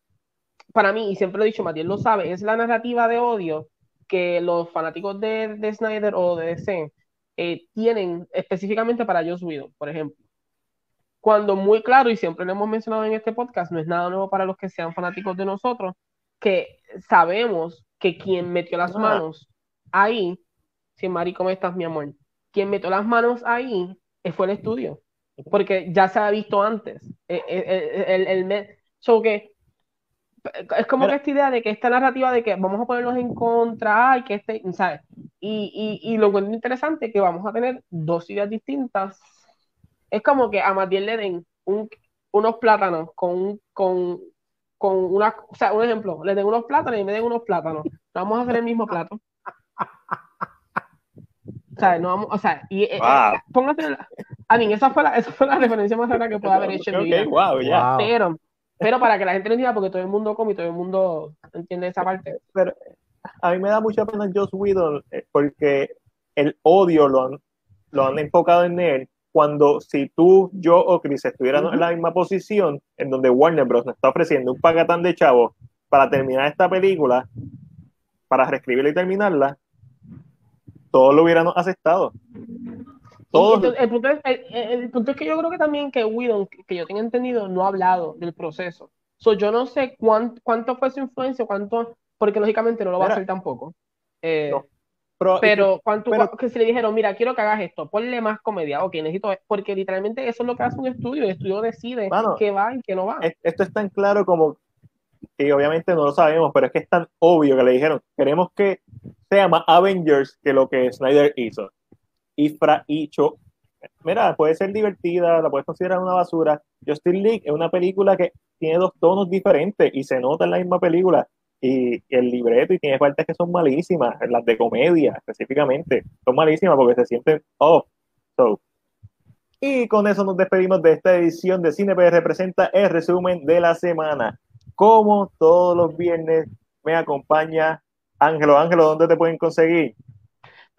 Speaker 3: para mí, y siempre lo he dicho, Matías lo sabe, es la narrativa de odio que los fanáticos de, de Snyder o de DC eh, tienen específicamente para Joss Whedon, por ejemplo. Cuando muy claro, y siempre lo hemos mencionado en este podcast, no es nada nuevo para los que sean fanáticos de nosotros, que sabemos que quien metió las manos ahí, si Mari, ¿cómo estás, mi amor? Quien metió las manos ahí fue el estudio, porque ya se ha visto antes. Eh, eh, eh, el, el, el, que es como que esta idea de que esta narrativa de que vamos a ponernos en contra y que este, ¿sabes? Y, y, y lo encuentro interesante que vamos a tener dos ideas distintas. Es como que a Matías le den un, unos plátanos con, con, con una, o sea, un ejemplo, le den unos plátanos y me den unos plátanos. Vamos a hacer el mismo plato. O sea, no vamos, o sea, y eh, eh, póngase, a mí, esa fue la, esa fue la referencia más rara que pueda haber hecho en mi vida. Pero, pero para que la gente lo entienda, porque todo el mundo come y todo el mundo entiende esa parte.
Speaker 1: Pero a mí me da mucha pena Joss Whedon eh, porque el odio lo han, lo han enfocado en él cuando si tú, yo o Chris estuviéramos en la misma posición en donde Warner Bros. nos está ofreciendo un pagatán de chavos para terminar esta película, para reescribirla y terminarla, todos lo hubieran aceptado.
Speaker 3: El, punto es, que yo creo que también que Whedon, que yo tenga entendido, no ha hablado del proceso. So, yo no sé cuánto, cuánto fue su influencia, cuánto, porque lógicamente no lo va a hacer tampoco. Eh, pero, cuánto, que si le dijeron, mira, quiero que hagas esto, ponle más comedia, ok, necesito, porque literalmente eso es lo que hace un estudio, el estudio decide qué va y qué no va.
Speaker 1: Esto es tan claro como y obviamente no lo sabemos, pero es que es tan obvio que le dijeron, queremos que sea más Avengers que lo que Snyder hizo. Y Fra Cho, mira, puede ser divertida, la puedes considerar una basura. Justice League es una película que tiene dos tonos diferentes y se nota en la misma película. Y, el libreto y tiene partes que son malísimas, las de comedia específicamente, son malísimas porque se sienten off. Y con eso nos despedimos de esta edición de Cine PR representa el resumen de la semana como todos los viernes me acompaña Ángelo. Ángelo, ¿dónde te pueden conseguir?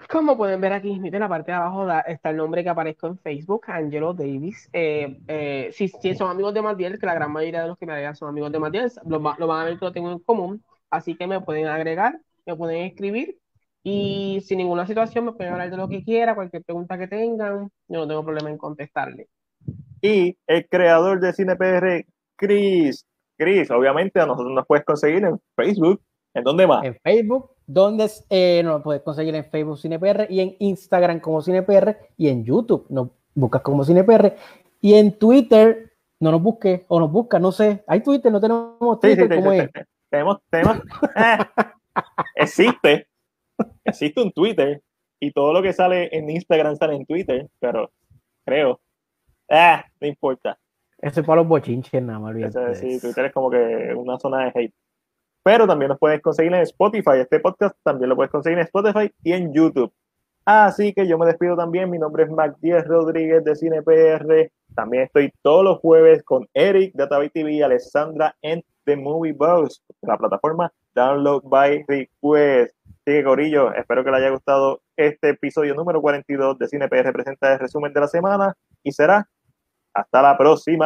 Speaker 3: Como pueden ver aquí, en la parte de abajo está el nombre que aparezco en Facebook, Angelo Davis. Eh, eh, si, son amigos de Matiel, que la gran mayoría de los que me agregan son amigos de Matiel, lo, van a ver que lo tengo en común. Así que me pueden agregar, me pueden escribir y sin ninguna situación me pueden hablar de lo que quiera, cualquier pregunta que tengan, yo no tengo problema en contestarle.
Speaker 1: Y el creador de CinePR, Chris Cris, obviamente a nosotros nos puedes conseguir en Facebook. ¿En dónde más?
Speaker 4: En Facebook, donde eh, nos puedes conseguir en Facebook CinePR y en Instagram como CinePR y en YouTube nos buscas como CinePR y en Twitter no nos busques o nos buscas, no sé. Hay Twitter, no tenemos Twitter, ¿cómo es?
Speaker 1: Tenemos, tenemos, eh, existe, existe un Twitter y todo lo que sale en Instagram sale en Twitter, pero creo, ah, no importa.
Speaker 4: Eso es para los bochinches nada más.
Speaker 1: sí, Twitter es como que una zona de hate. Pero también nos puedes conseguir en Spotify. Este podcast también lo puedes conseguir en Spotify y en YouTube. Así que yo me despido también. Mi nombre es Mac Rodríguez de CinePR. También estoy todos los jueves con Eric de Atavi TV y Alessandra en The Movie Box, la plataforma Download by Request. Sigue Corillo, espero que le haya gustado este episodio número 42 de CinePR presenta el resumen de la semana y será hasta la próxima.